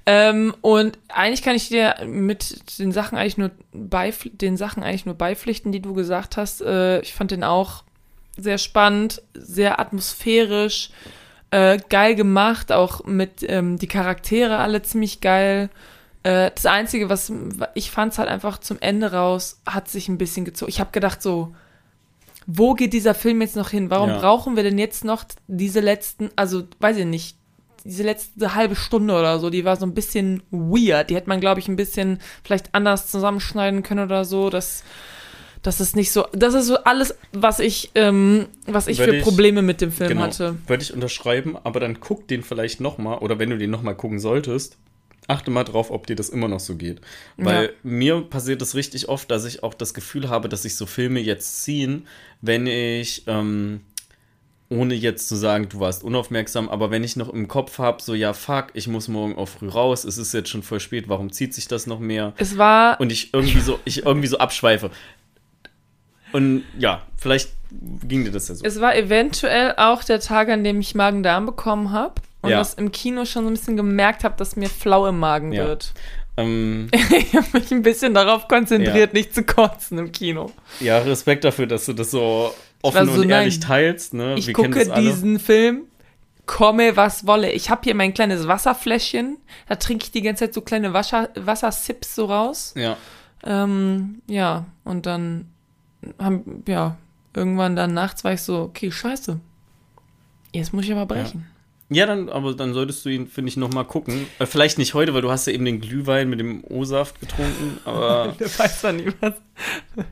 ähm, und eigentlich kann ich dir mit den Sachen eigentlich nur den Sachen eigentlich nur beipflichten, die du gesagt hast. Äh, ich fand den auch sehr spannend, sehr atmosphärisch, äh, geil gemacht, auch mit ähm, die Charaktere alle ziemlich geil. Äh, das Einzige, was ich fand es halt einfach zum Ende raus, hat sich ein bisschen gezogen. Ich habe gedacht so, wo geht dieser Film jetzt noch hin? Warum Ja. brauchen wir denn jetzt noch diese letzten, also weiß ich nicht, diese letzte halbe Stunde oder so, die war so ein bisschen weird. Die hätte man, glaube ich, ein bisschen vielleicht anders zusammenschneiden können oder so. Das, das ist nicht so. Das ist so alles, was ich, ähm, was ich Würde für ich- Probleme mit dem Film Genau. hatte. Würde ich unterschreiben, aber dann guck den vielleicht noch mal oder wenn du den noch mal gucken solltest, achte mal drauf, ob dir das immer noch so geht. Weil Ja. mir passiert es richtig oft, dass ich auch das Gefühl habe, dass sich so Filme jetzt ziehen, wenn ich, ähm, ohne jetzt zu sagen, du warst unaufmerksam, aber wenn ich noch im Kopf habe, so ja, fuck, ich muss morgen auch früh raus, es ist jetzt schon voll spät, warum zieht sich das noch mehr? Es war. Und ich irgendwie so, ich irgendwie so abschweife. Und ja, vielleicht ging dir das ja so. Es war eventuell auch der Tag, an dem ich Magen-Darm bekommen habe und Ja. das im Kino schon so ein bisschen gemerkt habe, dass mir flau im Magen Ja. wird. Ähm, Ich habe mich ein bisschen darauf konzentriert, Ja. nicht zu kotzen im Kino. Ja, Respekt dafür, dass du das so offen so, und ehrlich nein, teilst. Ne? Ich Wir gucke diesen Film, komme was wolle. Ich habe hier mein kleines Wasserfläschchen, da trinke ich die ganze Zeit so kleine Wasser, Wassersips so raus. Ja, Ähm, ja, und dann haben, ja, irgendwann dann nachts war ich so, okay, scheiße. Jetzt muss ich aber brechen. ja dann, aber dann solltest du ihn, finde ich, noch mal gucken. Äh, vielleicht nicht heute, weil du hast ja eben den Glühwein mit dem O-Saft getrunken, aber Da weiß man nicht, was.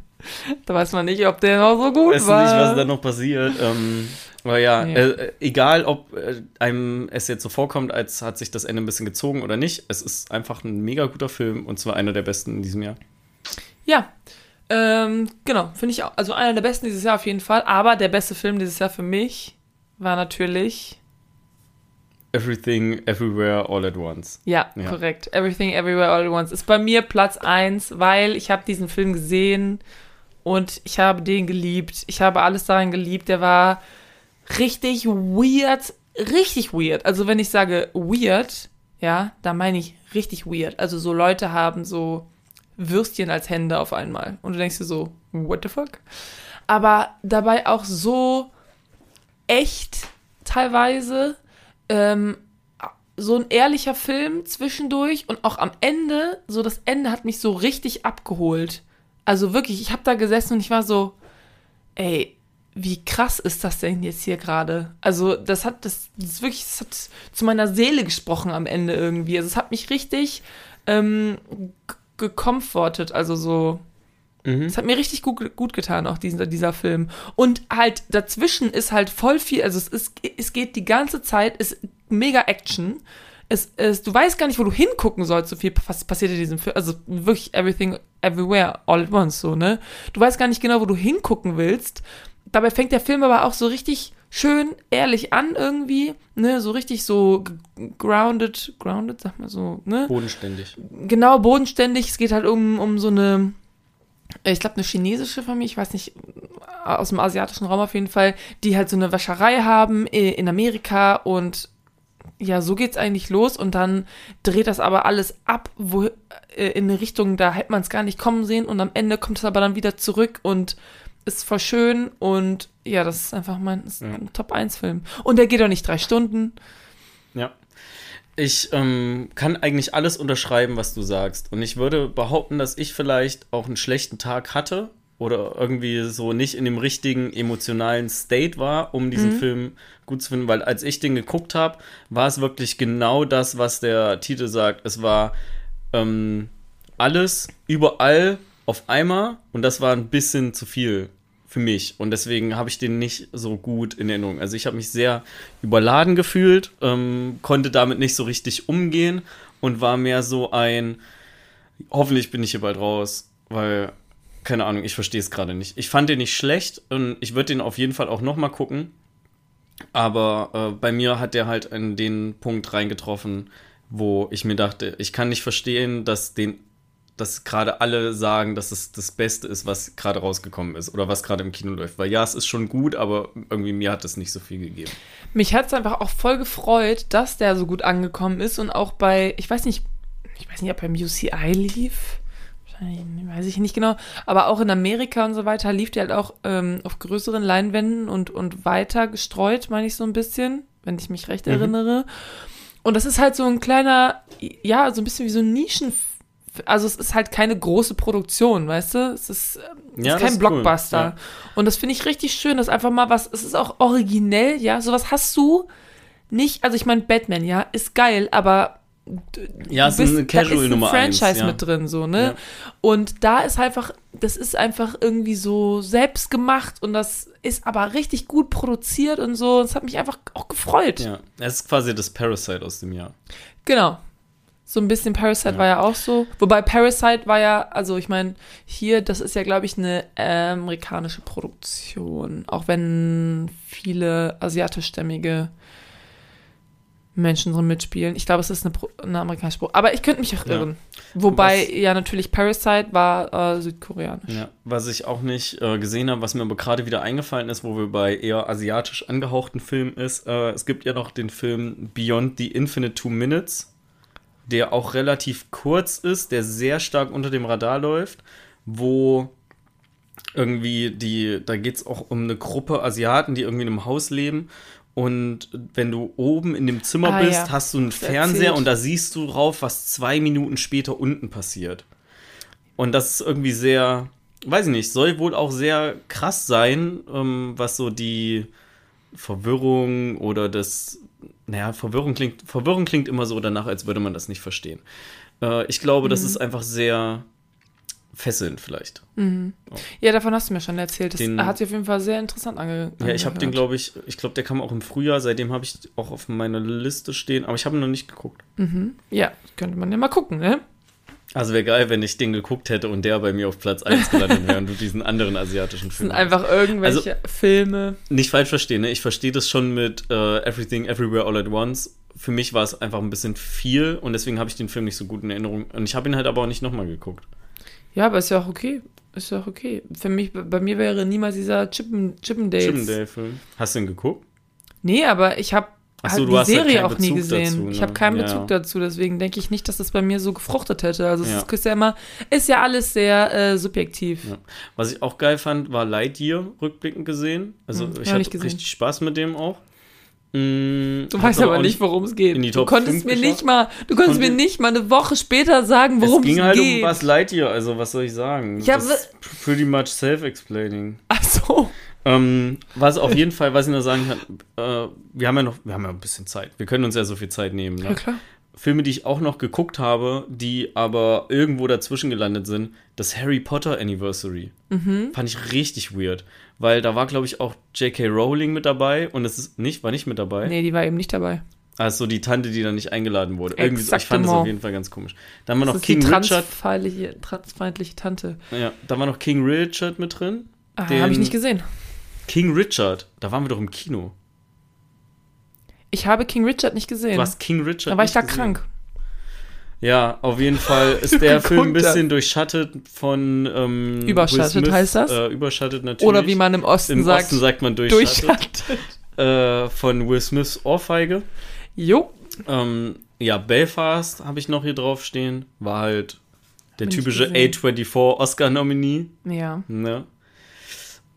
Da weiß man nicht, ob der noch so gut weißt du war. nicht, was da noch passiert. Ähm, aber ja, Nee. äh, äh, egal, ob äh, einem es jetzt so vorkommt, als hat sich das Ende ein bisschen gezogen oder nicht, es ist einfach ein mega guter Film und zwar einer der besten in diesem Jahr. Ja, ähm, genau, finde ich auch. Also einer der besten dieses Jahr auf jeden Fall. Aber der beste Film dieses Jahr für mich war natürlich, Everything, Everywhere, All at Once. ja, Ja. korrekt, Everything Everywhere All at Once ist bei mir Platz 1, weil ich habe diesen Film gesehen und ich habe den geliebt. Ich habe alles daran geliebt. Der war richtig weird, richtig weird. Also wenn ich sage weird, ja, da meine ich richtig weird. Also so Leute haben so Würstchen als Hände auf einmal. Und du denkst dir so, what the fuck? Aber dabei auch so echt teilweise. Ähm, so ein ehrlicher Film zwischendurch und auch am Ende, so das Ende hat mich so richtig abgeholt. Also wirklich, ich habe da gesessen und ich war so, ey, wie krass ist das denn jetzt hier gerade? Also das hat, das, das wirklich, das hat zu meiner Seele gesprochen am Ende irgendwie. Also es hat mich richtig ähm, g- gecomfortet, also so, Mhm. es hat mir richtig gut, gut getan, auch dieser, dieser Film. Und halt dazwischen ist halt voll viel, also es, ist, es geht die ganze Zeit, ist mega Action. Es, es, du weißt gar nicht, wo du hingucken sollst, so viel was passiert in diesem Film. Also wirklich everything, everywhere, all at once, so, ne? Du weißt gar nicht genau, wo du hingucken willst. Dabei fängt der Film aber auch so richtig schön ehrlich an irgendwie, ne? So richtig so grounded, grounded, sag mal so, ne? Bodenständig. genau bodenständig. Es geht halt um, um so eine, ich glaube, eine chinesische Familie, ich weiß nicht, aus dem asiatischen Raum auf jeden Fall, die halt so eine Wäscherei haben äh, in Amerika und ja, so geht's eigentlich los und dann dreht das aber alles ab, wo äh, in eine Richtung, da hätte man es gar nicht kommen sehen und am Ende kommt es aber dann wieder zurück und ist voll schön und ja, das ist einfach mein Ja. ein Top-1-Film. Und der geht auch nicht drei Stunden. Ja. Ich ähm, kann eigentlich alles unterschreiben, was du sagst. Und ich würde behaupten, dass ich vielleicht auch einen schlechten Tag hatte oder irgendwie so nicht in dem richtigen emotionalen State war, um diesen Film gut zu finden. Weil als ich den geguckt habe, war es wirklich genau das, was der Titel sagt. Es war ähm, alles überall auf einmal und das war ein bisschen zu viel für mich und deswegen habe ich den nicht so gut in Erinnerung. Also ich habe mich sehr überladen gefühlt, ähm, konnte damit nicht so richtig umgehen und war mehr so ein, hoffentlich bin ich hier bald raus, weil, keine Ahnung, ich verstehe es gerade nicht. Ich fand den nicht schlecht und ich würde den auf jeden Fall auch noch mal gucken, Aber äh, bei mir hat der halt in den Punkt reingetroffen, wo ich mir dachte, ich kann nicht verstehen, dass den dass gerade alle sagen, dass es das Beste ist, was gerade rausgekommen ist oder was gerade im Kino läuft. Weil ja, es ist schon gut, aber irgendwie mir hat es nicht so viel gegeben. Mich hat es einfach auch voll gefreut, dass der so gut angekommen ist und auch bei, ich weiß nicht, ich weiß nicht, ob beim UCI lief. Wahrscheinlich, weiß ich nicht genau. Aber auch in Amerika und so weiter lief der halt auch ähm, auf größeren Leinwänden und, und weiter gestreut, meine ich so ein bisschen, wenn ich mich recht Mhm. erinnere. Und das ist halt so ein kleiner, ja, so ein bisschen wie so ein Nischen. Also es ist halt keine große Produktion, weißt du? Es ist, ähm, es Ja, ist kein ist cool, Blockbuster. ja. Und das finde ich richtig schön, dass einfach mal was, es ist auch originell, ja, sowas hast du nicht, also ich meine, Batman, ja, ist geil, aber Ja, es ist eine da ist Casual ein Nummer eins, Franchise ja. mit drin, so, ne? Und da ist einfach, das ist einfach irgendwie so selbst gemacht und das ist aber richtig gut produziert und so. Das hat mich einfach auch gefreut. Ja, es ist quasi das Parasite aus dem Jahr. Genau. So ein bisschen Parasite Ja. war ja auch so. Wobei Parasite war ja, also ich meine, hier, das ist ja, glaube ich, eine amerikanische Produktion. Auch wenn viele asiatischstämmige Menschen so mitspielen. Ich glaube, es ist eine, eine amerikanische Produktion. Aber ich könnte mich auch Ja. irren. Wobei, Was- ja, natürlich Parasite war äh, südkoreanisch. Ja, was ich auch nicht äh, gesehen habe, was mir aber gerade wieder eingefallen ist, wo wir bei eher asiatisch angehauchten Filmen ist, äh, es gibt ja noch den Film Beyond the Infinite Two Minutes, der auch relativ kurz ist, der sehr stark unter dem Radar läuft, wo irgendwie die, da geht es auch um eine Gruppe Asiaten, die irgendwie in einem Haus leben. Und wenn du oben in dem Zimmer Ah, bist, ja. hast du einen Fernseher erzählt. und da siehst du drauf, was zwei Minuten später unten passiert. Und das ist irgendwie sehr, weiß ich nicht, soll wohl auch sehr krass sein, ähm, was so die Verwirrung oder das, naja, Verwirrung klingt, Verwirrung klingt immer so danach, als würde man das nicht verstehen. Äh, ich glaube, Mhm. das ist einfach sehr fesselnd vielleicht. Ja, davon hast du mir schon erzählt. Das Den- hat sich auf jeden Fall sehr interessant ange Ja, ich habe den, angehört. glaube ich, ich glaube, der kam auch im Frühjahr, seitdem habe ich auch auf meiner Liste stehen, aber ich habe ihn noch nicht geguckt. Ja, könnte man ja mal gucken, ne? Also wäre geil, wenn ich den geguckt hätte und der bei mir auf Platz 1 gelandet wäre und du diesen anderen asiatischen Das Film. sind einfach irgendwelche Filme. nicht falsch verstehen, ne? Ich verstehe das schon mit äh, Everything Everywhere All at Once. Für mich war es einfach ein bisschen viel und deswegen habe ich den Film nicht so gut in Erinnerung. Und ich habe ihn halt aber auch nicht nochmal geguckt. Ja, aber ist ja auch okay. Ist ja auch okay. Für mich, bei mir wäre niemals dieser Chippen, Chippendales. Chippendale-Film. Hast du ihn geguckt? Nee, aber ich habe Ach halt so, du die hast halt Serie keinen auch nie Bezug gesehen. dazu, Ich ne? habe keinen Ja. Bezug dazu, deswegen denke ich nicht, dass das bei mir so gefruchtet hätte. Also Ja. es ist ja immer, ist ja alles sehr äh, subjektiv. Ja. Was ich auch geil fand, war Lightyear rückblickend gesehen. Also Hm, ich hatte nicht gesehen. richtig Spaß mit dem auch. Mm, Du weißt aber nicht, worum es geht. du konntest 5 mir geschafft. nicht mal, du konntest Konnte- mir nicht mal eine Woche später sagen, worum es es, ging halt geht. um Buzz Lightyear, also was soll ich sagen? Ja, das ist pretty much self-explaining. Ach so. Ähm, was auf jeden Fall, was ich noch sagen kann, äh, wir haben ja noch, wir haben ja ein bisschen Zeit. Wir können uns ja so viel Zeit nehmen. Ne? Ja, klar. Filme, die ich auch noch geguckt habe, die aber irgendwo dazwischen gelandet sind, das Harry Potter Anniversary. Mhm. Fand ich richtig weird. Weil da war, glaube ich, auch J.K. Rowling mit dabei und es ist nicht, war nicht mit dabei. Nee, die war eben nicht dabei. Also die Tante, die da nicht eingeladen wurde. Irgendwie so, ich fand das auf jeden Fall ganz komisch. Dann war Das noch ist King die Richard. transfeindliche, transfeindliche Tante. Ja, da war noch King Richard mit drin. Ah, Den- habe ich nicht gesehen. King Richard, da waren wir doch im Kino. Ich habe King Richard nicht gesehen. Du hast King Richard da war ich da gesehen. krank. Ja, auf jeden Fall ist der Film ein bisschen durchschattet von ähm, Überschattet Smith, heißt das? Äh, überschattet natürlich. Oder wie man im Osten im sagt, Osten sagt man durchschattet. durchschattet. Äh, von Will Smiths Ohrfeige. Jo. Ähm, ja, Belfast habe ich noch hier drauf stehen. War halt der ich typische gesehen. A24 Oscar-Nominee. Ja. Ne?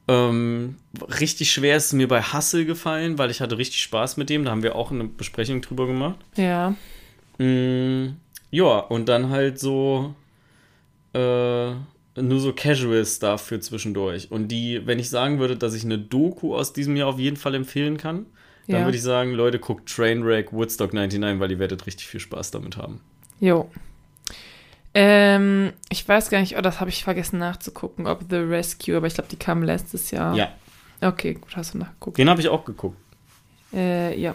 Ähm, richtig schwer ist es mir bei Hustle gefallen, weil ich hatte richtig Spaß mit dem. Da haben wir auch eine Besprechung drüber gemacht. Ja. Mm, ja, und dann halt so äh, nur so Casual-Stuff für zwischendurch. Und die, wenn ich sagen würde, dass ich eine Doku aus diesem Jahr auf jeden Fall empfehlen kann, dann Ja. würde ich sagen, Leute, guckt Trainwreck Woodstock 99, weil ihr werdet richtig viel Spaß damit haben. Jo. Ähm, ich weiß gar nicht, oh, das habe ich vergessen nachzugucken, ob The Rescue, aber ich glaube, die kam letztes Jahr. Ja, Okay, gut, hast du nachgeguckt. den habe ich auch geguckt. Äh, ja.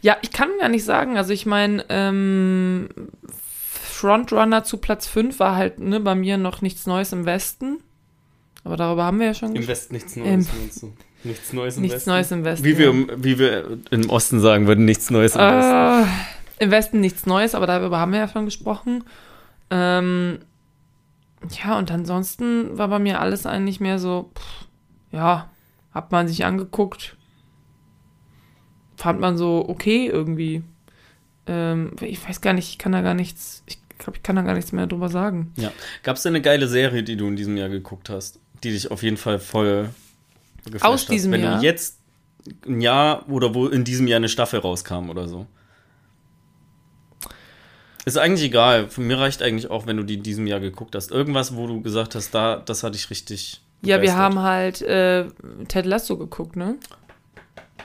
Ja, ich kann gar nicht sagen. Also ich meine, ähm, Frontrunner zu Platz 5 war halt ne, bei mir noch nichts Neues im Westen. Aber darüber haben wir ja schon Im. Westen nichts Ähm, Neues. meinst du? Nichts Neues im Nichts Westen. Neues im Westen. Wie wir, im- wie wir im Osten sagen würden, nichts Neues im Westen. Äh, Im Westen nichts Neues, aber darüber haben wir ja schon gesprochen. Ähm, ja, und ansonsten war bei mir alles eigentlich mehr so, pff, ja, hat man sich angeguckt, fand man so okay irgendwie. Ähm, ich weiß gar nicht, ich kann da gar nichts, ich glaube, ich kann da gar nichts mehr drüber sagen. Ja. Gab es denn eine geile Serie, die du in diesem Jahr geguckt hast, die dich auf jeden Fall voll geflasht Aus hat? diesem Wenn Jahr? du jetzt ein Jahr oder wo in diesem Jahr eine Staffel rauskam oder so. Ist eigentlich egal. Für mir reicht eigentlich auch, wenn du die in diesem Jahr geguckt hast. Irgendwas, wo du gesagt hast, da, das hatte ich richtig. Ja, wir haben halt äh, Ted Lasso geguckt, ne?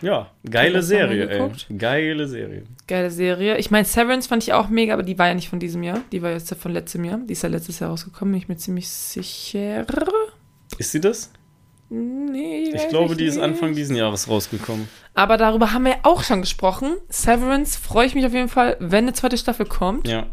Ja, geile Serie, ey. Geile Serie. Geile Serie. Ich meine, Severance fand ich auch mega, aber die war ja nicht von diesem Jahr. Die war jetzt von letztem Jahr. Die ist ja letztes Jahr rausgekommen, bin ich mir ziemlich sicher. Ist sie das? Nee, Ich glaube, die ist. Anfang diesen Jahres rausgekommen. Aber darüber haben wir ja auch schon gesprochen. Severance freue ich mich auf jeden Fall, wenn eine zweite Staffel kommt. Ja.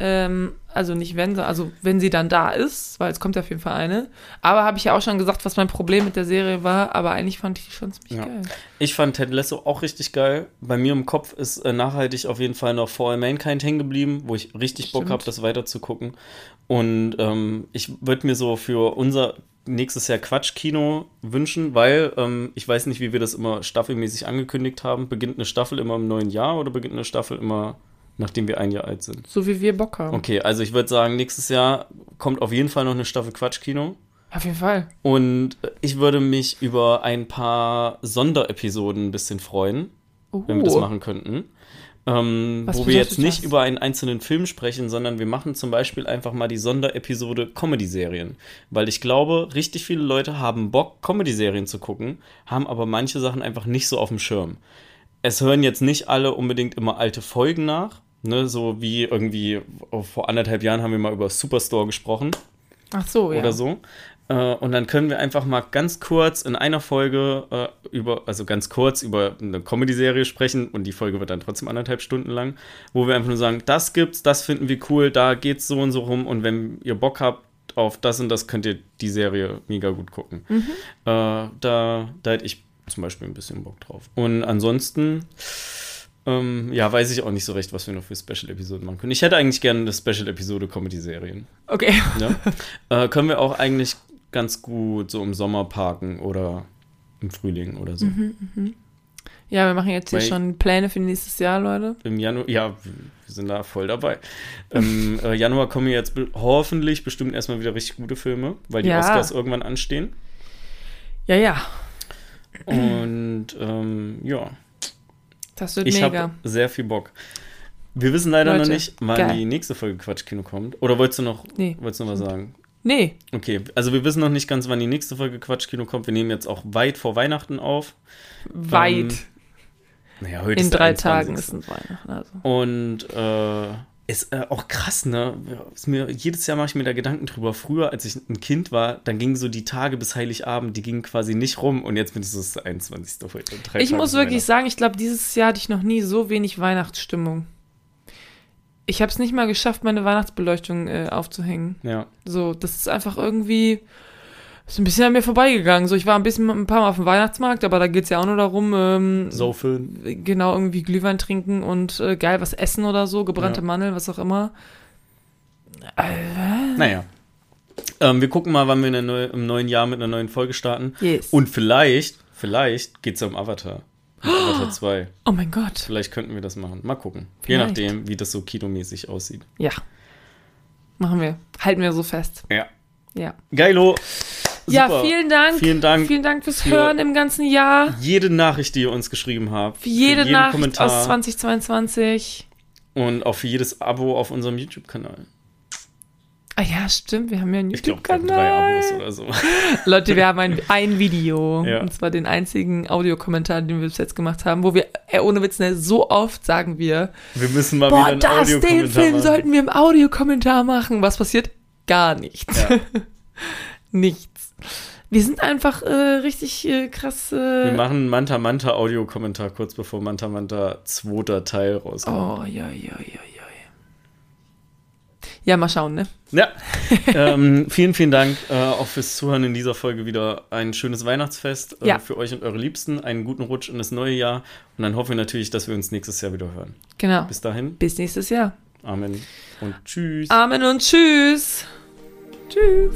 Ähm, also nicht wenn, so- also wenn sie dann da ist, weil es kommt ja auf jeden Fall eine. Aber habe ich ja auch schon gesagt, was mein Problem mit der Serie war. Aber eigentlich fand ich die schon ziemlich Ja. geil. Ich fand Ted Lasso auch richtig geil. Bei mir im Kopf ist äh, nachhaltig auf jeden Fall noch For All Mankind hängen geblieben, wo ich richtig Bock habe, das weiter zu gucken. Und ähm, ich würde mir so für unser nächstes Jahr Quatsch-Kino wünschen, weil ähm, ich weiß nicht, wie wir das immer staffelmäßig angekündigt haben. Beginnt eine Staffel immer im neuen Jahr oder beginnt eine Staffel immer, nachdem wir ein Jahr alt sind? So wie wir Bock haben. Okay, also ich würde sagen, nächstes Jahr kommt auf jeden Fall noch eine Staffel Quatsch-Kino. Auf jeden Fall. Und ich würde mich über ein paar Sonderepisoden ein bisschen freuen, Uh, wenn wir das machen könnten. Ähm, wo wir jetzt nicht das? über einen einzelnen Film sprechen, sondern wir machen zum Beispiel einfach mal die Sonderepisode Comedy-Serien. Weil ich glaube, richtig viele Leute haben Bock, Comedy-Serien zu gucken, haben aber manche Sachen einfach nicht so auf dem Schirm. Es hören jetzt nicht alle unbedingt immer alte Folgen nach. Ne, so wie irgendwie vor anderthalb Jahren haben wir mal über Superstore gesprochen Ach so, ja. oder so. Äh, und dann können wir einfach mal ganz kurz in einer Folge äh, über, also ganz kurz über eine Comedy-Serie sprechen und die Folge wird dann trotzdem anderthalb Stunden lang, wo wir einfach nur sagen, das gibt's, das finden wir cool, da geht's so und so rum und wenn ihr Bock habt auf das und das, könnt ihr die Serie mega gut gucken. Mhm. Äh, da, da hätte ich zum Beispiel ein bisschen Bock drauf. Und ansonsten, ähm, ja, weiß ich auch nicht so recht, was wir noch für Special-Episoden machen können. Ich hätte eigentlich gerne eine Special-Episode Comedy-Serien. Okay. Ja. äh, können wir auch eigentlich ganz gut so im Sommer parken oder im Frühling oder so. Mhm. Ja, wir machen jetzt hier Weil- schon Pläne für nächstes Jahr, Leute. Im Januar, ja, wir sind da voll dabei. Im äh, Januar kommen jetzt be hoffentlich bestimmt erstmal wieder richtig gute Filme, weil die Ja. Oscars irgendwann anstehen. Ja, ja. Und ähm, ja, Das wird ich mega. habe sehr viel Bock. Wir wissen leider noch Leute, nicht, wann geil. die nächste Folge Quatschkino kommt. Oder wolltest du noch, Nee. wolltest du noch was sagen? Nee, Okay, also wir wissen noch nicht ganz, wann die nächste Folge Quatschkino kommt. Wir nehmen jetzt auch weit vor Weihnachten auf. weit. Naja, heute In ist drei 21.. Tagen ist es Weihnachten. Also. Und äh, ist äh, auch krass, ne? Ist mir, jedes Jahr mache ich mir da Gedanken drüber. Früher, als ich ein Kind war, dann gingen so die Tage bis Heiligabend, die gingen quasi nicht rum. Und jetzt bin ich so das 21. heute. Ich Tage muss wirklich sagen, ich glaube, dieses Jahr hatte ich noch nie so wenig Weihnachtsstimmung. Ich habe es nicht mal geschafft, meine Weihnachtsbeleuchtung äh, aufzuhängen. Ja, So, das ist einfach irgendwie ist ein bisschen an mir vorbeigegangen. So, ich war ein bisschen ein paar Mal auf dem Weihnachtsmarkt, aber da geht's ja auch nur darum, ähm, so für. genau irgendwie Glühwein trinken und äh, geil was essen oder so, gebrannte Ja. Mandeln, was auch immer. Naja. Ähm, wir gucken mal, wann wir neu, im neuen Jahr mit einer neuen Folge starten. Yes. Und vielleicht, vielleicht geht es ja um Avatar. Um Avatar 2. oh mein Gott. Vielleicht könnten wir das machen. Mal gucken. Je Vielleicht. nachdem, wie das so kinomäßig aussieht. Ja. Machen wir. Halten wir so fest. Ja. Ja. Geilo. Ja, Super. vielen Dank. Vielen Dank Vielen Dank fürs für- Hören im ganzen Jahr. jede Nachricht, die ihr uns geschrieben habt. Für jede jeden Nachricht Kommentar aus 2022. und auch für jedes Abo auf unserem YouTube-Kanal. Ah ja, stimmt. Wir haben ja einen Ich glaube, drei Abos YouTube-Kanal. oder so. Leute, wir haben ein, ein Video. Ja. Und zwar den einzigen Audiokommentar, den wir bis jetzt gemacht haben, wo wir, äh, ohne Witz, ne, so oft sagen wir, Wir müssen mal boah, wieder einen das, den Audiokommentar Film machen. sollten wir im Audiokommentar machen. Was passiert? Gar nichts. Ja. Nichts. Wir sind einfach äh, richtig äh, krass. Wir Äh, machen einen Manta Manta Audiokommentar kurz bevor Manta Manta zweiter Teil rauskommt. oh, ja, ja, ja. Ja, Ja, mal schauen, ne? Ja. ähm, vielen, vielen Dank äh, auch fürs Zuhören in dieser Folge wieder. Ein schönes Weihnachtsfest äh, Ja. für euch und eure Liebsten. Einen guten Rutsch in das neue Jahr. Und dann hoffen wir natürlich, dass wir uns nächstes Jahr wieder hören. Genau. Bis dahin. Bis nächstes Jahr. Amen und tschüss. Amen und tschüss. Tschüss.